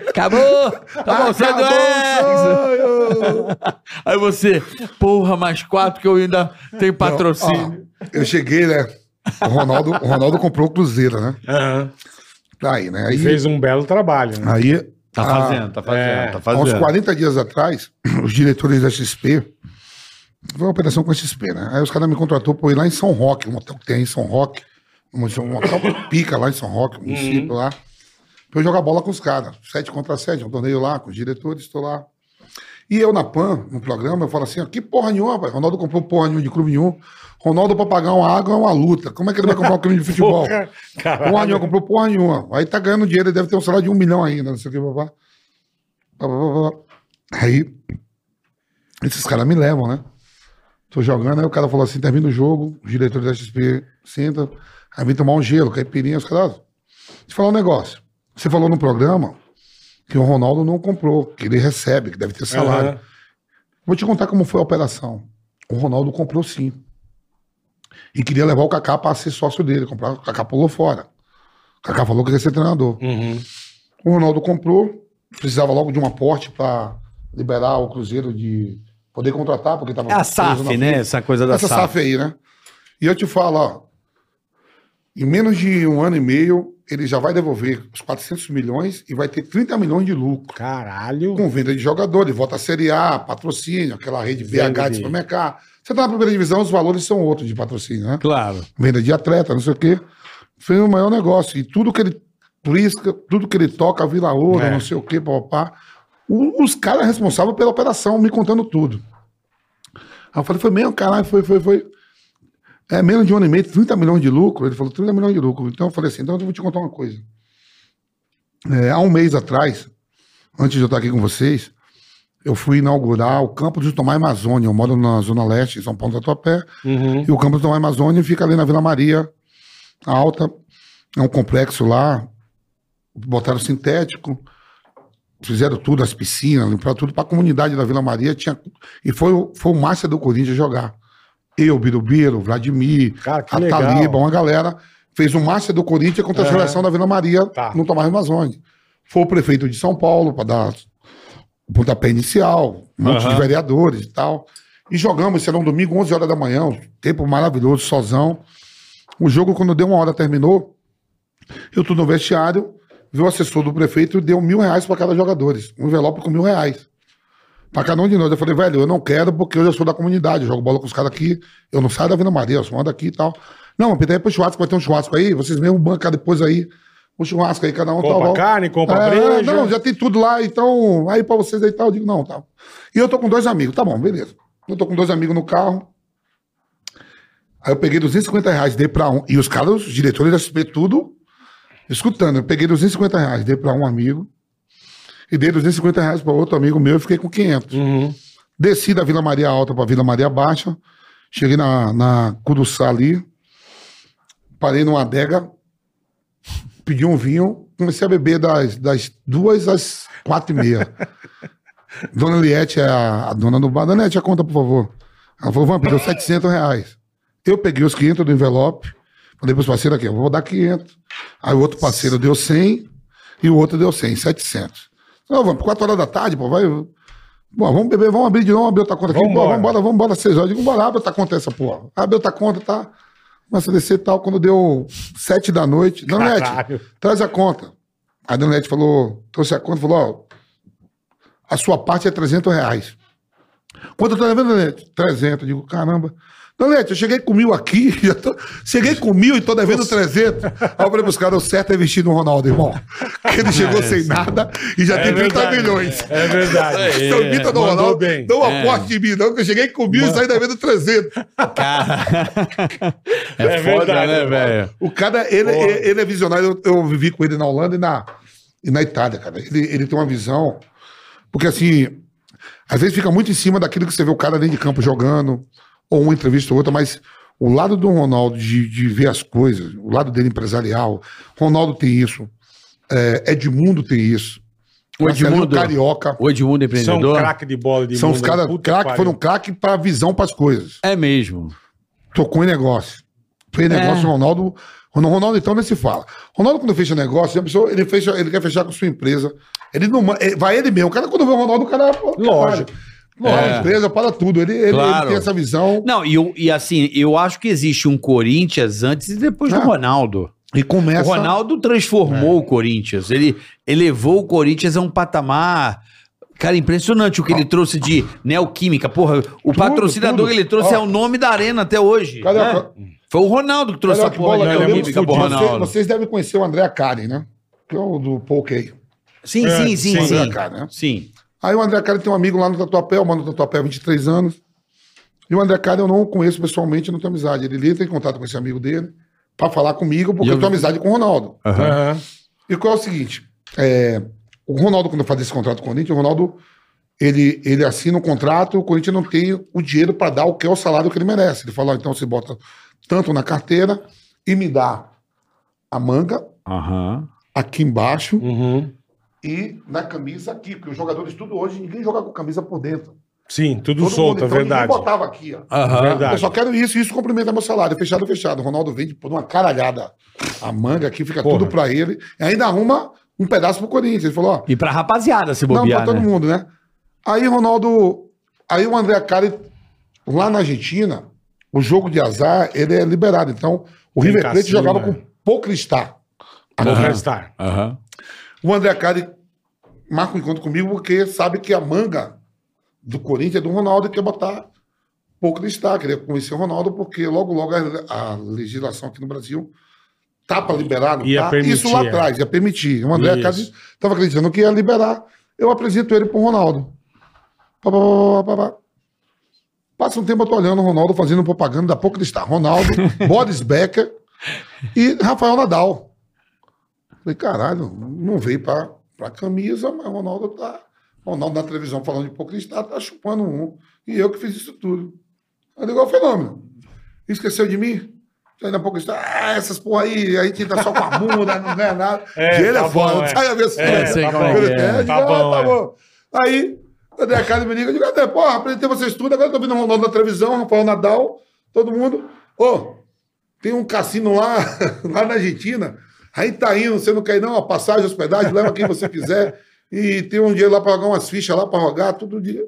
Acabou! É Acabou do o sonho! Aí você, porra, mais quatro que eu ainda tenho patrocínio. Ó, eu cheguei, né? O Ronaldo, o Ronaldo comprou o Cruzeiro, né? Aham. Aí, né? Aí, Fez um belo trabalho, né? aí Tá fazendo, tá fazendo, é, tá Há uns fazendo. 40 dias atrás, os diretores da XP. Foi uma operação com a XP, né? Aí os caras me contratou pra eu ir lá em São Roque, um hotel que tem aí em São Roque. Um hotel pica lá em São Roque, um município lá. Pra eu jogar bola com os caras. Sete contra sete, um torneio lá, com os diretores, estou lá. E eu na PAN, no programa, eu falo assim: ó, que porra nenhuma, rapaz. Ronaldo comprou porra nenhuma de clube nenhum. Ronaldo, pra pagar uma água, é uma luta. Como é que ele vai comprar um clube de futebol? Porra, Porra caralho. nenhuma, comprou porra nenhuma. Aí tá ganhando dinheiro, ele deve ter um salário de um milhão ainda, não sei o que, papá. Pá, pá, pá, pá. Aí, esses caras me levam, né? Tô jogando, aí o cara falou assim: termina o jogo, o diretor da XP senta, aí vem tomar um gelo, caipirinha, os caras. Deixa eu falar um negócio. Você falou no programa que o Ronaldo não comprou, que ele recebe, que deve ter salário. Aham. Vou te contar como foi a operação. O Ronaldo comprou sim. E queria levar o Kaká para ser sócio dele. Comprar, o Kaká pulou fora. O Kaká falou que queria ser treinador. Uhum. O Ronaldo comprou, precisava logo de um aporte para liberar o Cruzeiro de poder contratar, porque estava É a SAF, né? Essa coisa da Essa SAF. SAF aí, né? E eu te falo, ó, em menos de um ano e meio, ele já vai devolver os 400 milhões e vai ter 30 milhões de lucro. Caralho. Com venda de jogadores, volta a Série A, patrocínio, aquela rede BH de supermercado. Você tá na primeira divisão, os valores são outros de patrocínio, né? Claro. Venda de atleta, não sei o quê. Foi o maior negócio. E tudo que ele prisca, tudo que ele toca, Vila Ouro, É. não sei o quê, papá. Os caras responsáveis pela operação, me contando tudo. Aí eu falei, foi mesmo, caralho, foi, foi, foi. É menos de um ano e meio, 30 milhões de lucro. Ele falou, 30 milhões de lucro. Então eu falei assim, então eu vou te contar uma coisa. É, há um mês atrás, antes de eu estar aqui com vocês, eu fui inaugurar o campo do Tomás Amazônia. Eu moro na Zona Leste, em São Paulo do Tatuapé. Uhum. E o campo do Tomás Amazônia fica ali na Vila Maria Alta. É um complexo lá. Botaram sintético. Fizeram tudo, as piscinas, limparam tudo para a comunidade da Vila Maria. Tinha, e foi, foi o Márcia do Corinthians jogar. Eu, Birubiru, Vladimir, Cara, que a legal. Taliba, uma galera. Fez o Márcia do Corinthians contra a Aham. seleção da Vila Maria Tá. no Tomás Amazônia. Foi o prefeito de São Paulo para dar o pontapé inicial, um monte Aham. de vereadores e tal. E jogamos, era um domingo, 11 horas da manhã, um tempo maravilhoso, sozão. O jogo, quando deu uma hora, terminou. Eu tô no vestiário, vi o assessor do prefeito e deu mil reais para cada jogador. Um envelope com mil reais. Para cada um de nós. Eu falei, velho, eu não quero porque eu já sou da comunidade, jogo bola com os caras aqui, eu não saio da Vila Maria, eu sou daqui e tal. Não, Peter, aí pro churrasco, vai ter um churrasco aí, vocês mesmo bancam depois aí, o churrasco aí, cada um Compra tal. carne, compra É, breja. Não, já tem tudo lá, então, aí pra vocês aí tal, eu digo, não, tá. E eu tô com dois amigos, tá bom, beleza. Eu tô com dois amigos no carro. Aí eu peguei 250 reais, dei pra um. E os caras, os diretores da SP, tudo escutando. Eu peguei 250 reais, dei pra um amigo. E dei 250 reais pra outro amigo meu e fiquei com 500. Uhum. Desci da Vila Maria Alta pra Vila Maria Baixa. Cheguei na, na Curuçá ali. Parei numa adega. Pedi um vinho. Comecei a beber das, das duas às quatro e meia. Dona Liette é a, a dona do bar. Dona Liette, a conta, por favor. Ela falou, vamos, deu 700 reais. Eu peguei os 500 do envelope. Falei pros parceiros aqui, eu vou dar 500. Aí o outro parceiro deu 100 e o outro deu 100, 700. Não, vamos, 4 horas da tarde, pô, vai. Pô, vamos beber, vamos abrir de novo, abrir outra conta aqui. Pô, vamos embora, vamos embora, 6 horas. Eu digo, bora, abre outra conta essa, porra. Abre outra conta, tá? Começa a descer e tal. Quando deu 7 da noite, Dona Nete, Caralho. traz a conta. A Dona Nete falou, trouxe a conta falou, ó, a sua parte é 300 reais. Quanto eu tô devendo, Dona Nete? 300. Eu digo, caramba. Danete, eu cheguei com mil aqui, já tô- cheguei com mil e tô devendo 300. Aí eu falei pros caras, o certo é investir no Ronaldo, irmão. Que ele chegou sem nada e já É tem 30 verdade. milhões. É verdade. Então, no mandou Ronaldo, bem. não aposte em mim, não, que eu cheguei com mil e saí devendo 300. Cara. É, É foda, verdade, né, velho? O cara, ele, Porra. ele, ele é visionário. Eu, eu vivi com ele na Holanda e na, e na Itália, cara. Ele, ele tem uma visão. Porque, assim, às vezes fica muito em cima daquilo que você vê o cara dentro de campo jogando, ou uma entrevista ou outra, mas o lado do Ronaldo de, de ver as coisas, o lado dele empresarial, Ronaldo tem isso, é, Edmundo tem isso. O Edmundo- Carioca. O Edmundo São empreendedor? craque de bola de São os caras puta craque, foram craque para visão para as coisas. É mesmo. tocou em negócio. Fez negócio, o Ronaldo. O Ronaldo, então, nem se fala. Ronaldo, quando fecha negócio, pessoa, ele, fecha, ele quer fechar com sua empresa. Ele não. ma- é, Vai ele mesmo. O cara, quando vê o Ronaldo, o cara. pô, Lógico. Lógico, É. empresa, para tudo. Ele, ele, Claro. ele tem essa visão Não, e, e assim, eu acho que existe um Corinthians antes e depois do Ah. Ronaldo. e começa. O Ronaldo transformou o Corinthians. Ele elevou o Corinthians a um patamar. Cara, impressionante o que ele trouxe de neoquímica. Porra, o patrocinador tudo. que ele trouxe Ó. é o nome da arena até hoje. Carioca, né? Foi o Ronaldo que trouxe Carioca, essa porra bola, de neoquímica pro vocês, Ronaldo. vocês devem conhecer o André Karen, né? Que é o do Poké. Sim, É, sim, sim, sim. sim. André Karen, né? Sim. Aí o André Karen tem um amigo lá no Tatuapé, eu moro no Tatuapé há 23 anos. E o André Karen eu não o conheço pessoalmente, não tenho amizade. Ele entra em contato com esse amigo dele pra falar comigo, porque E eu- eu tenho amizade com o Ronaldo. Aham. E qual é o seguinte? é, o Ronaldo, quando faz esse contrato com o Corinthians, o Ronaldo ele, ele assina um contrato, o Corinthians não tem o dinheiro para dar o que é o salário que ele merece. Ele fala, ó, então você bota tanto na carteira e me dá a manga Aham. aqui embaixo Uhum. E na camisa aqui, porque os jogadores tudo hoje, ninguém joga com camisa por dentro. Sim, tudo Todo solto, mundo, é então, verdade. Botava aqui, ó. Aham. Verdade. Eu só quero isso, isso complementa meu salário. Fechado, fechado. O Ronaldo vende por uma caralhada. A manga aqui fica Porra. tudo pra ele. E ainda arruma um pedaço pro Corinthians. Ele falou, ó, E pra rapaziada se não, bobear, pra todo né? mundo, né? Aí o Ronaldo. Aí o André Cari, lá na Argentina, o jogo de azar, ele é liberado. Então, o Tem River Plate jogava né? com pouco estar. Vou Aham. O André Cari marca um encontro comigo porque sabe que a manga do Corinthians é do Ronaldo e quer botar pouco destaque. Queria conhecer o Ronaldo porque logo, logo a, a legislação aqui no Brasil tá para liberar, não Ia tá? permitir, Isso lá é. atrás, ia permitir. O André. Cari estava acreditando que ia liberar. Eu apresento ele pro Ronaldo. Pá, pá, pá, pá, pá, pá. Passa um tempo eu tô olhando o Ronaldo fazendo propaganda da pouco destaque. Ronaldo, Boris Becker e Rafael Nadal. Falei, caralho, não veio pra, pra camisa, mas o Ronaldo tá. Ronaldo na televisão falando de pouco destaque, tá chupando um. E eu que fiz isso tudo. Digo, ó, fenômeno. Esqueceu de mim? Ainda pouco está, ah, essas porra aí, aí tenta só com a bunda, não ganha nada. É, e ele tá é foda, é. sai a ver É, sei tá é bom. que é. digo, Tá bom, tá é. bom. Aí, a casa do menino? Eu digo, cadê? Porra, apresentei vocês tudo, agora eu tô vendo o Ronaldo na televisão, Rafael Nadal, todo mundo. Ô, tem um cassino lá, lá na Argentina, aí tá indo, você não quer ir não, a passagem, hospedagem, leva quem você quiser, e tem um dinheiro lá pra jogar umas fichas lá pra rogar, todo dia.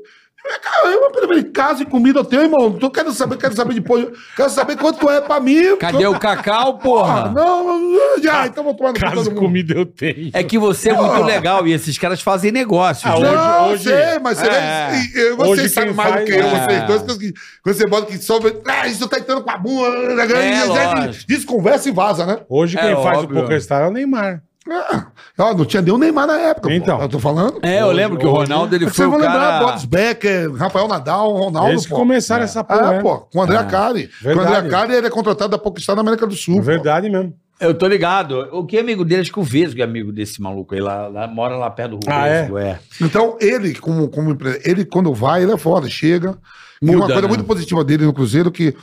Caramba, peraí, casa e comida eu tenho, irmão. Tô quero saber, quero saber depois. Quero saber quanto é pra mim. Cadê o Cacau, Ah, porra? não, já, então vou tomar no Casa e comida eu tenho. É que você é muito legal e esses caras fazem negócios. Ah, né? hoje- Não, hoje- sei, mas você, É. e- vocês Hoje sabem quem mais do faz- que eu, é. vocês dois, que você bota que sobe. Ah, isso tá entrando com a bunda. né, É, e- lógico. Desconversa e vaza, né? Hoje quem É faz óbvio. o PokerStar é o Neymar. Ah, ó, não tinha nem o Neymar na época. pô. Então. Eu tô falando. É, eu Hoje- lembro que o hoje- Ronaldo ele É foi vocês vão lembrar, cara. Boris Becker, Rafael Nadal, Ronaldo. Eles que pô. começaram essa porra. É, né? pô, com o André Cari. Com o Verdade. André Cari, ele é contratado da Pokestar na América do Sul. É pô. verdade mesmo. Eu tô ligado. O que é amigo dele? Acho que o Vesgo é amigo desse maluco aí. Lá, lá- mora lá perto do Ah, é? Vesgo, é. Então, ele, como, como empresa, ele, quando vai, ele é foda, chega. e Muda, uma coisa né? muito positiva dele no Cruzeiro que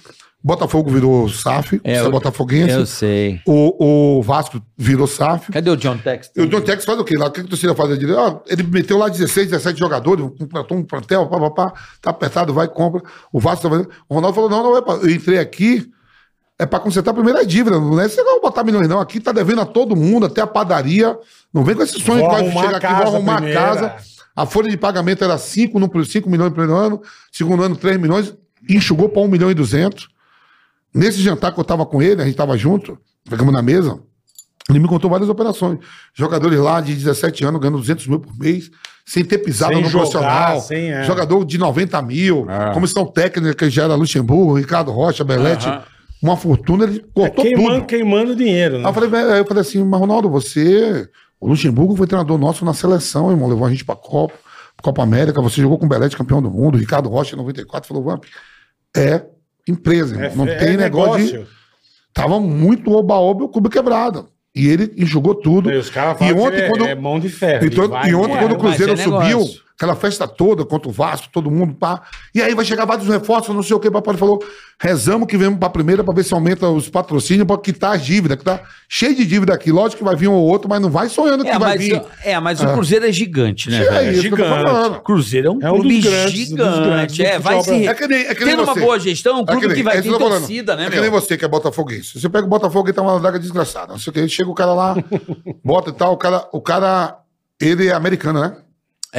Botafogo virou SAF, É, você é eu- botafoguense. Eu sei. O, o Vasco virou SAF. Cadê o John Tex? O John Tex faz o quê lá? O que, que o torcida faz? Ele, ó, ele meteu lá 16, 17 jogadores, um plantel, um plantel, pá, pá, pá, tá apertado, vai, compra. O Vasco tá fazendo. O Ronaldo falou: não, não, é pra- eu entrei aqui, é pra consertar a primeira dívida. Não é você vai botar milhões, não. Aqui tá devendo a todo mundo, até a padaria. Não vem com esse sonho Vou que vai chegar aqui, vou arrumar primeiro, a casa. é. A folha de pagamento era 5, no, 5 milhões no primeiro ano, segundo ano 3 milhões, enxugou para 1 milhão e 200. Nesse jantar que eu tava com ele, a gente tava junto, ficamos na mesa, Ele me contou várias operações. Jogadores lá de 17 anos ganhando 200 mil por mês, sem ter pisado Sem no jogar, profissional. sem, é. Jogador de 90 mil. É. Comissão técnica que já era Luxemburgo, Ricardo Rocha, Belete. Uma fortuna, ele cortou É queimando, tudo. queimando dinheiro, né? Aí eu falei, eu falei assim, mas Ronaldo, você. O Luxemburgo foi treinador nosso na seleção, irmão. Levou a gente pra Copa, Copa América. Você jogou com o Belete, campeão do mundo. Ricardo Rocha, em 94, falou, Vamp, é empresa, irmão. É, não é tem negócio de. Tava muito oba-oba e o clube quebrado. E ele enxugou tudo. E os caras E ontem, é- quando- é mão de ferro. Então, ele vai e ontem, quando o Cruzeiro é negócio. subiu, aquela festa toda contra o Vasco, todo mundo, pá. E aí vai chegar vários reforços, não sei o que. O papai falou: rezamos que vemos pra primeira pra ver se aumenta os patrocínios pra quitar as dívidas, que tá cheio de dívida aqui. Lógico que vai vir um ou outro, mas não vai sonhando que É, vai mas, vir. é, mas o Cruzeiro é gigante, né, É velho? isso que eu tô gigante. falando. O Cruzeiro é um É um clube dos grandes, dos gigante. grandes é, vai se. É que nem- é que nem Tendo uma você. boa gestão, um É clube que, nem- que vai é ter que torcida, né, É que meu? nem você que é botafoguense. Você pega o Botafogo e tá uma draga desgraçada. Não sei o que. Chega o cara lá, bota e tal. O cara, o cara, ele é americano, né?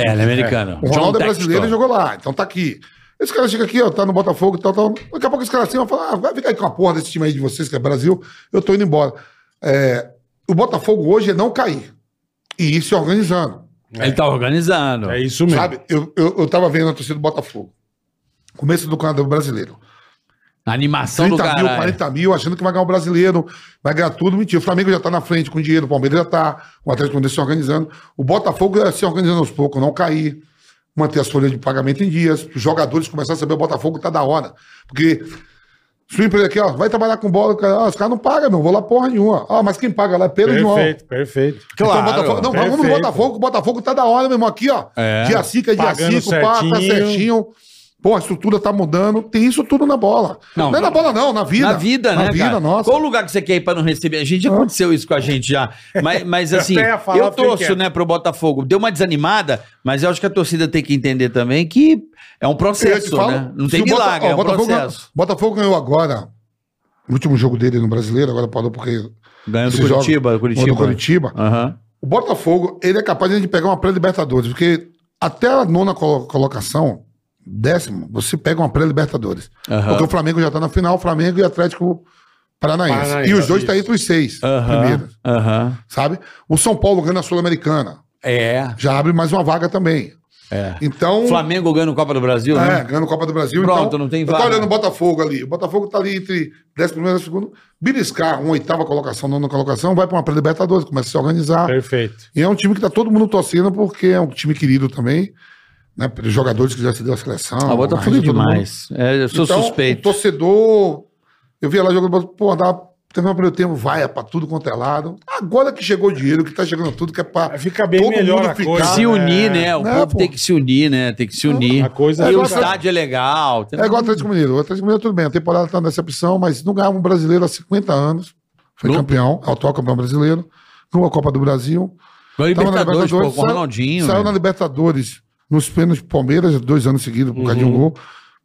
É, ele é americano. O Ronaldo é John brasileiro e jogou lá, então tá aqui. Esse cara chega aqui, ó, tá no Botafogo e tal, tal. Daqui a pouco esse cara assim vai falar: ah, vai ficar aí com a porra desse time aí de vocês, que é Brasil, eu tô indo embora. É, o Botafogo hoje é não cair e ir se organizando. Ele tá organizando. É isso mesmo. Sabe? Eu, eu, eu tava vendo a torcida do Botafogo. Começo do Campeonato Brasileiro. A animação do 30 mil, cara. 40 mil, achando que vai ganhar o brasileiro, vai ganhar tudo. Mentira. O Flamengo já tá na frente com dinheiro, o Palmeiras já tá, o Atlético Mineiro se organizando. O Botafogo é se organizando aos poucos, não cair, manter as folhas de pagamento em dias, os jogadores começarem a saber o Botafogo tá da hora. Porque sua empresa aqui, ó, vai trabalhar com bola, cara, ah, os caras não pagam, meu, vou lá porra nenhuma. Ah, mas quem paga lá é Pedro João. Perfeito, perfeito. Claro, Então, Botafogo, não, vamos no perfeito. Botafogo, o Botafogo tá da hora, meu irmão, aqui, ó. É. Dia 5 é dia Pagando 5, pá, tá certinho. Pô, a estrutura tá mudando, tem isso tudo na bola. Não, Não, é na bola, não, na vida. Na vida, na né, vida, cara? nossa. Qual lugar que você quer ir pra não receber? A gente já aconteceu isso com a gente já. Mas, mas assim, eu fiquei torço, né, pro Botafogo. Deu uma desanimada, mas eu acho que a torcida tem que entender também que é um Eu processo, falo, né? Não tem Bota- milagre, ó, é um Botafogo, processo. Botafogo ganhou agora, o último jogo dele no brasileiro, agora parou porque. Ganhou do Curitiba, do Curitiba. do Curitiba. Aham. O Botafogo, ele é capaz de pegar uma pré-Libertadores, porque até a nona colo- colocação, décimo, você pega uma pré-Libertadores. Aham. Porque o Flamengo já tá na final, Flamengo e Atlético Paranaense. Paranaense, e os dois isso. tá entre os seis Aham. primeiros, Aham. sabe? O São Paulo ganha a Sul-Americana. É. Já abre mais uma vaga também. É. Então. Flamengo ganhando Copa do Brasil, É, né? ganhando Copa do Brasil. Pronto, então, não tem Eu tô vaga. olhando o Botafogo ali. O Botafogo tá ali entre 10 primeiro e segundo. Beliscar, uma oitava colocação, nona colocação, vai para uma pré-libertadores, começa a se organizar. Perfeito. E é um time que tá todo mundo torcendo, porque é um time querido também, né? Jogadores que já se deu a seleção. Ah, o Botafogo é demais. É, eu sou Então, suspeito. O torcedor. Eu via lá jogando, pô, dá. Teve um primeiro tempo, vai, é pra tudo quanto é lado. Agora que chegou o dinheiro, que tá chegando tudo, que é pra. Fica bem todo melhor mundo a ficar. coisa. Se unir, É. né? O Né, povo pô? tem que se unir, né? Tem que se unir. A coisa e é o estádio é legal. Tem- É igual o Atlético Mineiro. O Atlético Mineiro, tudo bem. A temporada tá nessa decepção, mas não ganhava um brasileiro há 50 anos. Foi No- campeão, é o atual campeão brasileiro. Ganhou a Copa do Brasil. Ganhou Tava na Libertadores, pô, com o saiu- Ronaldinho. Saiu né? na Libertadores nos pênaltis do Palmeiras, dois anos seguidos, por causa de um gol.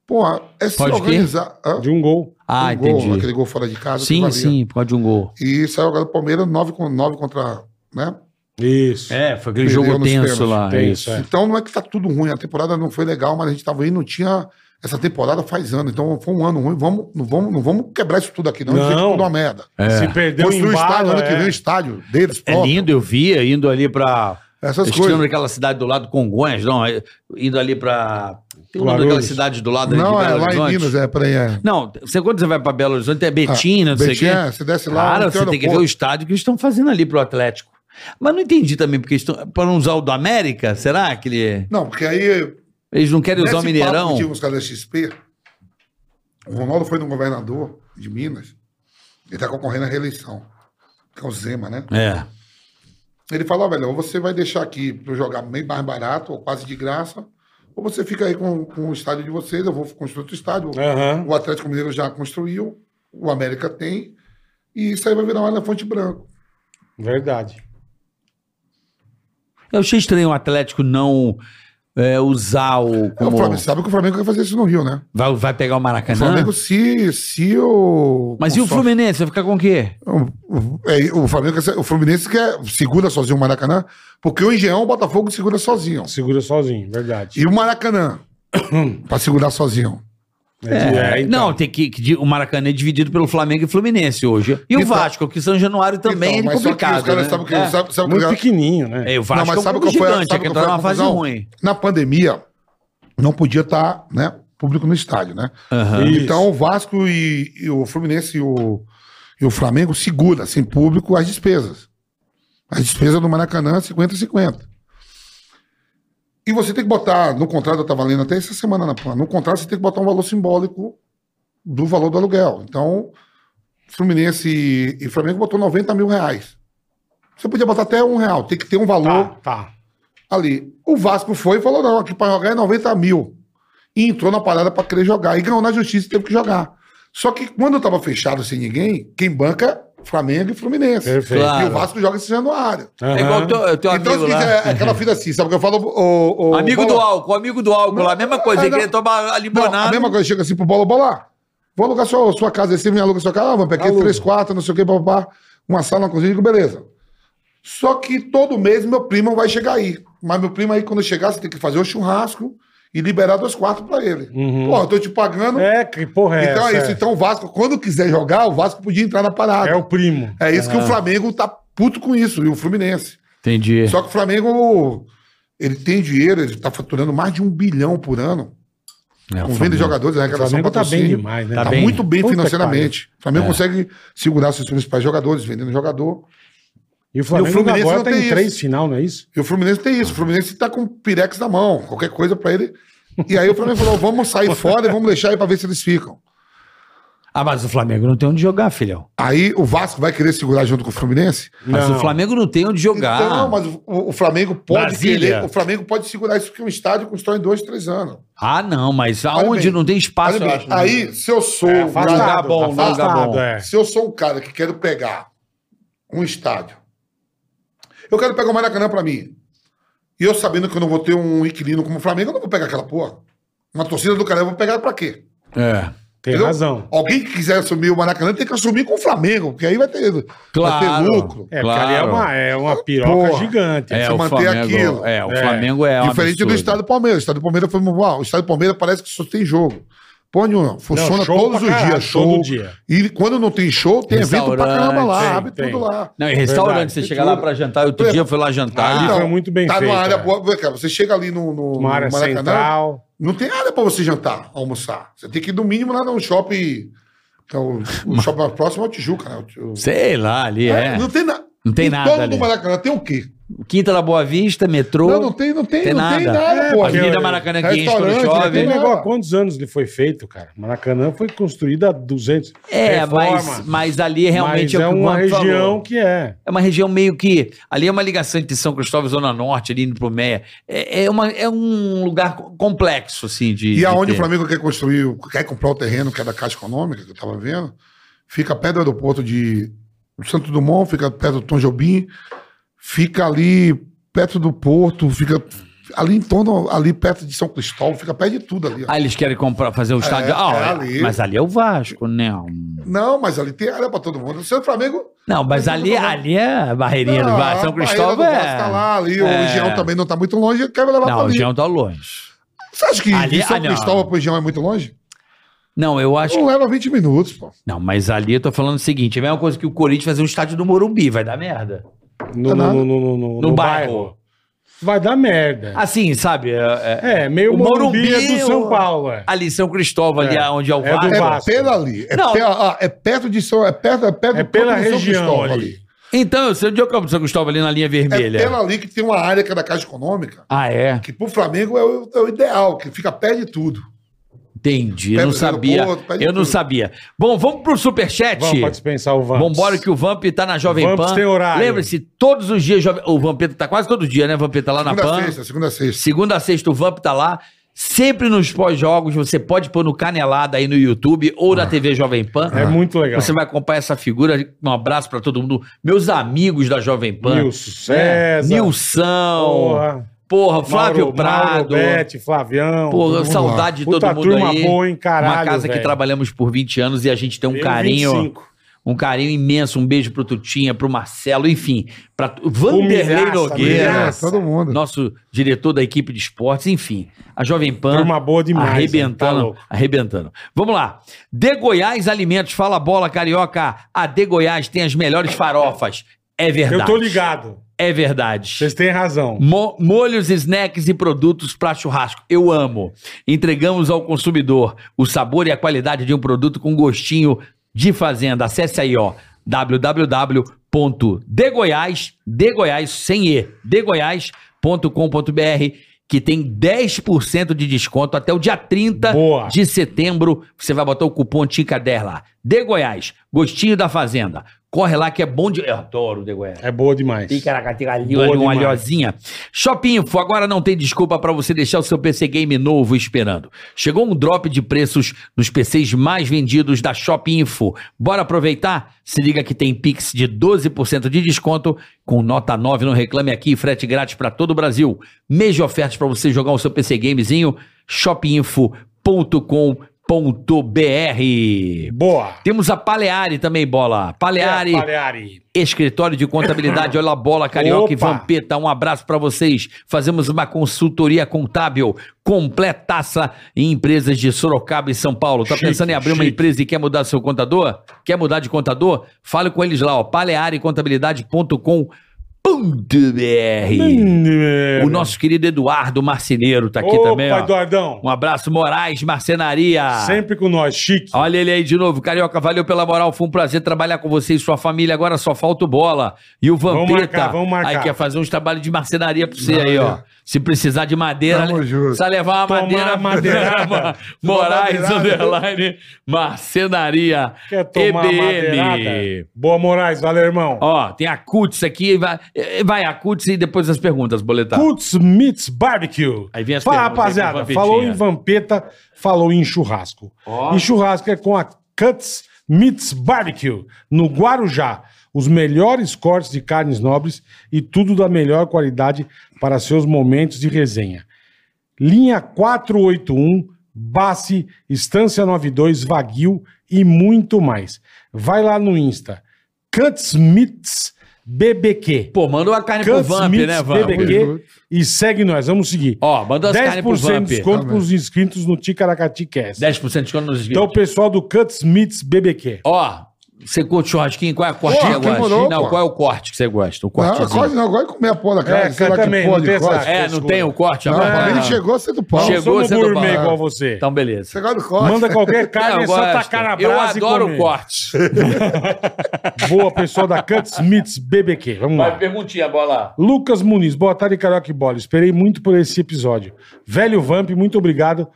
Pô, é se Pode organizar. Hã? De um gol. Ah, Um gol, entendi. Aquele gol fora de casa. que Sim, sim, por causa de um gol. E saiu agora do Palmeiras 9 com 9 contra. Né? Isso. É, foi aquele Perdeu jogo tenso pênaltis. lá. Isso. isso, é. Então não é que tá tudo ruim. A temporada não foi legal, mas a gente tava aí, não tinha. Essa temporada faz ano. Então foi um ano ruim. Vamos, não, vamos, não vamos quebrar isso tudo aqui, não. Isso Não. é tudo uma merda. Se perdeu o Construir o embalo, estádio, ano que é. vem o estádio deles, É próprio. lindo, eu via, indo ali pra. Essas Eles coisas. daquela cidade do lado, Congonhas, não? é, Indo ali pra. Tem uma Guarulhos. daquelas cidades do lado ali Não, é Belo lá em. Minas, é, peraí, é. Não, você, quando você vai pra Belo Horizonte, é Betina, não sei o quê. é, você desce lá, Cara, você tem que ver o estádio que eles estão fazendo ali pro Atlético. Mas não entendi também, porque. Para não usar o do América, será que ele. Não, porque aí. Eles não querem usar o Mineirão? que tinha os caras da XP, o Ronaldo foi no governador de Minas, ele tá concorrendo à reeleição, que é o Zema, né? É. Ele falou, velho, ou você vai deixar aqui para eu jogar meio mais barato, ou quase de graça, ou você fica aí com, com o estádio de vocês, eu vou construir outro estádio. Aham. O Atlético Mineiro já construiu, o América tem, e isso aí vai virar um elefante branco. Verdade. Eu achei estranho o Atlético não é, usar o. É, Como... O Flamengo sabe que o Flamengo quer fazer isso no Rio, né? Vai, vai pegar o O Maracanã? Flamengo, se, se o. Mas e o Fluminense? Vai ficar com o quê? O, o- é, o Flamengo, o Fluminense quer, segura sozinho o Maracanã, porque o Engenhão, o Botafogo segura sozinho. Segura sozinho, verdade. E o Maracanã, pra segurar sozinho. É, então. Não, tem que, que- o Maracanã é dividido pelo Flamengo e Fluminense hoje. E o Então- Vasco, que São Januário também Então, é mas só que complicado. os caras né? sabem que, É. sabe, sabe Muito que- pequenininho, né? É, o Vasco Não, mas é um sabe gigante, sabe é que a numa fase ruim. Na pandemia, não podia estar, né, público no estádio, né? Isso. Então o Vasco e, e o Fluminense e o, e o Flamengo segura, sem público, as despesas. As despesas do Maracanã, 50-50. E você tem que botar, no contrato, eu estava lendo até essa semana, na, no contrato você tem que botar um valor simbólico do valor do aluguel. Então, Fluminense e, Flamengo botou 90 mil reais. Você podia botar até um real, tem que ter um valor Tá, tá. ali. O Vasco foi e falou: não, aqui para jogar é 90 mil. E entrou na parada para querer jogar. E ganhou na justiça e teve que jogar. Só que quando tava fechado sem ninguém, quem banca Flamengo e Fluminense. Perfeito. Claro. E o Vasco joga esse Januário. É igual o teu, teu então, amigo quiser, é aquela fita assim, sabe o que eu falo? O, o, Amigo Bola- do álcool, amigo do álcool lá, mesma coisa, Ah, ele não. queria tomar a Não, limonada. a mesma coisa, chega assim pro Bola Bola. Vou alugar sua, sua casa, você me aluga sua casa, ah, vamos pegar três quartos, não sei o que, papá, uma sala, uma cozinha, eu digo, beleza. Só que todo mês meu primo vai chegar aí. Mas meu primo aí, quando chegar, você tem que fazer o churrasco e liberar dois quartos pra ele. Uhum. Pô, eu tô te pagando. É, que porra é então é essa? isso. Então o Vasco, quando quiser jogar, o Vasco podia entrar na parada. É o primo. É isso que o Flamengo tá puto com isso, e o Fluminense. Entendi. Só que o Flamengo, ele tem dinheiro, ele tá faturando mais de um bilhão por ano. É, com venda de jogadores, O arrecadação Flamengo tá bem demais, né? Tá Tá, bem. muito bem Puta financeiramente. O Flamengo É. consegue segurar seus principais jogadores, vendendo jogador. E o Flamengo Fluminense agora não tem, tem isso. três final, não é isso? E o Fluminense tem isso. O Fluminense tá com o Pirex na mão, qualquer coisa pra ele. E aí o Flamengo falou: vamos sair fora e vamos deixar aí pra ver se eles ficam. Ah, mas o Flamengo não tem onde jogar, filhão. Aí o Vasco vai querer segurar junto com o Fluminense? Mas Não. o Flamengo não tem onde jogar. Então, mas o, o Flamengo pode Brasília. querer. O Flamengo pode segurar isso porque um estádio constrói em dois, três anos. Ah, não, mas aonde não tem espaço, Olha acho. aí, se eu sou. É, um afastado, lugar bom, afastado, lugar bom. é. Se eu sou um cara que quero pegar um estádio, eu quero pegar o Maracanã pra mim. E eu sabendo que eu não vou ter um inquilino como o Flamengo, eu não vou pegar aquela porra. Uma torcida do cara, eu vou pegar pra quê? É. Tem Entendeu? razão. Alguém que quiser assumir o Maracanã tem que assumir com o Flamengo, porque aí vai ter, vai ter Claro. lucro. É, Claro. porque ali é uma, é uma piroca Porra. gigante. É, o manter Flamengo, aquilo. é, o É. Flamengo é Diferente do absurdo. Estado do Palmeiras. O Estado do Palmeiras foi uau, O Estado do Palmeiras parece que só tem jogo. Nenhuma. Funciona Não, todos os caralho, dias, show. todo dia. E quando não tem show, tem evento pra caramba lá, Restaurante, abre tem, tudo lá. Não, e restaurante, Verdade. você chega lá pra jantar, outro dia eu fui lá jantar. Ali foi muito bem tá feito, numa área é. boa. cá, Você chega ali no, no, Uma área no Maracanã, central. não tem área pra você jantar, almoçar. Você tem que ir no mínimo lá no shopping. que é o, o shopping mais próximo é o Tijuca, né? O- o- Sei lá, ali é. Não tem, na, Não tem em nada torno ali. do Maracanã tem o quê? Quinta da Boa Vista, metrô. Não, não tem, não tem, Tem não tem nada. nada, É, pô. Avenida Maracanã que enche quando chove. Tem Não. negócio, há quantos anos ele foi feito, cara? Maracanã foi construído há 200. É, Reforma, mas, mas ali realmente mas é é uma região falou. que é. É uma região meio que. Ali é uma ligação entre São Cristóvão e Zona Norte, ali indo pro Meia. É, é, uma, é um lugar complexo, assim, de. E de aonde o Flamengo quer construir, quer comprar o terreno, que é da Caixa Econômica, que eu tava vendo, fica perto do aeroporto de Santo Dumont, fica perto do Tom Jobim, fica ali perto do Porto, fica ali em torno, ali perto de São Cristóvão, fica perto de tudo ali. ó. Ah, eles querem comprar, fazer o estádio. é ah, ali. Mas ali é o Vasco, não. Não, mas ali tem área pra todo mundo. O seu Flamengo. Não, mas ali, bom. ali é a barreirinha do Não, Vasco. a São Cristóvão do Vasco é. Tá lá, ali, o É. Região também não tá muito longe, quer levar Não, pra o ali. Jean tá longe. Você acha que Ali- de São ah, não. Cristóvão pro Região é muito longe? Não, eu acho Não leva 20 minutos, pô. Não, mas ali eu tô falando o seguinte: é a mesma coisa que o Corinthians fazer um estádio do Morumbi, vai dar merda. No, Tá no, no, no, no- No no bairro. Vai dar merda. Assim, sabe? É, é- É, meio o Morumbi, Morumbi, é do São o- Paulo, é. ali São Cristóvão, ali É. onde é o É do Vasco. É Vasco. pela ali. É, Não. pe- ah, é perto de São. É perto, é perto É do pela próprio São região Cristóvão ali. Então, eu sei onde é o campo de São Cristóvão, ali na linha É vermelha. pela ali que tem uma área que é da Caixa Econômica, Ah, é? que pro Flamengo é o, é o ideal, que fica perto de tudo. Entendi, eu não sabia. Eu não sabia. Bom, vamos pro superchat. Vamos pra dispensar o Vamps. Vambora que o Vamp tá na Jovem Vamps Pan. tem horário. Lembre-se, todos os dias o Vampeta tá quase todo dia, né? Vampeta lá na Segunda Pan. a sexta, segunda a sexta. Segunda a sexta o Vamp tá lá. Sempre nos pós-jogos, você pode pôr no Canelada aí no YouTube ou na TV Jovem Pan. É muito legal. Você vai acompanhar essa figura. Um abraço pra todo mundo. Meus amigos da Jovem Pan. Nilson É, César. Nilson. Porra, Porra. Flávio Mauro, Prado. Mauro Bete, Flavião. Porra, saudade de todo Puta mundo turma aí. boa, hein, caralho, Uma casa que trabalhamos por 20 anos e a gente tem um Eu, carinho. 25. Um carinho imenso, um beijo pro Tutinha, pro Marcelo, enfim, pra Vanderlei Nogueira, milhaça. É, todo mundo. nosso diretor da equipe de esportes, enfim. A Jovem Pan Turma boa demais. Tá arrebentando, louco. arrebentando. Vamos lá. De Goiás Alimentos, fala bola carioca. A De Goiás tem as melhores farofas. É verdade. Eu tô ligado. É verdade. Vocês têm razão. Mo- molhos, snacks e produtos para churrasco. Eu amo. Entregamos ao consumidor o sabor e a qualidade de um produto com gostinho de fazenda. Acesse aí, ó, www.degoiás, de Goiás, sem E, degoiás.com.br, que tem 10% de desconto até o dia 30 Boa. de setembro. Você vai botar o cupom TICA10 lá. De Goiás, gostinho da fazenda. Corre lá que é bom de... Eu adoro o De Goiás. É boa demais. Ticaracaticalhinho, Boa uma demais. olhozinha. Shopping Info, agora não tem desculpa para você deixar o seu PC Game novo esperando. Chegou um drop de preços nos PCs mais vendidos da Shopping Info. Bora aproveitar? Se liga que tem Pix de 12% de desconto com nota 9 no Reclame Aqui frete grátis para todo o Brasil. Mês de ofertas para você jogar o seu PC Gamezinho, shopinfo.com.br. Boa. Temos a Paleari também, bola. Paleari, É, Paleari. Escritório de Contabilidade, olha a bola, Carioca e Opa! Vampeta, um abraço pra vocês. Fazemos uma consultoria contábil completaça em empresas de Sorocaba e São Paulo. Tá Chique, pensando em abrir uma chique. empresa e quer mudar seu contador? Quer mudar de contador? Fale com eles lá, ó, palearecontabilidade.com.br. O nosso querido Eduardo Marceneiro tá aqui Opa, também, ó. Eduardão. Um abraço, Moraes Marcenaria. Sempre com nós, chique. Olha ele aí de novo, Carioca, valeu pela moral, foi um prazer trabalhar com você e sua família, agora só falta o Bola. E o Vamos Vampeta, marcar, vamos marcar. aí quer fazer uns trabalhos de marcenaria pra você aí, Valeu. ó. Se precisar de madeira, né? precisa levar uma madeira, uma madeirada. Moraes, underline, marcenaria, Quer tomar EBM. madeirada? Boa, Moraes. Valeu, irmão. Ó, tem a Cuts aqui, vai, vai a Cuts e depois as perguntas, boletar. Putz Meats Barbecue. Aí vem as Fala, perguntas rapaziada. Falou em vampeta, falou em churrasco. Ó. E churrasco é com a Cuts Meats Barbecue, no Guarujá. Os melhores cortes de carnes nobres e tudo da melhor qualidade para seus momentos de resenha. Linha 481, Bassi, Estância 92, Vaguio e muito mais. Vai lá no Insta. Cuts Meats BBQ. Pô, mandou a carne pro Cuts Vamp, Meats né, Vamp? BBQ e segue nós. Vamos seguir. Ó, mandou as carnes pro 10% de Vamp. desconto para os inscritos no Ticaracati Cast. 10% de desconto nos vídeos. Então, o pessoal do Cuts Meats BBQ. Ó, você curte churrasquinho? Qual é a corte que você gosta? demorou, não, pô. qual é o corte que você gosta? O Não, cortezinho. corte não, agora é comer a porra da carne. É, sei lá que também, porra não de tem corte. essa- É, não tem o corte Não, agora? pra mim Não. chegou sendo pau. Chegou. Não sendo gourmet bom. igual você. Então, beleza. Você gosta do corte? Manda qualquer carne, Eu é só gosto. tacar na Eu brasa e adoro comer. o corte. Boa, pessoal da Cuts Meats BBQ. Vamos lá. Vai, perguntinha, bola. Lucas Muniz, boa tarde, Carioca e Bola. Esperei muito por esse episódio. Velho Vamp, muito obrigado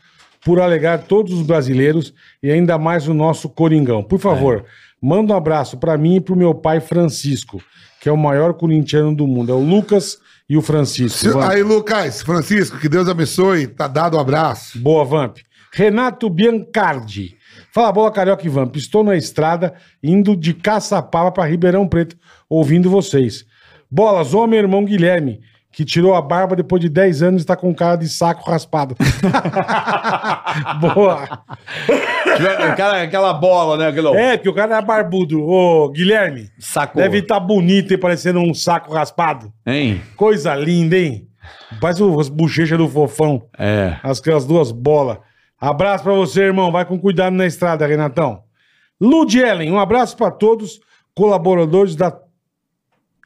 por alegar todos os brasileiros e ainda mais o nosso Coringão. Por favor, manda um abraço para mim e pro meu pai Francisco, que é o maior corintiano do mundo. É o Lucas e o Francisco. Se-. Aí, Lucas, Francisco, que Deus abençoe. Tá dado um abraço. Boa, Vamp. Renato Biancardi. Fala, bola carioca e Vamp. Estou na estrada indo de Caçapava para Ribeirão Preto, ouvindo vocês. Bolas, meu irmão Guilherme, que tirou a barba depois de 10 anos e está com cara de saco raspado. Boa. Aquela, aquela bola, né? Aquele É, porque o cara é barbudo. Ô, Guilherme, saco. deve estar bonito e parecendo um saco raspado. Hein? Coisa linda, hein? Faz as bochechas do fofão. É. As, aquelas duas bolas. Abraço pra você, irmão. Vai com cuidado na estrada, Renatão. Lud Ellen, um abraço pra todos, colaboradores da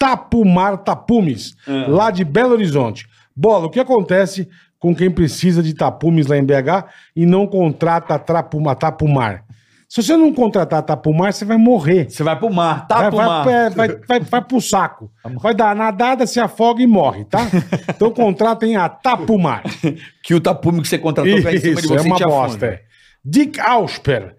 Tapumar Tapumes, lá de Belo Horizonte. Bola, o que acontece com quem precisa de tapumes lá em BH e não contrata Trapuma, Tapumar? Se você não contratar Tapumar, você vai morrer. Você vai pro mar, tá Vai, pro vai, é, vai, vai, vai pro saco. Vai dar nadada, se afoga e morre, tá? Então contratem a Tapumar. Que o tapume que você contratou cai em cima de Isso, você é uma bosta. é. Dick Ausper.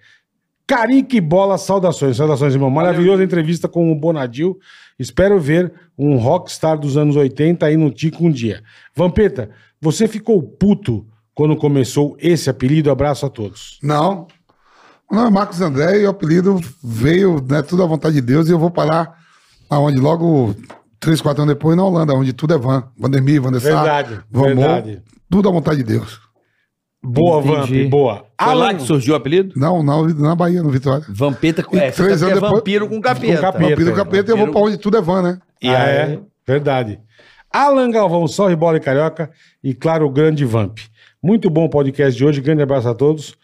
Carique Bola, saudações. Saudações, irmão. Maravilhosa entrevista com o Bonadil. Espero ver um rockstar dos anos 80 aí no Tico um dia. Vampeta, você ficou puto quando começou esse apelido? Abraço a todos. Não. Meu nome é Marcos André e o apelido veio, né, tudo à vontade de Deus, e eu vou parar aonde logo três, quatro anos depois, na Holanda, onde tudo é van. Vandemir, Van der Sar, Verdade, Van verdade. tudo à vontade de Deus. Boa, Entendi. Vamp, boa. Foi lá Alan, que surgiu o apelido? Não, não, na Bahia, no Vitória. Vampeta com é, três fica anos é depois- vampiro com capeta. Com capeta. Vampiro do capeta, eu vou pra onde tudo é van, né? E ah, aí, é, verdade. Alan Galvão, Sorre Bola e Carioca e, claro, o grande Vamp. Muito bom o podcast de hoje, grande abraço a todos.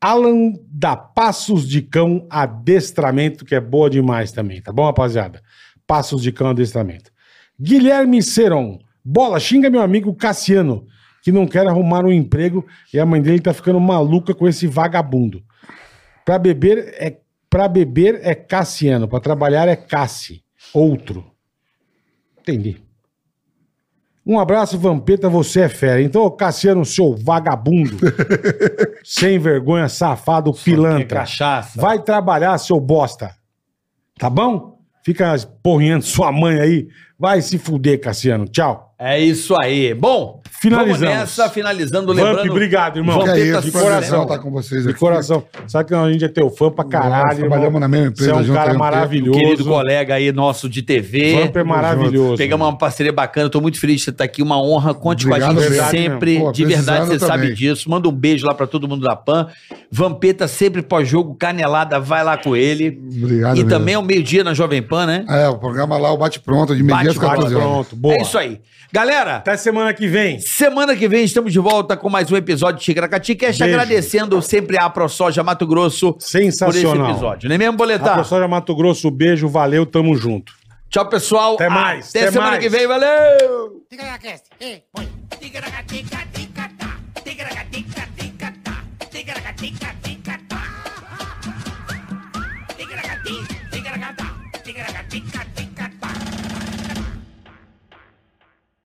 Alan da Passos de Cão Adestramento, que é boa demais também, tá bom, rapaziada? Passos de Cão Adestramento. Guilherme Seron, bola, xinga meu amigo Cassiano, que não quer arrumar um emprego e a mãe dele tá ficando maluca com esse vagabundo. Pra beber é para beber é Cassiano, pra trabalhar é Cassi, outro. Entendi. Um abraço, Vampeta, você é fera. Então, ô, Cassiano, seu vagabundo, sem vergonha, safado, que pilantra, cachaça. vai trabalhar, seu bosta. Tá bom? Fica porrinhando sua mãe aí. Vai se fuder, Cassiano. Tchau. É isso aí. Bom, Finalizamos. vamos nessa, finalizando, Vamp, lembrando... obrigado, irmão. Que é Vampeta isso, de coração. estar com vocês De aqui. coração. Sabe que a gente é teu fã pra caralho. Nós trabalhamos irmão. na mesma Você é empresa um junto cara aí um maravilhoso. Querido colega aí nosso de TV. Vamp é maravilhoso. Pegamos uma parceria bacana, tô muito feliz de você estar aqui, uma honra, conte Obrigado, com a gente verdade sempre. Pô, de verdade, você precisando sabe também. disso. Manda um beijo lá pra todo mundo da PAN. Vampeta sempre pós-jogo, canelada, vai lá com ele. Obrigado. e mesmo. também ao meio-dia na Jovem Pan, né? É, o programa lá, o bate-pronto, de meio-dia às Bate, bate, 14 horas. Pronto, boa. É isso aí. Galera, Até semana que vem. semana que vem estamos de volta com mais um episódio de Tigracati Beijo. agradecendo sempre a ProSoja Mato Grosso por esse Sensacional. episódio. Não é mesmo, A Boletar? professora Mato Grosso, beijo, valeu, tamo junto. Tchau, pessoal. Até mais, Até, até semana mais. que vem, valeu! Põe. Ticaracatica-ticatá,